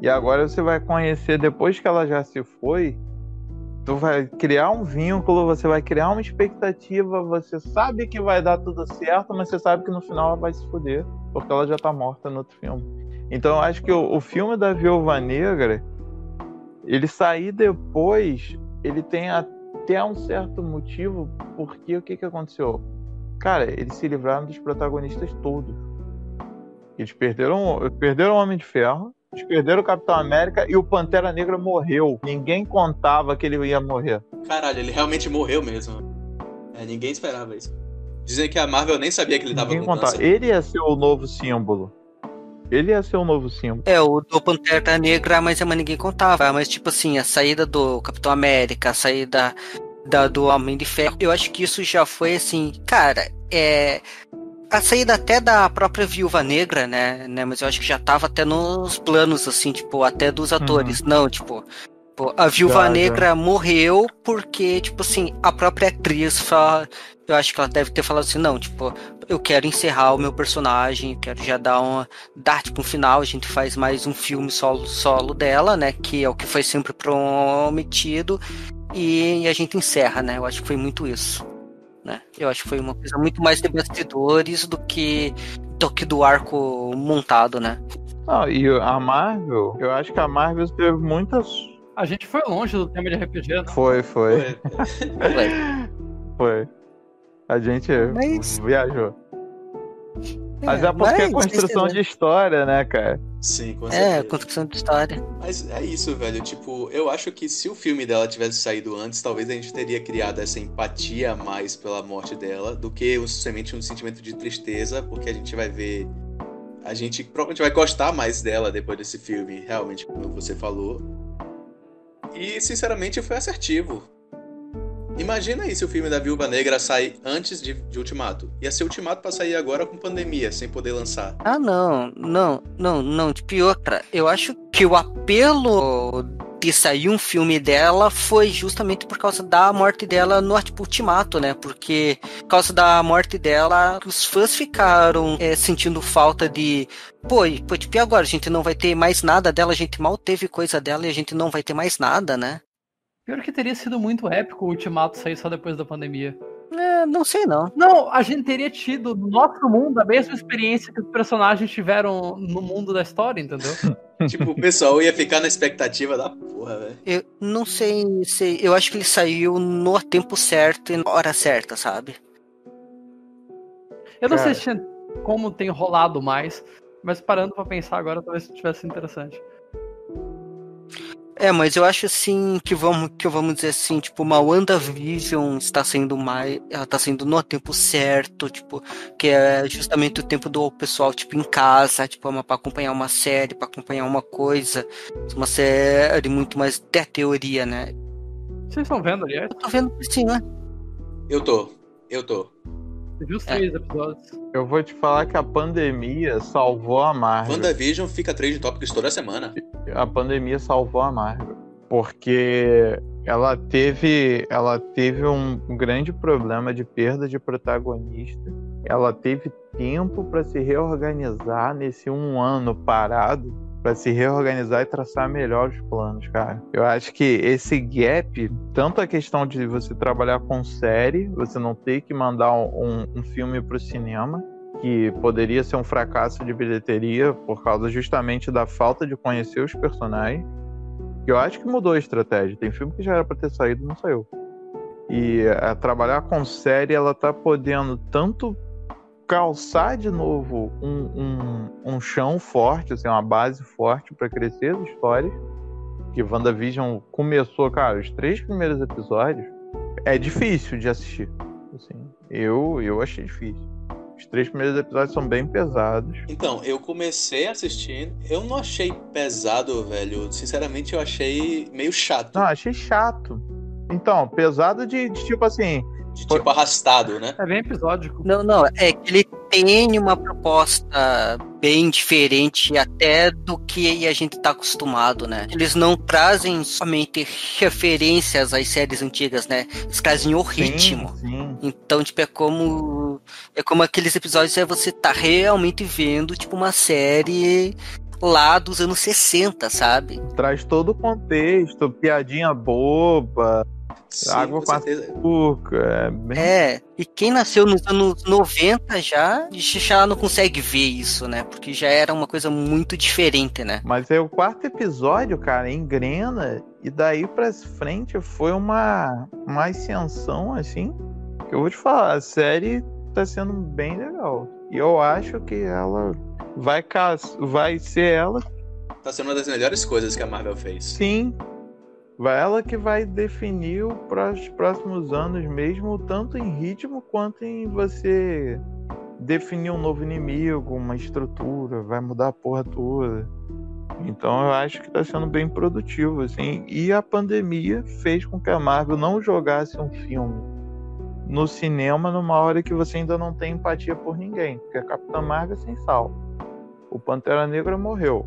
E agora você vai conhecer, depois que ela já se foi, tu vai criar um vínculo, você vai criar uma expectativa, você sabe que vai dar tudo certo, mas você sabe que no final ela vai se fuder, porque ela já tá morta no outro filme. Então eu acho que o, o filme da Viúva Negra, ele sair depois, ele tem até um certo motivo, porque o que que aconteceu? Cara, eles se livraram dos protagonistas todos. Eles perderam, perderam o Homem de Ferro, eles perderam o Capitão América e o Pantera Negra morreu. Ninguém contava que ele ia morrer. Caralho, ele realmente morreu mesmo. É, ninguém esperava isso. Dizem que a Marvel nem sabia que ele tava ninguém com contava. Ele ia ser o novo símbolo. Ele ia ser o novo símbolo. É, o do Pantera Negra, mas, mas ninguém contava. Mas, tipo assim, a saída do Capitão América, a saída da, do Homem de Ferro, eu acho que isso já foi assim, cara, é a saída até da própria Viúva Negra, né, né? Mas eu acho que já tava até nos planos, assim, tipo, até dos atores. Uhum. Não, tipo, a Viúva Negra morreu porque, tipo assim, a própria atriz fala, eu acho que ela deve ter falado assim, não, tipo, eu quero encerrar o meu personagem, quero já dar uma. dar tipo um final, a gente faz mais um filme solo, solo dela, né? Que é o que foi sempre prometido. E, e a gente encerra, né? Eu acho que foi muito isso né? Eu acho que foi uma coisa muito mais de bastidores do que do que do arco montado, né? Ah, e a Marvel, eu acho que a Marvel teve muitas. A gente foi longe do tema de RPG, né? Foi, foi. Foi. foi. A gente Mas... viajou. Mas é porque é construção de história, né, cara? Sim, com é, certeza. É, construção de história. Mas é isso, velho. Tipo, eu acho que se o filme dela tivesse saído antes, talvez a gente teria criado essa empatia mais pela morte dela do que somente um sentimento de tristeza, porque a gente vai ver. A gente provavelmente vai gostar mais dela depois desse filme, realmente, como você falou. E, sinceramente, foi assertivo. Imagina aí se o filme da Viúva Negra sai antes de, de, Ultimato. Ia ser Ultimato pra sair agora com pandemia, sem poder lançar. Ah, não, não, não, não. De pior, eu acho que o apelo de sair um filme dela foi justamente por causa da morte dela no tipo, Ultimato, né? Porque por causa da morte dela, os fãs ficaram é, sentindo falta de. Pô, pô, tipo, e agora? A gente não vai ter mais nada dela, a gente mal teve coisa dela e a gente não vai ter mais nada, né? Pior que teria sido muito épico o Ultimato sair só depois da pandemia. É, não sei não. Não, a gente teria tido no nosso mundo a mesma experiência que os personagens tiveram no mundo da história, entendeu? tipo, o pessoal ia ficar na expectativa da porra, velho. Eu não sei, sei, eu acho que ele saiu no tempo certo e na hora certa, sabe? Eu não Cara. sei se como tem rolado mais, mas parando para pensar agora talvez tivesse interessante. É, mas eu acho assim que vamos, que vamos dizer assim, tipo, uma WandaVision está sendo mais. Ela está sendo no tempo certo, tipo, que é justamente o tempo do pessoal, tipo, em casa, tipo, para acompanhar uma série, para acompanhar uma coisa. Uma série muito mais de teoria, né? Vocês estão vendo, aliás? Eu tô vendo sim, né? Eu tô, eu tô. Você viu os três é. episódios? Eu vou te falar que a pandemia salvou a Marvel. WandaVision fica três de tópicos toda semana. A pandemia salvou a Marvel. Porque ela teve, ela teve um grande problema de perda de protagonista. Ela teve tempo para se reorganizar nesse um ano parado para se reorganizar e traçar melhor os planos, cara. Eu acho que esse gap, tanto a questão de você trabalhar com série, você não ter que mandar um, um filme para o cinema, que poderia ser um fracasso de bilheteria por causa justamente da falta de conhecer os personagens. Eu acho que mudou a estratégia. Tem filme que já era para ter saído, não saiu. E a, trabalhar com série, ela tá podendo tanto calçar de novo um, um, um chão forte, assim, uma base forte para crescer as histórias. Que WandaVision começou, cara, os três primeiros episódios é difícil de assistir. Assim, eu, eu achei difícil. Os três primeiros episódios são bem pesados. Então, eu comecei assistindo, eu não achei pesado, velho. Sinceramente, eu achei meio chato. Não, achei chato. Então, pesado de, de tipo assim, de tipo arrastado, né? É bem episódico. Não, não, é que ele tem uma proposta bem diferente até do que a gente tá acostumado, né? Eles não trazem somente referências às séries antigas, né? Eles trazem o ritmo. Sim, sim. Então, tipo, é como é como aqueles episódios é você tá realmente vendo tipo uma série lá dos anos 60, sabe? Traz todo o contexto, piadinha boba, Sim, água com, açúcar. É, bem... é, e quem nasceu nos anos 90 já, já não consegue ver isso, né? Porque já era uma coisa muito diferente, né? Mas é o quarto episódio, cara, engrena, e daí pra frente foi uma, uma ascensão, assim, que eu vou te falar, a série tá sendo bem legal. E eu acho que ela vai, vai ser ela. Tá sendo uma das melhores coisas que a Marvel fez. Sim, ela que vai definir os próximos anos mesmo, tanto em ritmo quanto em você definir um novo inimigo, uma estrutura, vai mudar a porra toda. Então eu acho que está sendo bem produtivo, assim. E a pandemia fez com que a Marvel não jogasse um filme no cinema numa hora que você ainda não tem empatia por ninguém. Porque a Capitã Marvel é sem sal. O Pantera Negra morreu.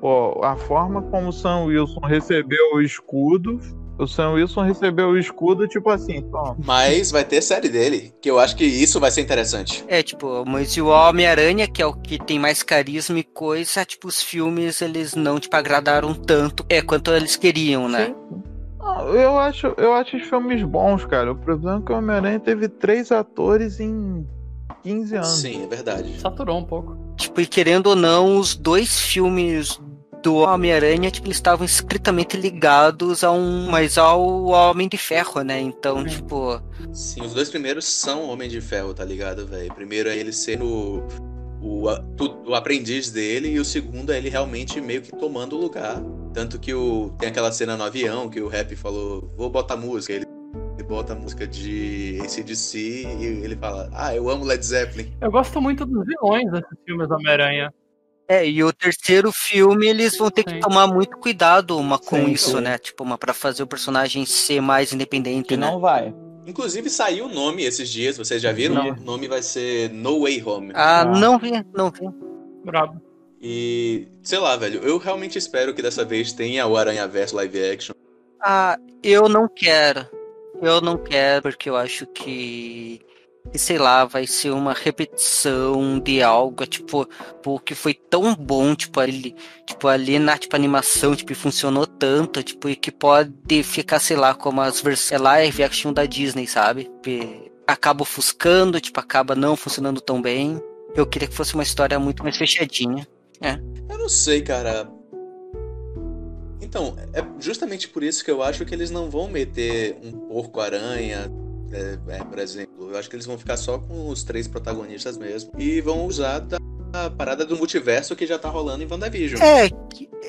Pô, a forma como o Sam Wilson recebeu o escudo o Sam Wilson recebeu o escudo, tipo assim, toma. Mas vai ter série dele, que eu acho que isso vai ser interessante. É, tipo, mas o Homem-Aranha, que é o que tem mais carisma e coisa, tipo, os filmes, eles não, tipo, agradaram tanto é, quanto eles queriam, né? Sim. eu acho, eu acho os filmes bons, cara. O problema é que o Homem-Aranha teve três atores em 15 anos. Sim, é verdade. Saturou um pouco. Tipo, e querendo ou não, os dois filmes do Homem-Aranha, tipo, eles estavam estritamente ligados a um, mas ao Homem de Ferro, né? Então, tipo. Sim, os dois primeiros são Homem de Ferro, tá ligado, velho? Primeiro é ele sendo o, o, o, aprendiz dele, e o segundo é ele realmente meio que tomando o lugar. Tanto que o, tem aquela cena no avião que o rap falou: vou botar música. Ele, ele bota a música de ACDC e ele fala: Ah, eu amo Led Zeppelin. Eu gosto muito dos vilões desses filmes do Homem-Aranha. É, e o terceiro filme eles vão ter que tomar muito cuidado uma com sim, isso, sim. né? Tipo, uma para fazer o personagem ser mais independente, que né? não vai. Inclusive saiu o nome esses dias, vocês já viram? Não. O nome vai ser No Way Home. Ah, não vi, não vi. Brabo. E, sei lá, velho, eu realmente espero que dessa vez tenha o Aranha Verso live action. Ah, eu não quero. Eu não quero, porque eu acho que e sei lá, vai ser uma repetição de algo, tipo, que foi tão bom, tipo, ali, tipo, ali na tipo, animação, tipo, funcionou tanto, tipo, e que pode ficar, sei lá, como as versões live action da Disney, sabe? Que acaba ofuscando, tipo, acaba não funcionando tão bem. Eu queria que fosse uma história muito mais fechadinha. É. Eu não sei, cara. Então, é justamente por isso que eu acho que eles não vão meter um porco-aranha é, é, por exemplo. Eu acho que eles vão ficar só com os três protagonistas mesmo. E vão usar da a parada do multiverso que já tá rolando em WandaVision. É,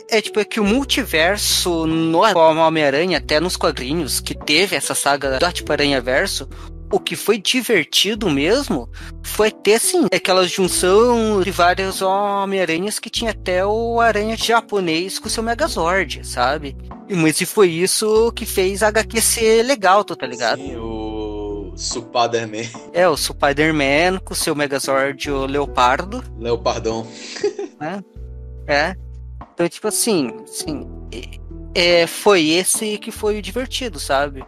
é tipo, é que o multiverso no Homem-Aranha, até nos quadrinhos, que teve essa saga do tipo Aranha Verso, o que foi divertido mesmo foi ter, assim, aquela junção de vários Homem-Aranhas que tinha até o Aranha japonês com seu Megazord, sabe? Mas e foi isso que fez a HQ ser legal, tá ligado? Sim, o Spider-Man. É, o Spider-Man com seu Megazord o Leopardo. Leopardão. É. é. Então, tipo assim, assim é, foi esse que foi o divertido, sabe?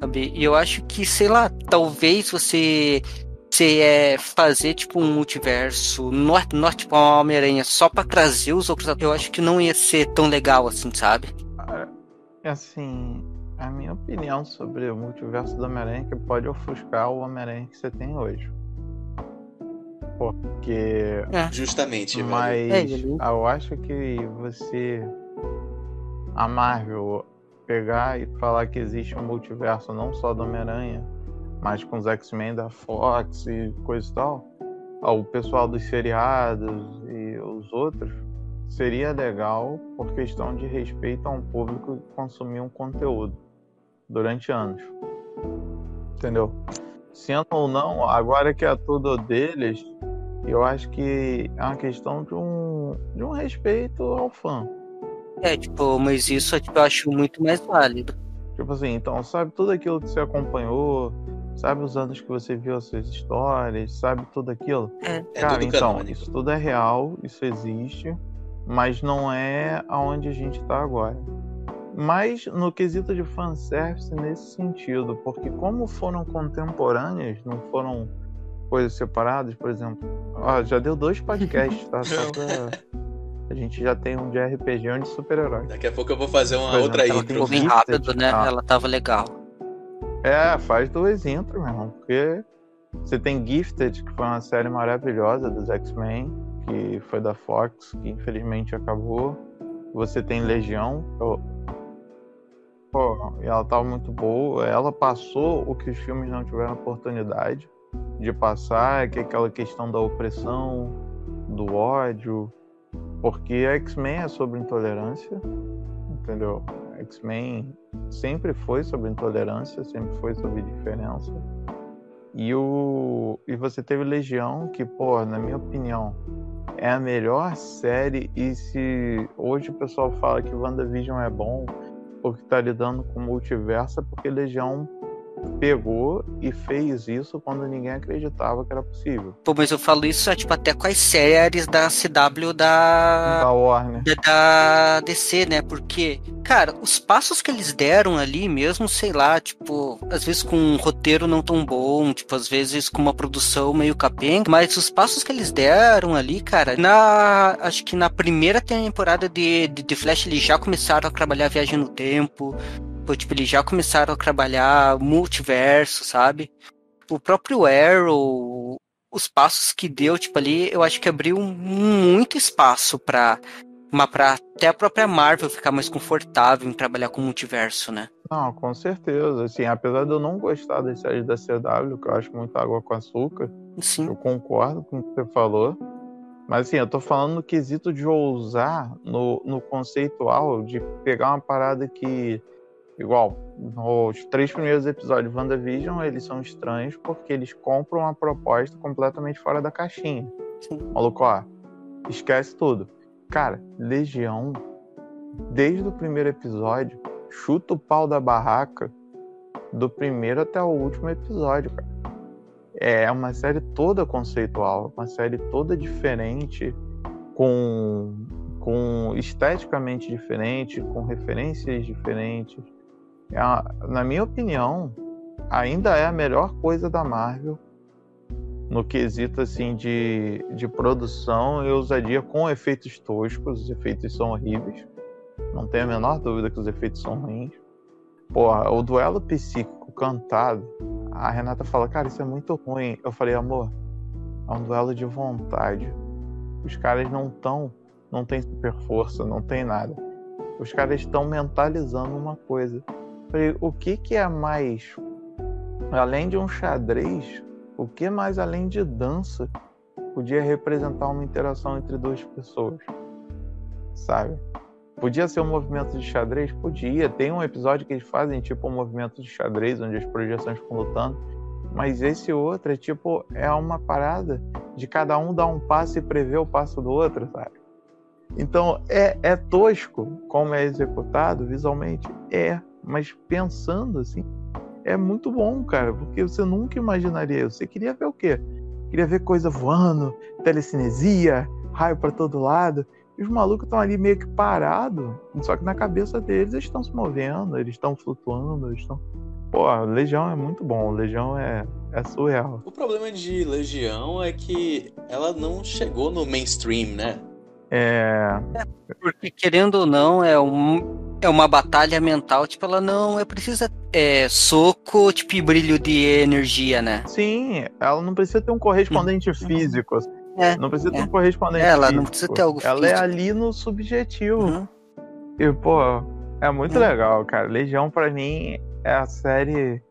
sabe? E eu acho que, sei lá, talvez você você é fazer tipo um multiverso no, no tipo Homem-Aranha só para trazer os outros, eu acho que não ia ser tão legal assim, sabe? É assim, a minha opinião sobre o multiverso do Homem-Aranha é que pode ofuscar o Homem-Aranha que você tem hoje. Porque. É. Justamente, Mas é, eu acho que você. A Marvel pegar e falar que existe um multiverso não só do Homem-Aranha, mas com os X-Men da Fox e coisa e tal. O pessoal dos seriados e os outros seria legal por questão de respeito a um público que consumir um conteúdo durante anos. Entendeu? Sendo ou não, agora que é tudo deles, eu acho que é uma questão de um, de um respeito ao fã. É, tipo, mas isso tipo, eu acho muito mais válido. Tipo assim, então, sabe tudo aquilo que você acompanhou, sabe os anos que você viu as suas histórias, sabe tudo aquilo? É. é Cara, é então, canônico. isso tudo é real, isso existe, mas não é aonde a gente tá agora mas no quesito de fanservice nesse sentido, porque como foram contemporâneas, não foram coisas separadas, por exemplo. Ó, já deu dois podcasts, tá? Só pra... A gente já tem um de RPG um de super-herói. Daqui a pouco eu vou fazer uma outra intro. Ficou bem rápido, né? Tá? Ela tava legal. É, faz duas intros, meu irmão, porque você tem Gifted, que foi uma série maravilhosa dos X-Men, que foi da Fox, que infelizmente acabou. Você tem Legião, E ela tava muito boa. Ela passou o que os filmes não tiveram oportunidade de passar, que é aquela questão da opressão, do ódio, porque X-Men é sobre intolerância, entendeu? X-Men sempre foi sobre intolerância, sempre foi sobre diferença. E o e você teve Legião, que, pô, na minha opinião, é a melhor série e se hoje o pessoal fala que WandaVision é bom, porque tá lidando com multiverso, é porque Legião pegou e fez isso quando ninguém acreditava que era possível. Pô, mas eu falo isso tipo, até com as séries da CW da. Da Warner. Da, da DC, né? Porque, cara, os passos que eles deram ali, mesmo, sei lá, tipo, às vezes com um roteiro não tão bom, tipo, às vezes com uma produção meio capenga, mas os passos que eles deram ali, cara, na. Acho que na primeira temporada de, de, de Flash eles já começaram a trabalhar a viagem no tempo. Tipo, eles já começaram a trabalhar multiverso, sabe? O próprio Arrow, os passos que deu, tipo, ali, eu acho que abriu muito espaço para uma para até a própria Marvel ficar mais confortável em trabalhar com multiverso, né? Não, com certeza. Assim, apesar de eu não gostar das séries da CW, que eu acho muito água com açúcar, Sim. eu concordo com o que você falou. Mas assim, eu tô falando no quesito de ousar no, no conceitual, de pegar uma parada que igual, os três primeiros episódios de WandaVision, eles são estranhos porque eles compram uma proposta completamente fora da caixinha. Sim. Maluco, ó, esquece tudo. Cara, Legião, desde o primeiro episódio, chuta o pau da barraca do primeiro até o último episódio, cara. É uma série toda conceitual, uma série toda diferente, com, com esteticamente diferente, com referências diferentes é na minha opinião, ainda é a melhor coisa da Marvel no quesito assim de, de produção e ousadia com efeitos toscos. Os efeitos são horríveis. Não tenho a menor dúvida que os efeitos são ruins. Porra, o duelo psíquico cantado, a Renata fala, cara, isso é muito ruim. Eu falei, amor, é um duelo de vontade. Os caras não estão, não tem super força, não tem nada. Os caras estão mentalizando uma coisa. Falei, o que, que é mais, além de um xadrez, o que mais além de dança podia representar uma interação entre duas pessoas? Sabe? Podia ser um movimento de xadrez? Podia. Tem um episódio que eles fazem tipo um movimento de xadrez, onde as projeções ficam lutando. Mas esse outro é tipo, é uma parada de cada um dar um passo e prever o passo do outro, sabe? Então é, é tosco como é executado visualmente? É mas pensando assim, é muito bom, cara, porque você nunca imaginaria. Você queria ver o quê? Queria ver coisa voando, telecinesia, raio para todo lado. E os malucos estão ali meio que parados, só que na cabeça deles eles estão se movendo, eles estão flutuando, eles estão. Pô, Legião é muito bom, Legião é, é surreal. O problema de Legião é que ela não chegou no mainstream, né? É. é porque, querendo ou não, é um, é uma batalha mental, tipo, ela não é precisa é, soco, tipo, e brilho de energia, né? Sim, ela não precisa ter um correspondente uhum. físico. É, não precisa é. ter um correspondente é, ela físico. não precisa ter algo Ela físico. é ali no subjetivo. Uhum. E, pô, é muito uhum. legal, cara. Legião, para mim, é a série.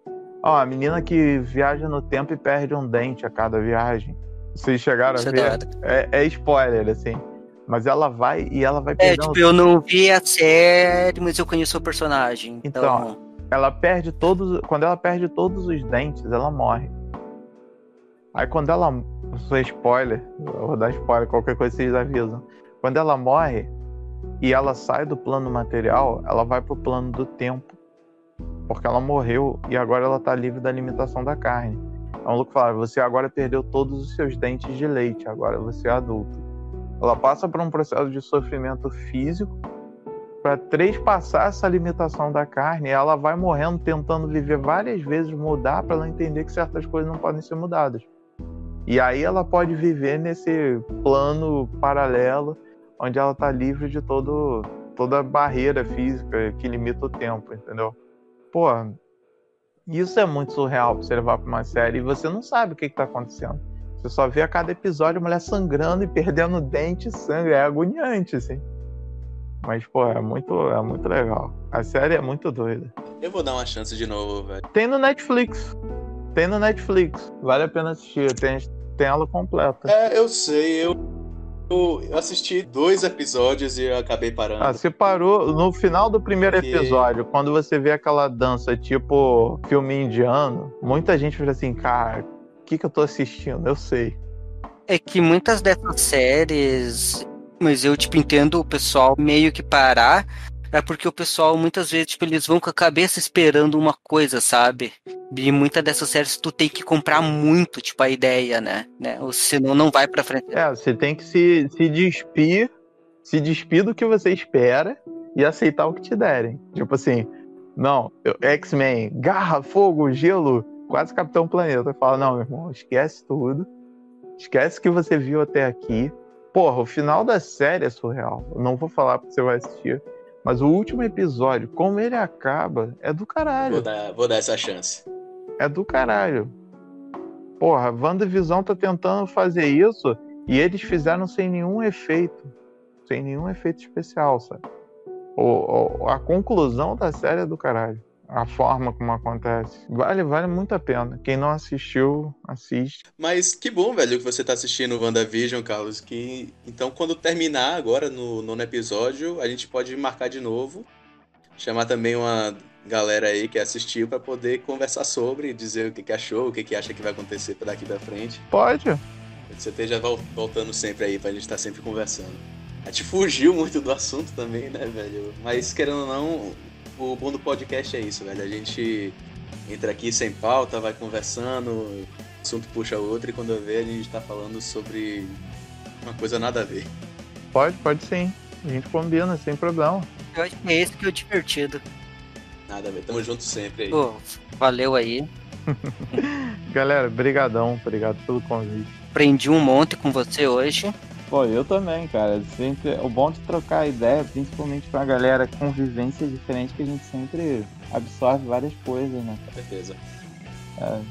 Ó, a menina que viaja no tempo e perde um dente a cada viagem. Vocês chegaram Isso a ver? É, é spoiler, assim. Mas ela vai e ela vai É, perdendo. tipo, eu não vi a série, mas eu conheço o personagem. Então, Então, ela perde todos. Quando ela perde todos os dentes, ela morre. Aí quando ela. Isso é spoiler, eu vou dar spoiler, qualquer coisa vocês avisam. Quando ela morre e ela sai do plano material, ela vai pro plano do tempo. Porque ela morreu e agora ela tá livre da limitação da carne. Então o Luke fala, você agora perdeu todos os seus dentes de leite, agora você é adulto. Ela passa por um processo de sofrimento físico para trespassar essa limitação da carne. ela vai morrendo, tentando viver várias vezes, mudar para ela entender que certas coisas não podem ser mudadas. E aí ela pode viver nesse plano paralelo, onde ela está livre de todo, toda barreira física que limita o tempo, entendeu? Pô, isso é muito surreal para você levar uma série e você não sabe o que está acontecendo. Você só vê a cada episódio a mulher sangrando e perdendo dente e sangue. É agoniante, assim. Mas, pô, é muito, é muito legal. A série é muito doida. Eu vou dar uma chance de novo, velho. Tem no Netflix. Tem no Netflix. Vale a pena assistir. Tem, tem ela completa. É, eu sei. Eu, eu assisti dois episódios e acabei parando. Ah, você parou no final do primeiro Porque- episódio, quando você vê aquela dança tipo filme indiano. Muita gente fala assim, cara, que, que eu tô assistindo? Eu sei. é que muitas dessas séries, mas eu tipo entendo o pessoal meio que parar, É porque o pessoal, muitas vezes, tipo, eles vão com a cabeça esperando uma coisa, sabe? E muitas dessas séries tu tem que comprar muito, tipo, a ideia, né? né? Ou senão não vai pra frente. É, você tem que se, se despir, se despir do que você espera e aceitar o que te derem. Tipo assim, não, X-Men, garra, fogo, gelo, quase Capitão Planeta. Fala, não, meu irmão, esquece tudo. Esquece o que você viu até aqui. Porra, o final da série é surreal. Eu não vou falar porque você vai assistir. Mas o último episódio, como ele acaba, é do caralho. Vou dar, vou dar essa chance. É do caralho. Porra, a WandaVisão tá tentando fazer isso e eles fizeram sem nenhum efeito. Sem nenhum efeito especial, sabe? O, o- a conclusão da série é do caralho. A forma como acontece. Vale, vale muito a pena. Quem não assistiu, assiste. Mas que bom, velho, que você tá assistindo o WandaVision, Carlos. Que então, quando terminar agora no nono episódio, a gente pode marcar de novo. Chamar também uma galera aí que assistiu pra poder conversar sobre, dizer o que, que achou, o que, que acha que vai acontecer daqui pra frente. Pode? Você esteja vol- voltando sempre aí pra gente estar sempre conversando. A gente fugiu muito do assunto também, né, velho? Mas querendo ou não, o bom do podcast é isso, velho. A gente entra aqui sem pauta, vai conversando, o assunto puxa o outro e quando eu ver a gente tá falando sobre uma coisa nada a ver. Pode, pode sim. A gente combina, sem problema. Eu acho que é esse que é o divertido. Nada a ver. Tamo junto sempre aí. Pô, valeu aí. Galera, brigadão. Obrigado pelo convite. Aprendi um monte com você hoje. Pô, eu também, cara. Sempre, o bom de trocar ideia, principalmente com a galera com vivência diferente, que a gente sempre absorve várias coisas, né? Com certeza. É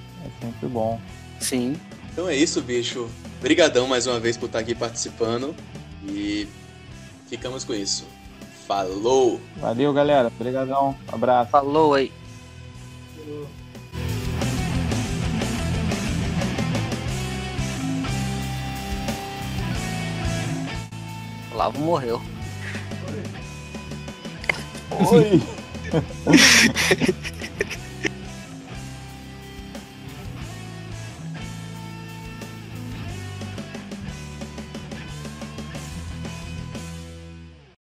sempre bom. Sim. Então é isso, bicho. Brigadão mais uma vez por estar aqui participando e ficamos com isso. Falou! Valeu, galera. Obrigadão. Abraço. Falou aí. Olavo morreu. Oi!